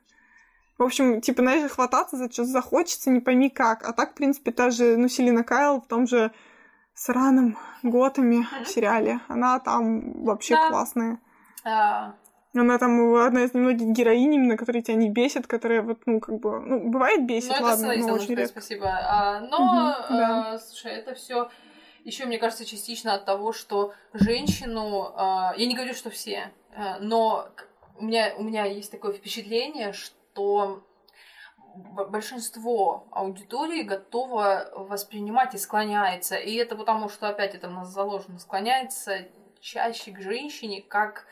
в общем, типа, знаешь, хвататься за что захочется, не пойми как. А так, в принципе, та же, ну, Селина Кайл в том же сраном Готами в сериале. Она там вообще да. классная. А... Она там одна из немногих героинь, именно, которые тебя не бесят, которые вот, ну, как бы, ну, бывает бесит, ну, ладно, но очень редко. Спасибо. А, но, угу, да. а, слушай, это все еще, мне кажется, частично от того, что женщину, а, я не говорю, что все, а, но у меня, у меня есть такое впечатление, что большинство аудитории готово воспринимать и склоняется. И это потому, что опять это у нас заложено, склоняется чаще к женщине как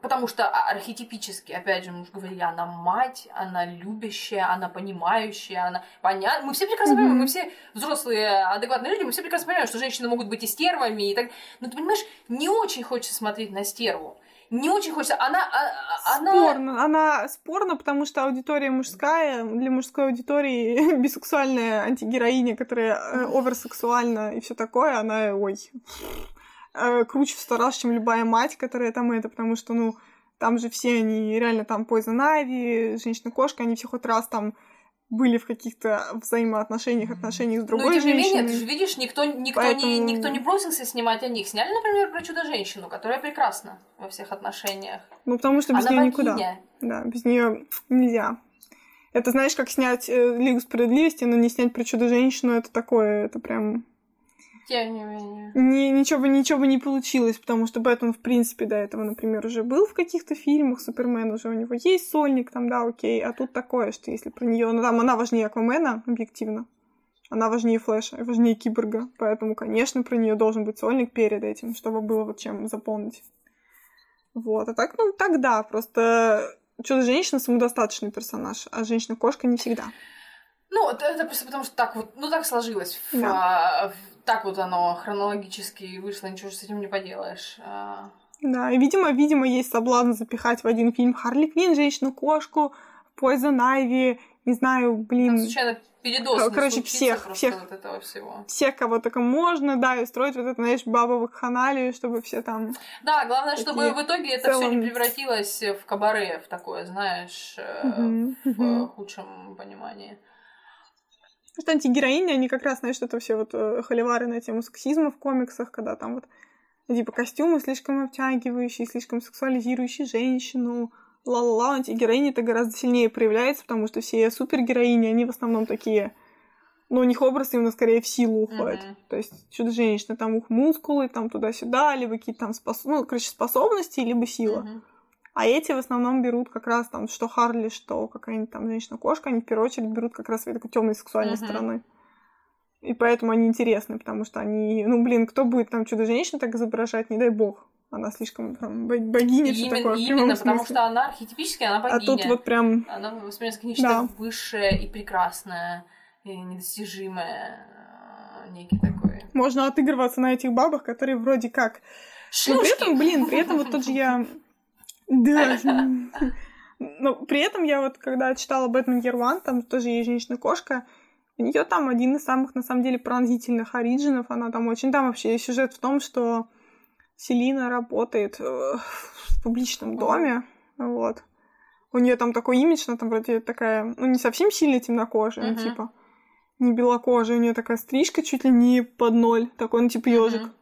Потому что а, архетипически, опять же, мы уже говорили, она мать, она любящая, она понимающая, она понятна. Мы все прекрасно mm-hmm. понимаем, мы все взрослые, адекватные люди, мы все прекрасно понимаем, что женщины могут быть и стервами, и так. Но ты понимаешь, не очень хочется смотреть на стерву не очень хочется. Она, а, она... Спорно. Она спорно, потому что аудитория мужская, для мужской аудитории бисексуальная антигероиня, которая э, оверсексуальна и все такое, она, ой, э, круче в сто раз, чем любая мать, которая там это, потому что, ну, там же все они реально там Poison Ivy, женщина-кошка, они все хоть раз там были в каких-то взаимоотношениях, отношениях с другой женщиной. Ну, тем не менее, ты же видишь, никто, никто, Поэтому... не, никто не бросился снимать о них. Сняли, например, про Чудо-женщину, которая прекрасна во всех отношениях. Ну, потому что без нее никуда. Да, без нее нельзя. Это знаешь, как снять э, Лигу справедливости, но не снять про Чудо-женщину, это такое, это прям тем не менее. Не, ничего, бы, ничего бы не получилось, потому что Бэтмен, в принципе, до этого, например, уже был в каких-то фильмах, Супермен уже у него есть сольник, там, да, окей, а тут такое, что если про нее, ну там она важнее Аквамена, объективно, она важнее Флэша, важнее Киборга, поэтому, конечно, про нее должен быть сольник перед этим, чтобы было вот чем заполнить. Вот, а так, ну, тогда просто Чудо-женщина самодостаточный персонаж, а женщина-кошка не всегда. Ну, это, это просто потому, что так вот, ну так сложилось. Да. В, так вот оно хронологически вышло, ничего с этим не поделаешь. А. Да, и, видимо, видимо, есть соблазн запихать в один фильм Харли Квинн, Женщину-кошку, Poison Ivy, не знаю, блин... Там случайно передоз Короче, всех, всех, вот этого всего. всех, кого только можно, да, и строить вот это, знаешь, бабовых ханалию, чтобы все там... Да, главное, чтобы в итоге это все не превратилось в кабаре, в такое, знаешь, угу, в угу. худшем понимании. Потому что антигероини, они как раз, знаешь, это все вот э, холивары на тему сексизма в комиксах, когда там вот типа костюмы слишком обтягивающие, слишком сексуализирующие женщину, ла-ла-ла, антигероини это гораздо сильнее проявляется, потому что все супергероини, они в основном такие, ну, у них образ именно скорее в силу уходит. Mm-hmm. То есть чудо-женщина, там их мускулы, там туда-сюда, либо какие-то там спос... ну, короче, способности, либо сила. Mm-hmm. А эти в основном берут как раз там, что Харли, что какая-нибудь там женщина-кошка, они в первую очередь берут как раз с такой темной сексуальной uh-huh. стороны. И поэтому они интересны, потому что они, ну, блин, кто будет там чудо-женщину так изображать, не дай бог. Она слишком там, богиня, и что такое. Именно, потому что она архетипически, она богиня. А тут вот прям... Она воспринимается нечто да. высшее и прекрасное, и недостижимое, э, некий такой. Можно отыгрываться на этих бабах, которые вроде как... Шлюшки. Но при этом, блин, при этом вот тот же я да. Но при этом я вот, когда читала Бэтмен Year One, там тоже есть женщина-кошка, у нее там один из самых, на самом деле, пронзительных оригинов. Она там очень... Там вообще сюжет в том, что Селина работает э, в публичном доме. Вот. У нее там такой имидж, она там вроде такая, ну, не совсем сильно темнокожая, uh-huh. типа, не белокожая, у нее такая стрижка чуть ли не под ноль, такой, ну, типа ежик. Uh-huh.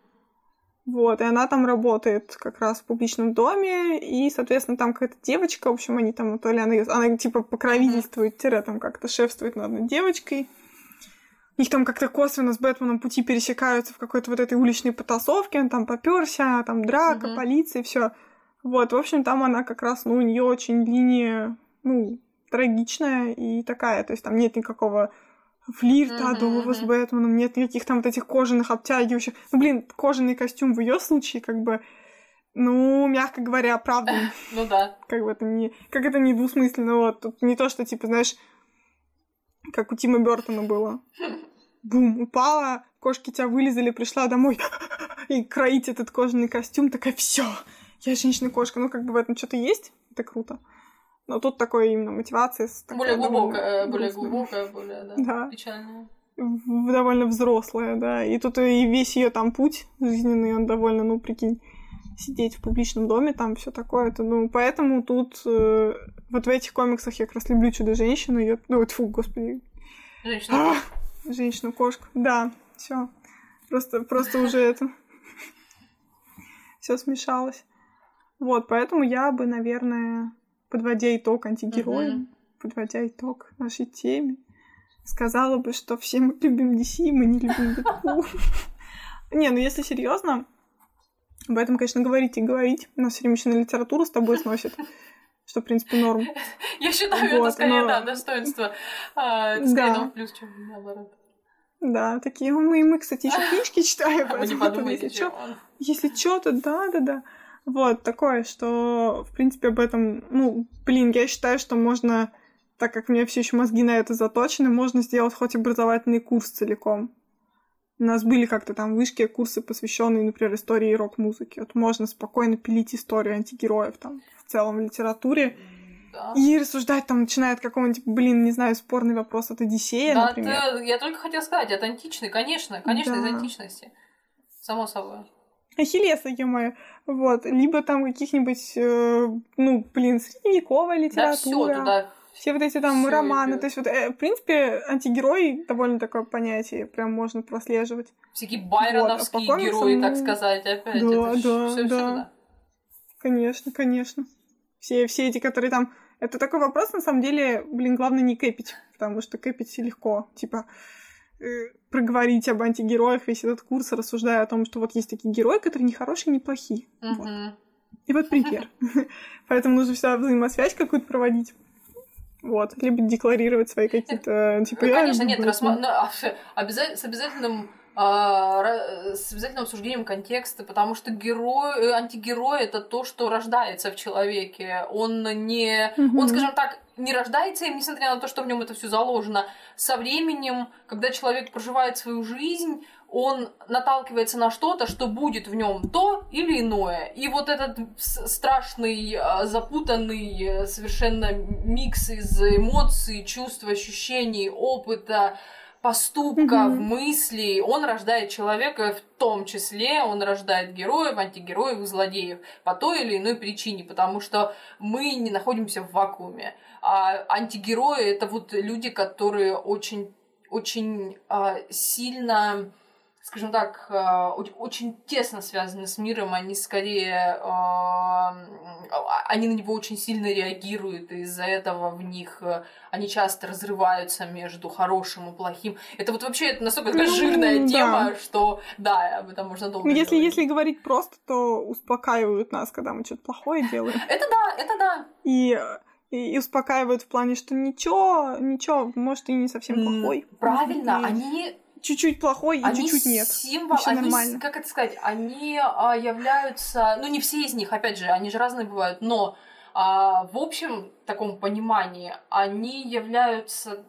Вот, и она там работает как раз в публичном доме, и, соответственно, там какая-то девочка, в общем, они там, то ли она, она типа покровительствует, тире там как-то шефствует над одной девочкой. Их там как-то косвенно с Бэтменом пути пересекаются в какой-то вот этой уличной потасовке, он там поперся, там драка, mm-hmm. полиция, все. Вот, в общем, там она как раз, ну, у нее очень линия, ну, трагичная и такая, то есть там нет никакого флирта адового mm-hmm. с Бэтменом, нет никаких там вот этих кожаных обтягивающих. Ну, блин, кожаный костюм в ее случае, как бы, ну, мягко говоря, правда. Ну да. Как бы это не, как это не двусмысленно, вот. Тут не то, что, типа, знаешь, как у Тима Бертона было. Бум, упала, кошки тебя вылезали, пришла домой и кроить этот кожаный костюм, такая, все, я женщина-кошка. Ну, как бы в этом что-то есть, это круто. Но тут такой именно мотивация. Более глубокая, более глубокая, более, да, да. печальная. Довольно взрослая, да. И тут и весь ее там путь жизненный, он довольно, ну, прикинь, сидеть в публичном доме, там все такое. Это, ну, поэтому тут э, вот в этих комиксах я как раз люблю чудо-женщину. Ее, ну, фу, господи. Женщина. Женщину-кошку. Да, все. Просто, просто уже это все смешалось. Вот, поэтому я бы, наверное, подводя итог антигероям, mm-hmm. подводя итог нашей теме, сказала бы, что все мы любим DC, мы не любим Дэдпул. Не, ну если серьезно, об этом, конечно, говорить и говорить. Нас все время еще на литературу с тобой сносит. Что, в принципе, норм. Я считаю, вот, это скорее, но... да, достоинство. А, это скорее да. плюс, чем наоборот. Да, такие мы, мы, кстати, еще книжки читаем. А не подумайте, если что, если что, то да, да, да. Вот, такое, что, в принципе, об этом, ну, блин, я считаю, что можно, так как у меня все еще мозги на это заточены, можно сделать хоть образовательный курс целиком. У нас были как-то там вышки курсы, посвященные, например, истории рок-музыки. Вот можно спокойно пилить историю антигероев там в целом в литературе. Да. И рассуждать там начинает какого-нибудь, блин, не знаю, спорный вопрос от Одиссея, Да, например. ты- я только хотела сказать, от античной, конечно, конечно, из Да. античности. Само собой. Ахиллеса, ё Вот. Либо там каких-нибудь, э, ну, блин, средневековая Да, литература. все туда. Все вот эти там всё романы. идёт. То есть, вот, э, в принципе, антигерой довольно такое понятие, прям можно прослеживать. Всякие байроновские Вот, а герои, так комиксам, сказать, опять. да, это да, всё да. сюда. Конечно, конечно. Все, все эти, которые там... Это такой вопрос, на самом деле, блин, главное не кэпить, потому что кэпить легко. Типа, проговорить об антигероях весь этот курс, рассуждая о том, что вот есть такие герои, которые не хорошие, не плохие. Вот. Мгм. И вот пример. Поэтому нужно всегда взаимосвязь какую-то проводить. Вот. Либо декларировать свои какие-то... Типа, Ну, конечно, нет, рассма- ну, а, обяза- с обязательным с обязательным обсуждением контекста, потому что герой, э, антигерой это то, что рождается в человеке. Он не, Мгм. он, скажем так, не рождается им, несмотря на то, что в нем это все заложено. Со временем, когда человек проживает свою жизнь, он наталкивается на что-то, что будет в нем то или иное. И вот этот страшный, а, запутанный э, совершенно микс из эмоций, чувств, ощущений, опыта, поступков, Мгм. мыслей, он рождает человека, в том числе он рождает героев, антигероев, злодеев по той или иной причине, потому что мы не находимся в вакууме. А антигерои это вот люди, которые очень, очень а, сильно скажем так, оч- очень тесно связаны с миром, они скорее, а, а, они на него очень сильно реагируют, и из-за этого в них а, они часто разрываются между хорошим и плохим. Это вот вообще это настолько такая Ну, жирная да. тема, что да, об этом можно долго Ну, если, говорить. если говорить просто, то успокаивают нас, когда мы что-то плохое делаем. Это да, это да. И, и, и успокаивают в плане, что ничего, ничего, может, и не совсем плохой. Правильно, И они Чуть-чуть плохой и чуть-чуть нет. символ, они, нормально. как это сказать, они а, являются, ну не все из них, опять же, они же разные бывают, но а, в общем таком понимании они являются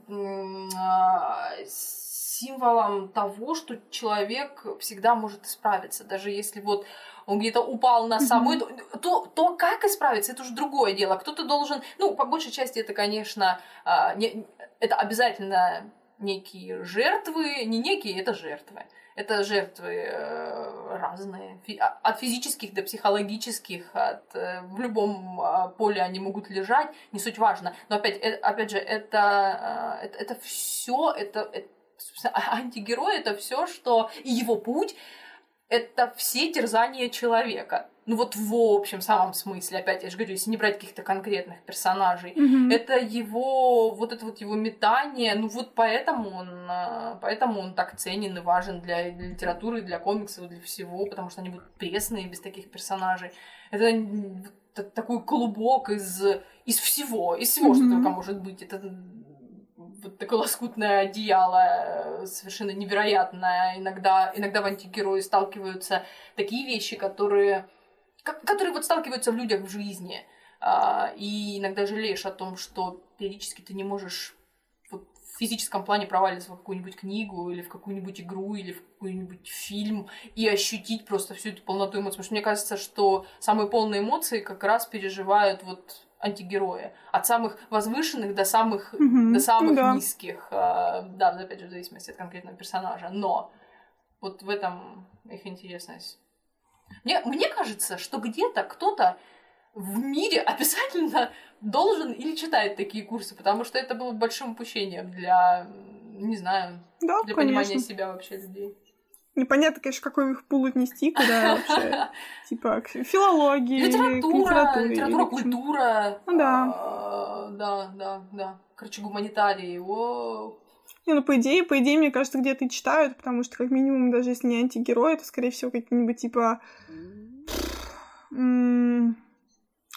а, символом того, что человек всегда может исправиться, даже если вот он где-то упал на самую... То, то, как исправиться, это уже другое дело. Кто-то должен... Ну, по большей части это, конечно, а, не- это обязательно некие жертвы, не некие, это жертвы. Это жертвы э, разные, а- от физических до психологических, от, э, в любом а, поле они могут лежать, не суть важно. Но опять, э, опять же, это, это, это все, это, это, а- антигерой это все, что и его путь это все терзания человека. Ну вот в общем самом смысле, опять я же говорю, если не брать каких-то конкретных персонажей, Мгм. это его, вот это вот его метание, ну вот поэтому он, а, поэтому он так ценен и важен для, для литературы, для комиксов, для всего, потому что они будут пресные без таких персонажей. Это такой клубок из, из всего, из всего, что Мгм. только может быть. Это вот такое лоскутное одеяло, э, совершенно невероятное. Иногда, иногда в антигерои сталкиваются такие вещи, которые, ко- которые вот сталкиваются в людях в жизни. А, И иногда жалеешь о том, что периодически ты не можешь вот в физическом плане провалиться в какую-нибудь книгу или в какую-нибудь игру или в какой-нибудь фильм и ощутить просто всю эту полноту эмоций. Потому что мне кажется, что самые полные эмоции как раз переживают вот антигерои. От самых возвышенных до самых, Мгм. до самых Ну да. низких. а, Да, опять же, в зависимости от конкретного персонажа. Но вот в этом их интересность. Мне, мне кажется, что где-то кто-то в мире обязательно должен или читает такие курсы, потому что это было бы большим упущением для, не знаю, Да, для понимания конечно. себя вообще людей. Непонятно, конечно, какой их пул отнести, куда вообще. Типа филологии, Литература, литература, культура. Ну да. а, Да, да, да. Короче, гуманитарии. Воу. Не, ну, по идее, по идее, мне кажется, где-то и читают, потому что, как минимум, даже если не антигерои, то, скорее всего, какие-нибудь, типа,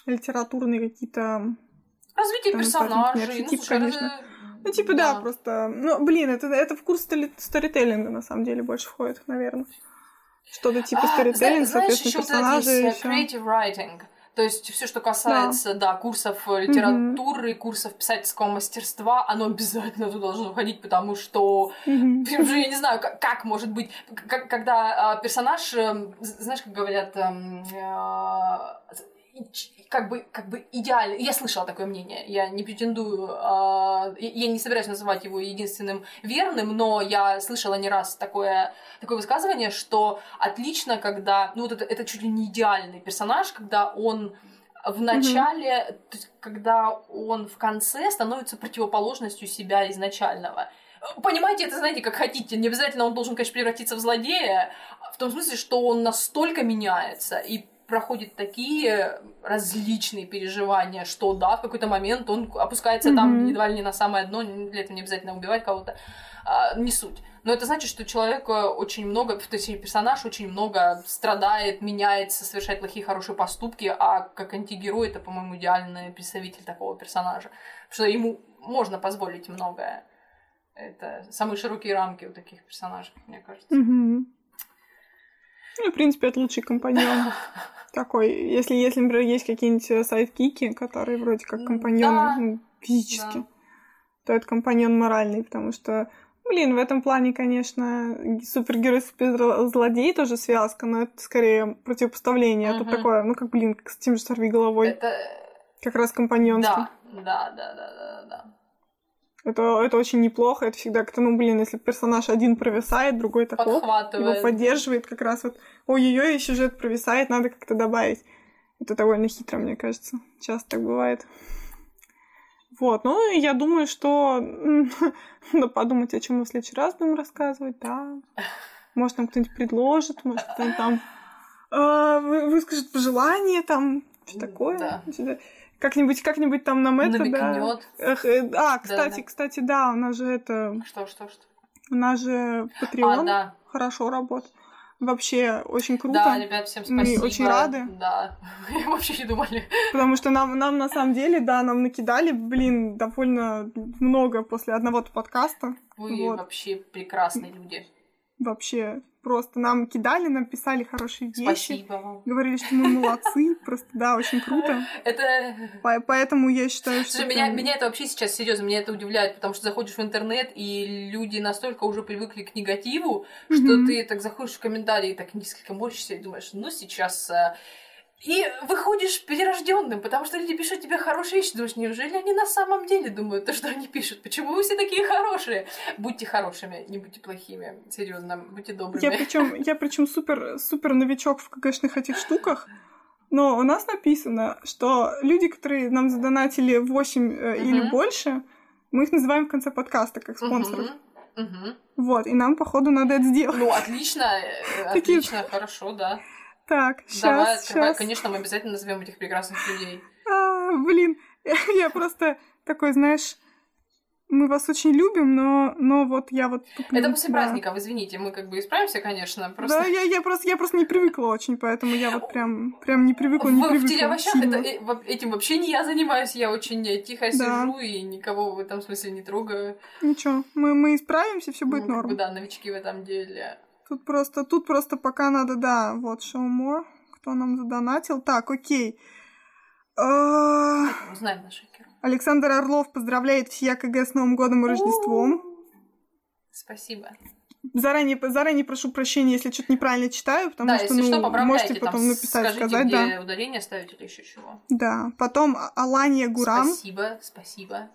литературные какие-то... Развитие Там, персонажей. Ну, слушай, конечно. это- Ну, типа, да, просто... Ну, блин, это, это в курс сторителлинга, на самом деле, больше входит, наверное. что-то типа сторителлинг, а, соответственно, персонажи. Знаешь, еще creative writing. То есть все, что касается, да, да курсов литературы, mm-hmm. курсов писательского мастерства, оно обязательно туда должно входить, потому что mm-hmm. я не знаю, как, как может быть, как, когда э, персонаж, э, знаешь, как говорят, эм, э, как бы, как бы идеальный. Я слышала такое мнение. Я не претендую, э, я не собираюсь называть его единственным верным, но я слышала не раз такое, такое высказывание, что отлично, когда, ну вот это, это чуть ли не идеальный персонаж, когда он в начале, mm-hmm. то есть, когда он в конце становится противоположностью себя изначального. Понимаете, это знаете, как хотите. Не обязательно он должен, конечно, превратиться в злодея, в том смысле, что он настолько меняется и проходит такие различные переживания, что да, в какой-то момент он опускается mm-hmm. там едва ли не на самое дно, для этого не обязательно убивать кого-то, а, не суть. Но это значит, что человек очень много, то есть персонаж очень много страдает, меняется, совершает плохие, хорошие поступки, а как антигерой это, по-моему, идеальный представитель такого персонажа. Потому что ему можно позволить многое. Это самые широкие рамки у таких персонажей, мне кажется. Mm-hmm. Ну, в принципе, это лучший компаньон. Такой, если, если, например, есть какие-нибудь э, сайдкики, которые вроде как компаньоны да. ну, физически, да. то это компаньон моральный, потому что, блин, в этом плане, конечно, супергерой злодей тоже связка, но это скорее противопоставление. Угу. Это такое, ну как, блин, как с тем же сорви головой. Это... Как раз компаньонство. Да, да, да, да, да, да. Это, это очень неплохо. Это всегда как-то, ну, блин, если персонаж один провисает, другой так его поддерживает как раз вот. Ой-ой-ой, сюжет провисает, надо как-то добавить. Это довольно хитро, мне кажется. Часто так бывает. Вот, ну, я думаю, что надо подумать, о чем мы в следующий раз будем рассказывать, да. Может, нам кто-нибудь предложит, может, кто-нибудь там э, выскажет пожелание, там, что такое. Да. Как-нибудь, как-нибудь там нам это, да. Эх, э, а, кстати, да, да. кстати, да, у нас же это... Что, что, что? У нас же Patreon а, да. хорошо работает. Вообще очень круто. Да, ребят, всем спасибо. Мы очень рады. Да, вообще не думали. Потому что нам, нам на самом деле, да, нам накидали, блин, довольно много после одного подкаста. Вы вот. вообще прекрасные люди. Вообще, просто нам кидали, нам писали хорошие вещи. Спасибо вам. Говорили, что мы молодцы. Просто, да, очень круто. Это... Поэтому я считаю, что... Слушай, меня, меня это вообще сейчас серьезно, меня это удивляет, потому что заходишь в интернет, и люди настолько уже привыкли к негативу, что ты так заходишь в комментарии, так несколько морщишься и думаешь, ну сейчас э, и выходишь перерожденным, потому что люди пишут тебе хорошие вещи. Думаешь, неужели они на самом деле думают то, что они пишут? Почему вы все такие хорошие? Будьте хорошими, не будьте плохими. Серьезно, будьте добрыми. Я причем, я причем супер, супер новичок в КГшных этих штуках. Но у нас написано, что люди, которые нам задонатили 8 э, uh-huh. или больше, мы их называем в конце подкаста как спонсоров. Uh-huh. Uh-huh. Вот, и нам, походу, надо это сделать. Ну, отлично, э, отлично, хорошо, да. Так, сейчас, Давай, сейчас. Конечно, мы обязательно назовем этих прекрасных людей. А, блин, я просто такой, знаешь, мы вас очень любим, но, но вот я вот туплю. Это после да. праздников, извините, мы как бы исправимся, конечно. Просто... Да, я, я, просто, я просто не привыкла очень, поэтому я вот прям, прям не привыкла, не в, привыкла. В телеовощах это, э, этим вообще не я занимаюсь, я очень тихо да. сижу и никого в этом смысле не трогаю. Ничего, мы, мы исправимся, все будет ну, норм. Как бы, да, новички в этом деле. Тут просто, тут просто пока надо, да, вот, show more, кто нам задонатил. Так, окей. А, узнаем на шейкеру. Александр Орлов поздравляет всея КГ с Новым годом и Рождеством. Спасибо. Заранее, заранее прошу прощения, если что-то неправильно читаю, потому да, что, ну, что, можете потом там написать, скажите, сказать, где да. ударение ставить или еще чего. Да. Потом Алания Гурам. Спасибо, спасибо.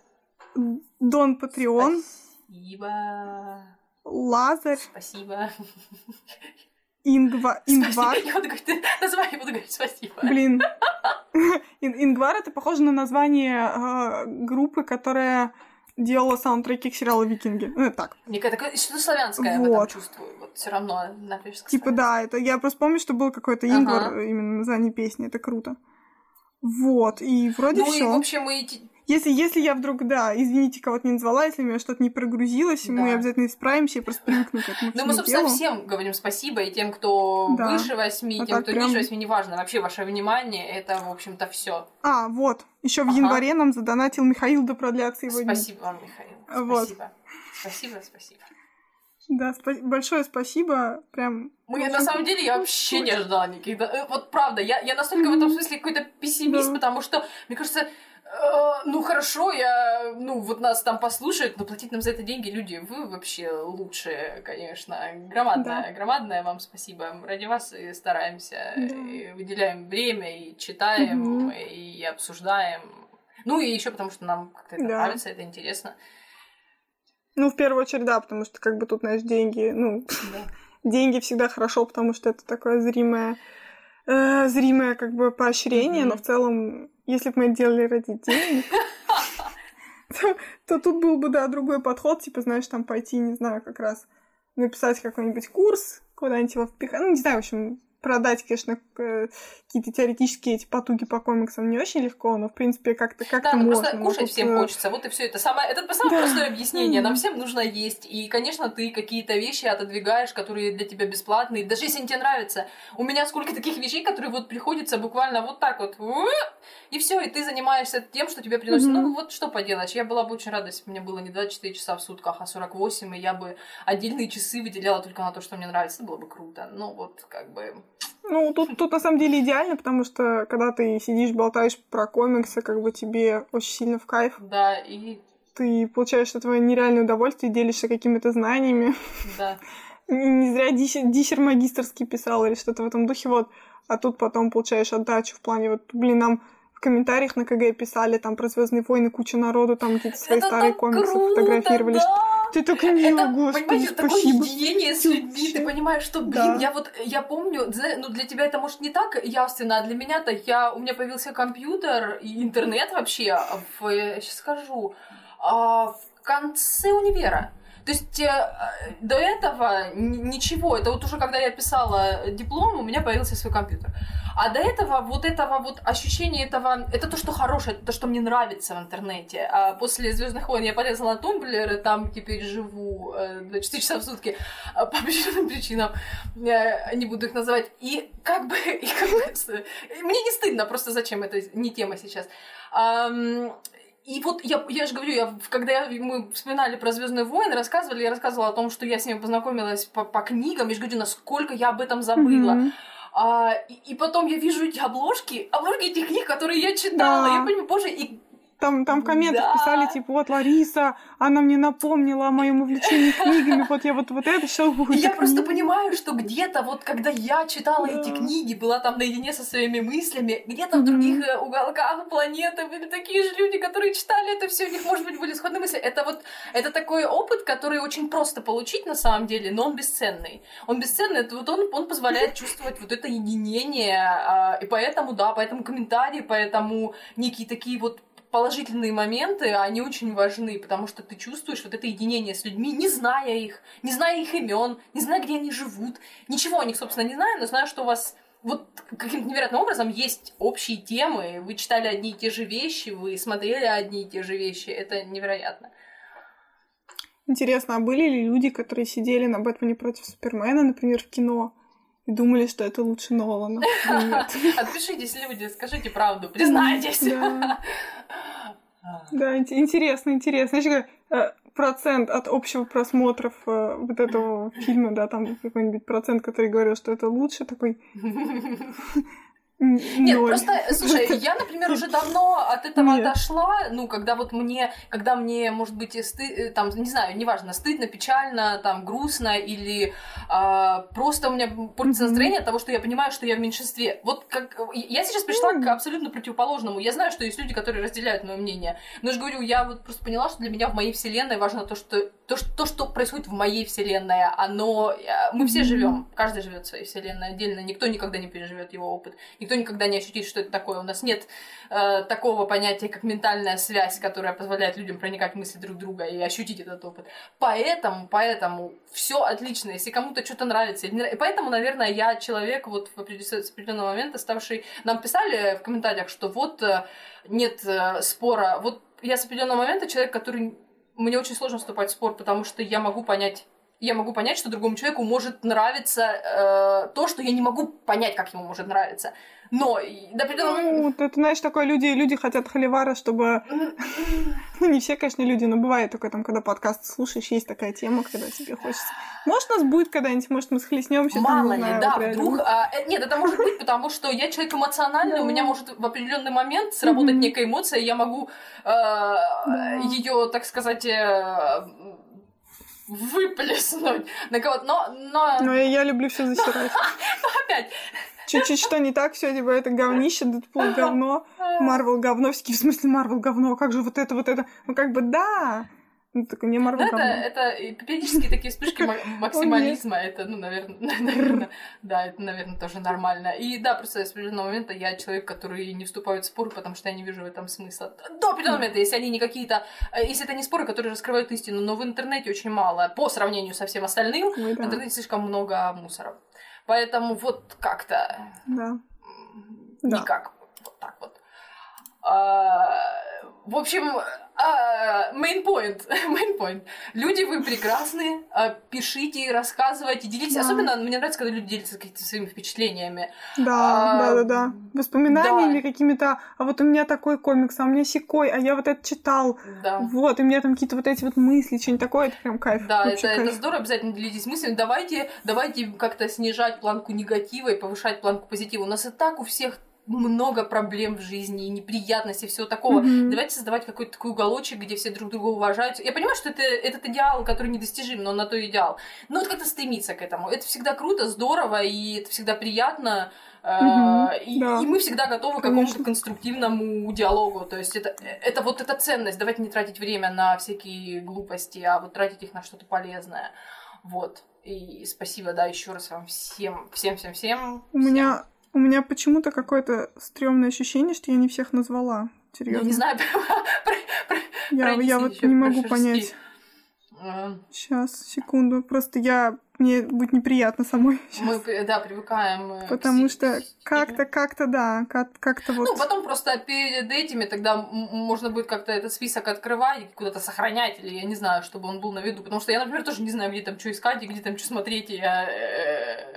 Дон Патреон. Спасибо. Лазарь. Спасибо. Ингва... Ингвар. Я буду говорить, название буду говорить спасибо. Блин. Ингвар это похоже на название э, группы, которая делала саундтреки к сериалу Викинги. Ну, так. Некое такое, что-то славянское вот. я чувствую. Вот все равно на Типа, да, это я просто помню, что был какой-то Ингвар, ага. именно название песни, это круто. Вот, и вроде ну, все. Ну, и, в общем, мы если, если я вдруг, да, извините, кого-то не назвала, если у меня что-то не прогрузилось, да. мы обязательно исправимся и просто привыкну к этому Ну, мы, собственно, делу. всем говорим спасибо, и тем, кто да. выше восьми, а тем, кто прям... ниже восьми, неважно. Вообще, ваше внимание, это, в общем-то, все. А, вот. Еще в ага. январе нам задонатил Михаил, да продлятся его Спасибо вам, Михаил. Вот. Спасибо. Спасибо, спасибо. Да, спа- большое спасибо. Прям. Мы, на самом деле, я вообще не ожидала никаких. да, Вот правда, я, я настолько в этом смысле какой-то пессимист, Да. потому что, мне кажется, э, ну хорошо, я, ну вот нас там послушают, но платить нам за это деньги, люди, вы вообще лучшие, конечно, громадное, громадное вам спасибо. Ради вас и стараемся, Да. и выделяем время, и читаем, Мгм. и обсуждаем. Ну и еще потому, что нам как-то это Да. нравится, это интересно. Ну, в первую очередь, да, потому что как бы тут, знаешь, деньги, ну, Да. деньги всегда хорошо, потому что это такое зримое, э, зримое как бы поощрение, Мгм. но в целом, если бы мы делали ради денег, то, то тут был бы, да, другой подход, типа, знаешь, там пойти, не знаю, как раз написать какой-нибудь курс, куда-нибудь его впихать, ну, не знаю, в общем, продать, конечно, к- какие-то теоретические эти потуги по комиксам не очень легко, но, в принципе, как-то как Да, ну можно. просто Но кушать тут, всем э, хочется. Вот и все это самое. Это самое Да. простое объяснение. Нам всем нужно есть. И, конечно, ты какие-то вещи отодвигаешь, которые для тебя бесплатные. Даже если они тебе нравятся. У меня сколько таких вещей, которые вот приходится буквально вот так вот. И все, и ты занимаешься тем, что тебе приносит. Мгм. Ну вот что поделаешь. Я была бы очень рада, если бы мне было не 24 часа в сутках, а 48, и я бы отдельные часы выделяла только на то, что мне нравится. Это было бы круто. Ну вот, как бы... Ну, тут, тут на самом деле идеально, потому что когда ты сидишь, болтаешь про комиксы, как бы тебе очень сильно в кайф. Да, и... Ты получаешь от этого нереальное удовольствие, делишься какими-то знаниями. Да. Не зря диссер, диссер магистрский писал или что-то в этом духе, вот. А тут потом получаешь отдачу в плане, вот, блин, нам в комментариях на КГ писали там про Звездные войны, куча народу, там какие-то свои Это старые комиксы круто, фотографировали. да! Ты так мило, это, господи, понимаете, такое спасибо. единение с людьми, ты понимаешь, что, блин, Да. я вот, я помню, ну, для тебя это, может, не так явственно, а для меня-то я, у меня появился компьютер и интернет вообще в, я сейчас скажу, а, в конце универа. То есть э, до этого ничего, это вот уже когда я писала диплом, у меня появился свой компьютер. А до этого вот этого вот ощущения этого, это то, что хорошее, это то, что мне нравится в интернете. А после Звездных войн я полезла на Тумблер, и там теперь живу э, 24 часа в сутки а, по определенным причинам, э, не буду их называть. И как бы, и как бы мне не стыдно, просто зачем это не тема сейчас. И вот я, я же говорю, я, когда я- мы вспоминали про Звездные войны, рассказывали, я рассказывала о том, что я с ними познакомилась по, по книгам, я же говорю, насколько я об этом забыла. Мгм. А, и, и потом я вижу эти обложки, обложки этих книг, которые я читала. Да. Я понимаю, боже, и Там, там в комментах Да. писали, типа, вот Лариса, она мне напомнила о моем увлечении книгами, вот я вот, вот это все И я просто понимаю, что где-то вот когда я читала эти книги, была там наедине со своими мыслями, где-то в других э, уголках планеты были такие же люди, которые читали это все, у них, может быть, были сходные мысли. Это вот, это такой опыт, который очень просто получить на самом деле, но он бесценный. Он бесценный, это вот он, он позволяет чувствовать вот это единение, а, и поэтому, да, поэтому комментарии, поэтому некие такие вот положительные моменты, они очень важны, потому что ты чувствуешь вот это единение с людьми, не зная их, не зная их имен, не зная, где они живут, ничего о них, собственно, не знаю, но знаю, что у вас вот каким-то невероятным образом есть общие темы, вы читали одни и те же вещи, вы смотрели одни и те же вещи, это невероятно. Интересно, а были ли люди, которые сидели на Бэтмене против Супермена, например, в кино, и думали, что это лучше Нолана? Отпишитесь, люди, скажите правду, признайтесь. Да. Да, ин- интересно, интересно. Говорю, э, процент от общего просмотров э, вот этого фильма, да, там какой-нибудь процент, который говорил, что это лучше, такой... Нет, ноль. просто, слушай, я, например, уже давно от этого Нет. отошла, ну, когда вот мне, когда мне, может быть, сты, там, не знаю, неважно, стыдно, печально, там, грустно, или а, просто у меня портится Мгм. настроение от того, что я понимаю, что я в меньшинстве. Вот как, я сейчас пришла к абсолютно противоположному. Я знаю, что есть люди, которые разделяют мое мнение, но я же говорю, я вот просто поняла, что для меня в моей вселенной важно то, что то, что, то, что происходит в моей вселенной, оно, э, мы все Мгм. живем, каждый живет в своей вселенной отдельно, никто никогда не переживет его опыт, никто никогда не ощутит, что это такое. У нас нет э, такого понятия, как ментальная связь, которая позволяет людям проникать в мысли друг друга и ощутить этот опыт. Поэтому, поэтому все отлично. Если кому-то что-то нравится, не. И поэтому, наверное, я человек вот в определен- с определенного момента ставший. Нам писали в комментариях, что вот э, нет э, спора. Вот я с определенного момента человек, который мне очень сложно вступать в спор, потому что я могу понять я могу понять, что другому человеку может нравиться э, то, что я не могу понять, как ему может нравиться. Но до определенного... Ну, это, знаешь, такое, люди, люди хотят холивара, чтобы... Ну, не все, конечно, люди, но бывает такое, там, когда подкаст слушаешь, есть такая тема, когда тебе хочется. Может, нас будет когда-нибудь, может, мы схлестнемся. Мало ли, да, вдруг... А, э, нет, это может быть, потому что я человек эмоциональный, у меня может в определенный момент сработать некая эмоция, я могу э, ее, так сказать, э, выплеснуть на кого-то, но... Но, но я, я люблю все засирать. Но опять, Чуть-чуть что не так, все типа это говнище, Дэдпул говно, Марвел говно, в смысле Марвел говно, как же вот это, вот это, ну как бы да, ну, так не Марвел это, это периодически такие вспышки максимализма, это, ну, наверное, наверное, да, это, наверное, тоже нормально. И да, просто с определенного момента я человек, который не вступает в споры, потому что я не вижу в этом смысла. До определенного момента, если они не какие-то, э, если это не споры, которые раскрывают истину, но в интернете очень мало, по сравнению со всем остальным, да. в интернете слишком много мусора. Поэтому вот как-то да. никак. Да. Вот так вот. А, в общем, а, point, main point. Люди, вы прекрасные, а, пишите, рассказывайте, делитесь. Да. Особенно мне нравится, когда люди делятся какими-то своими впечатлениями. Да, а, да, да, да. Воспоминаниями да. какими-то. А вот у меня такой комикс, а у меня секой, а я вот это читал. Да. Вот, и у меня там какие-то вот эти вот мысли, что-нибудь такое, это прям кайф. Да, это, кайф. это здорово, обязательно делитесь мыслями. Давайте, давайте как-то снижать планку негатива и повышать планку позитива. У нас и так у всех много проблем в жизни, неприятностей, всего такого. Mm-hmm. Давайте создавать какой-то такой уголочек, где все друг друга уважают. Я понимаю, что это этот идеал, который недостижим, но на то идеал. Но вот как-то стремиться к этому. Это всегда круто, здорово, и это всегда приятно. Mm-hmm. И, да. и мы всегда готовы к какому-то конструктивному диалогу. То есть это, это вот эта ценность. Давайте не тратить время на всякие глупости, а вот тратить их на что-то полезное. Вот. И спасибо, да, еще раз вам всем, всем, всем, всем. У меня у меня почему-то какое-то стрёмное ощущение, что я не всех назвала. Серьезно. Я не знаю, я, я вот не могу понять. Сейчас, секунду. Просто я мне будет неприятно самой. Сейчас. Мы, да, привыкаем. Э, Потому что как-то, как-то, да, как-то вот... Ну, потом просто перед этими тогда можно будет как-то этот список открывать, куда-то сохранять, или я не знаю, чтобы он был на виду. Потому что я, например, тоже не знаю, где там что искать и где там что смотреть. И я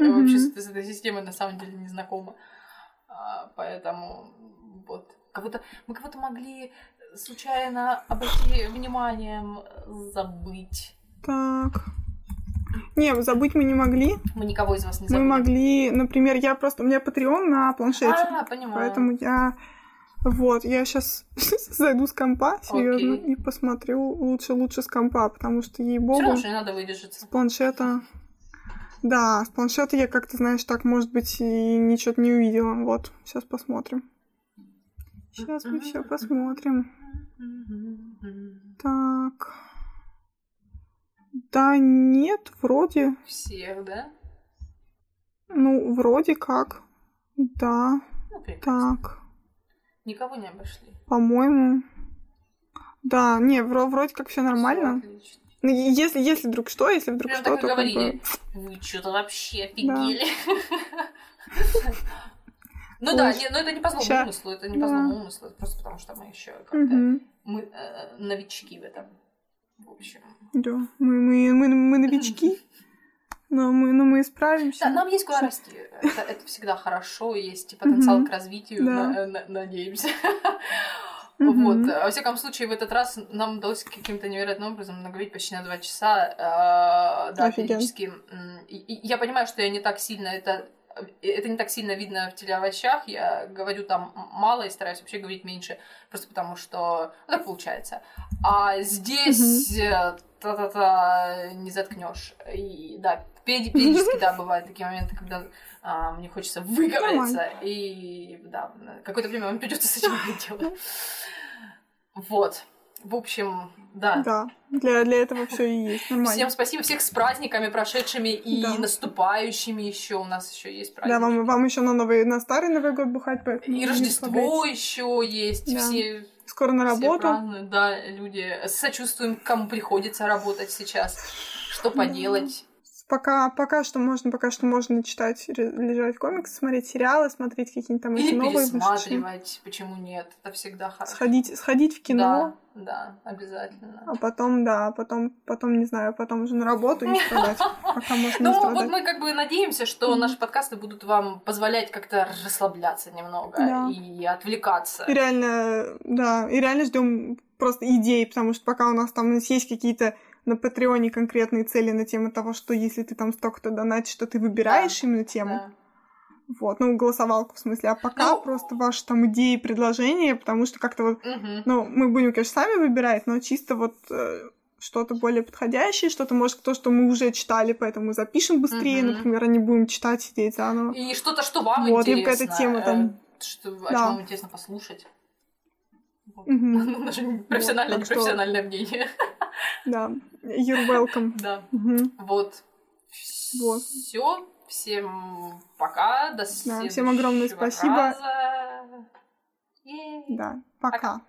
mm-hmm. вообще с, этой системой на самом деле не знакома. А, поэтому вот. Кого-то, мы кого-то могли случайно обойти вниманием забыть. Так. Не, забыть мы не могли. Мы никого из вас не забыли. Мы могли, например, я просто... У меня Patreon на планшете. А, понимаю. Поэтому я... Вот, я сейчас зайду с компа, серьезно, и посмотрю лучше лучше с компа, потому что ей богу. Все не надо выдержаться. С планшета. Да, с планшета я как-то, знаешь, так, может быть, и ничего не увидела. Вот, сейчас посмотрим. Сейчас мы все посмотрим. Так. Да нет, вроде. Всех, да? Ну, вроде как. Да. Ну, так. Никого не обошли. По-моему. Да, не, вроде как все нормально. Всё ну, если, если вдруг что, если вдруг Прям что, то говорили. Как бы... Вы что-то вообще офигели. Ну да, но это не по злому умыслу, это не по злому умыслу, просто потому что мы еще как-то мы э, новички в этом. В общем. Да, мы, мы, мы, мы новички, но мы, но мы справимся. Да, нам есть куда расти. Это, это всегда хорошо, есть потенциал к развитию, да. Надеемся. Вот. Во всяком случае, в этот раз нам удалось каким-то невероятным образом наговорить почти на два часа. Э, да, периодически. Я понимаю, что я не так сильно это это не так сильно видно в телеовощах, я говорю там мало и стараюсь вообще говорить меньше, просто потому что ну, так получается. А здесь mm-hmm. та-та-та не заткнешь. И да, периодически, да, бывают такие моменты, когда а, мне хочется выговориться, и да, какое-то время вам придется с этим делать. Вот. В общем, да. Да, для, для этого все и есть. Нормально. Всем спасибо, всех с праздниками прошедшими и да. наступающими еще. У нас еще есть праздники. Да, вам, вам еще на новый, на старый Новый год бухать, поэтому. И Рождество еще есть. Да. Все Скоро на работу. Празднуют, да, люди. Сочувствуем, кому приходится работать сейчас. Что поделать. Пока, пока что можно, пока что можно читать, лежать комиксы, смотреть сериалы, смотреть какие-нибудь там Или эти новые пересматривать, почему нет? Это всегда хорошо. Сходить, сходить в кино. да, обязательно. А потом, да, потом, потом, не знаю, потом уже на работу и страдать. Пока можно Ну, вот мы как бы надеемся, что наши подкасты будут вам позволять как-то расслабляться немного Да. и отвлекаться. Реально, да, и реально ждем просто идей, потому что пока у нас там есть какие-то на Патреоне конкретные цели на тему того, что если ты там столько-то донатишь, что ты выбираешь именно тему. Да. Вот, ну, голосовалку в смысле. А пока Ну- просто ваши там идеи, предложения, потому что как-то вот, Мгм. ну, мы будем, конечно, сами выбирать, но чисто вот э, что-то более подходящее, что-то, может, то, что мы уже читали, поэтому запишем быстрее, Мгм. например, а не будем читать, сидеть заново. И что-то, что вам Вот, интересно. какая-то тема там. э, Что, о Да. чем вам интересно послушать. Даже не профессиональное, так не что- профессиональное мнение. Да, you're welcome. Да. Вот. Вот. Все. Всем пока. До Да, следующего всем огромное спасибо. раза. Да, пока.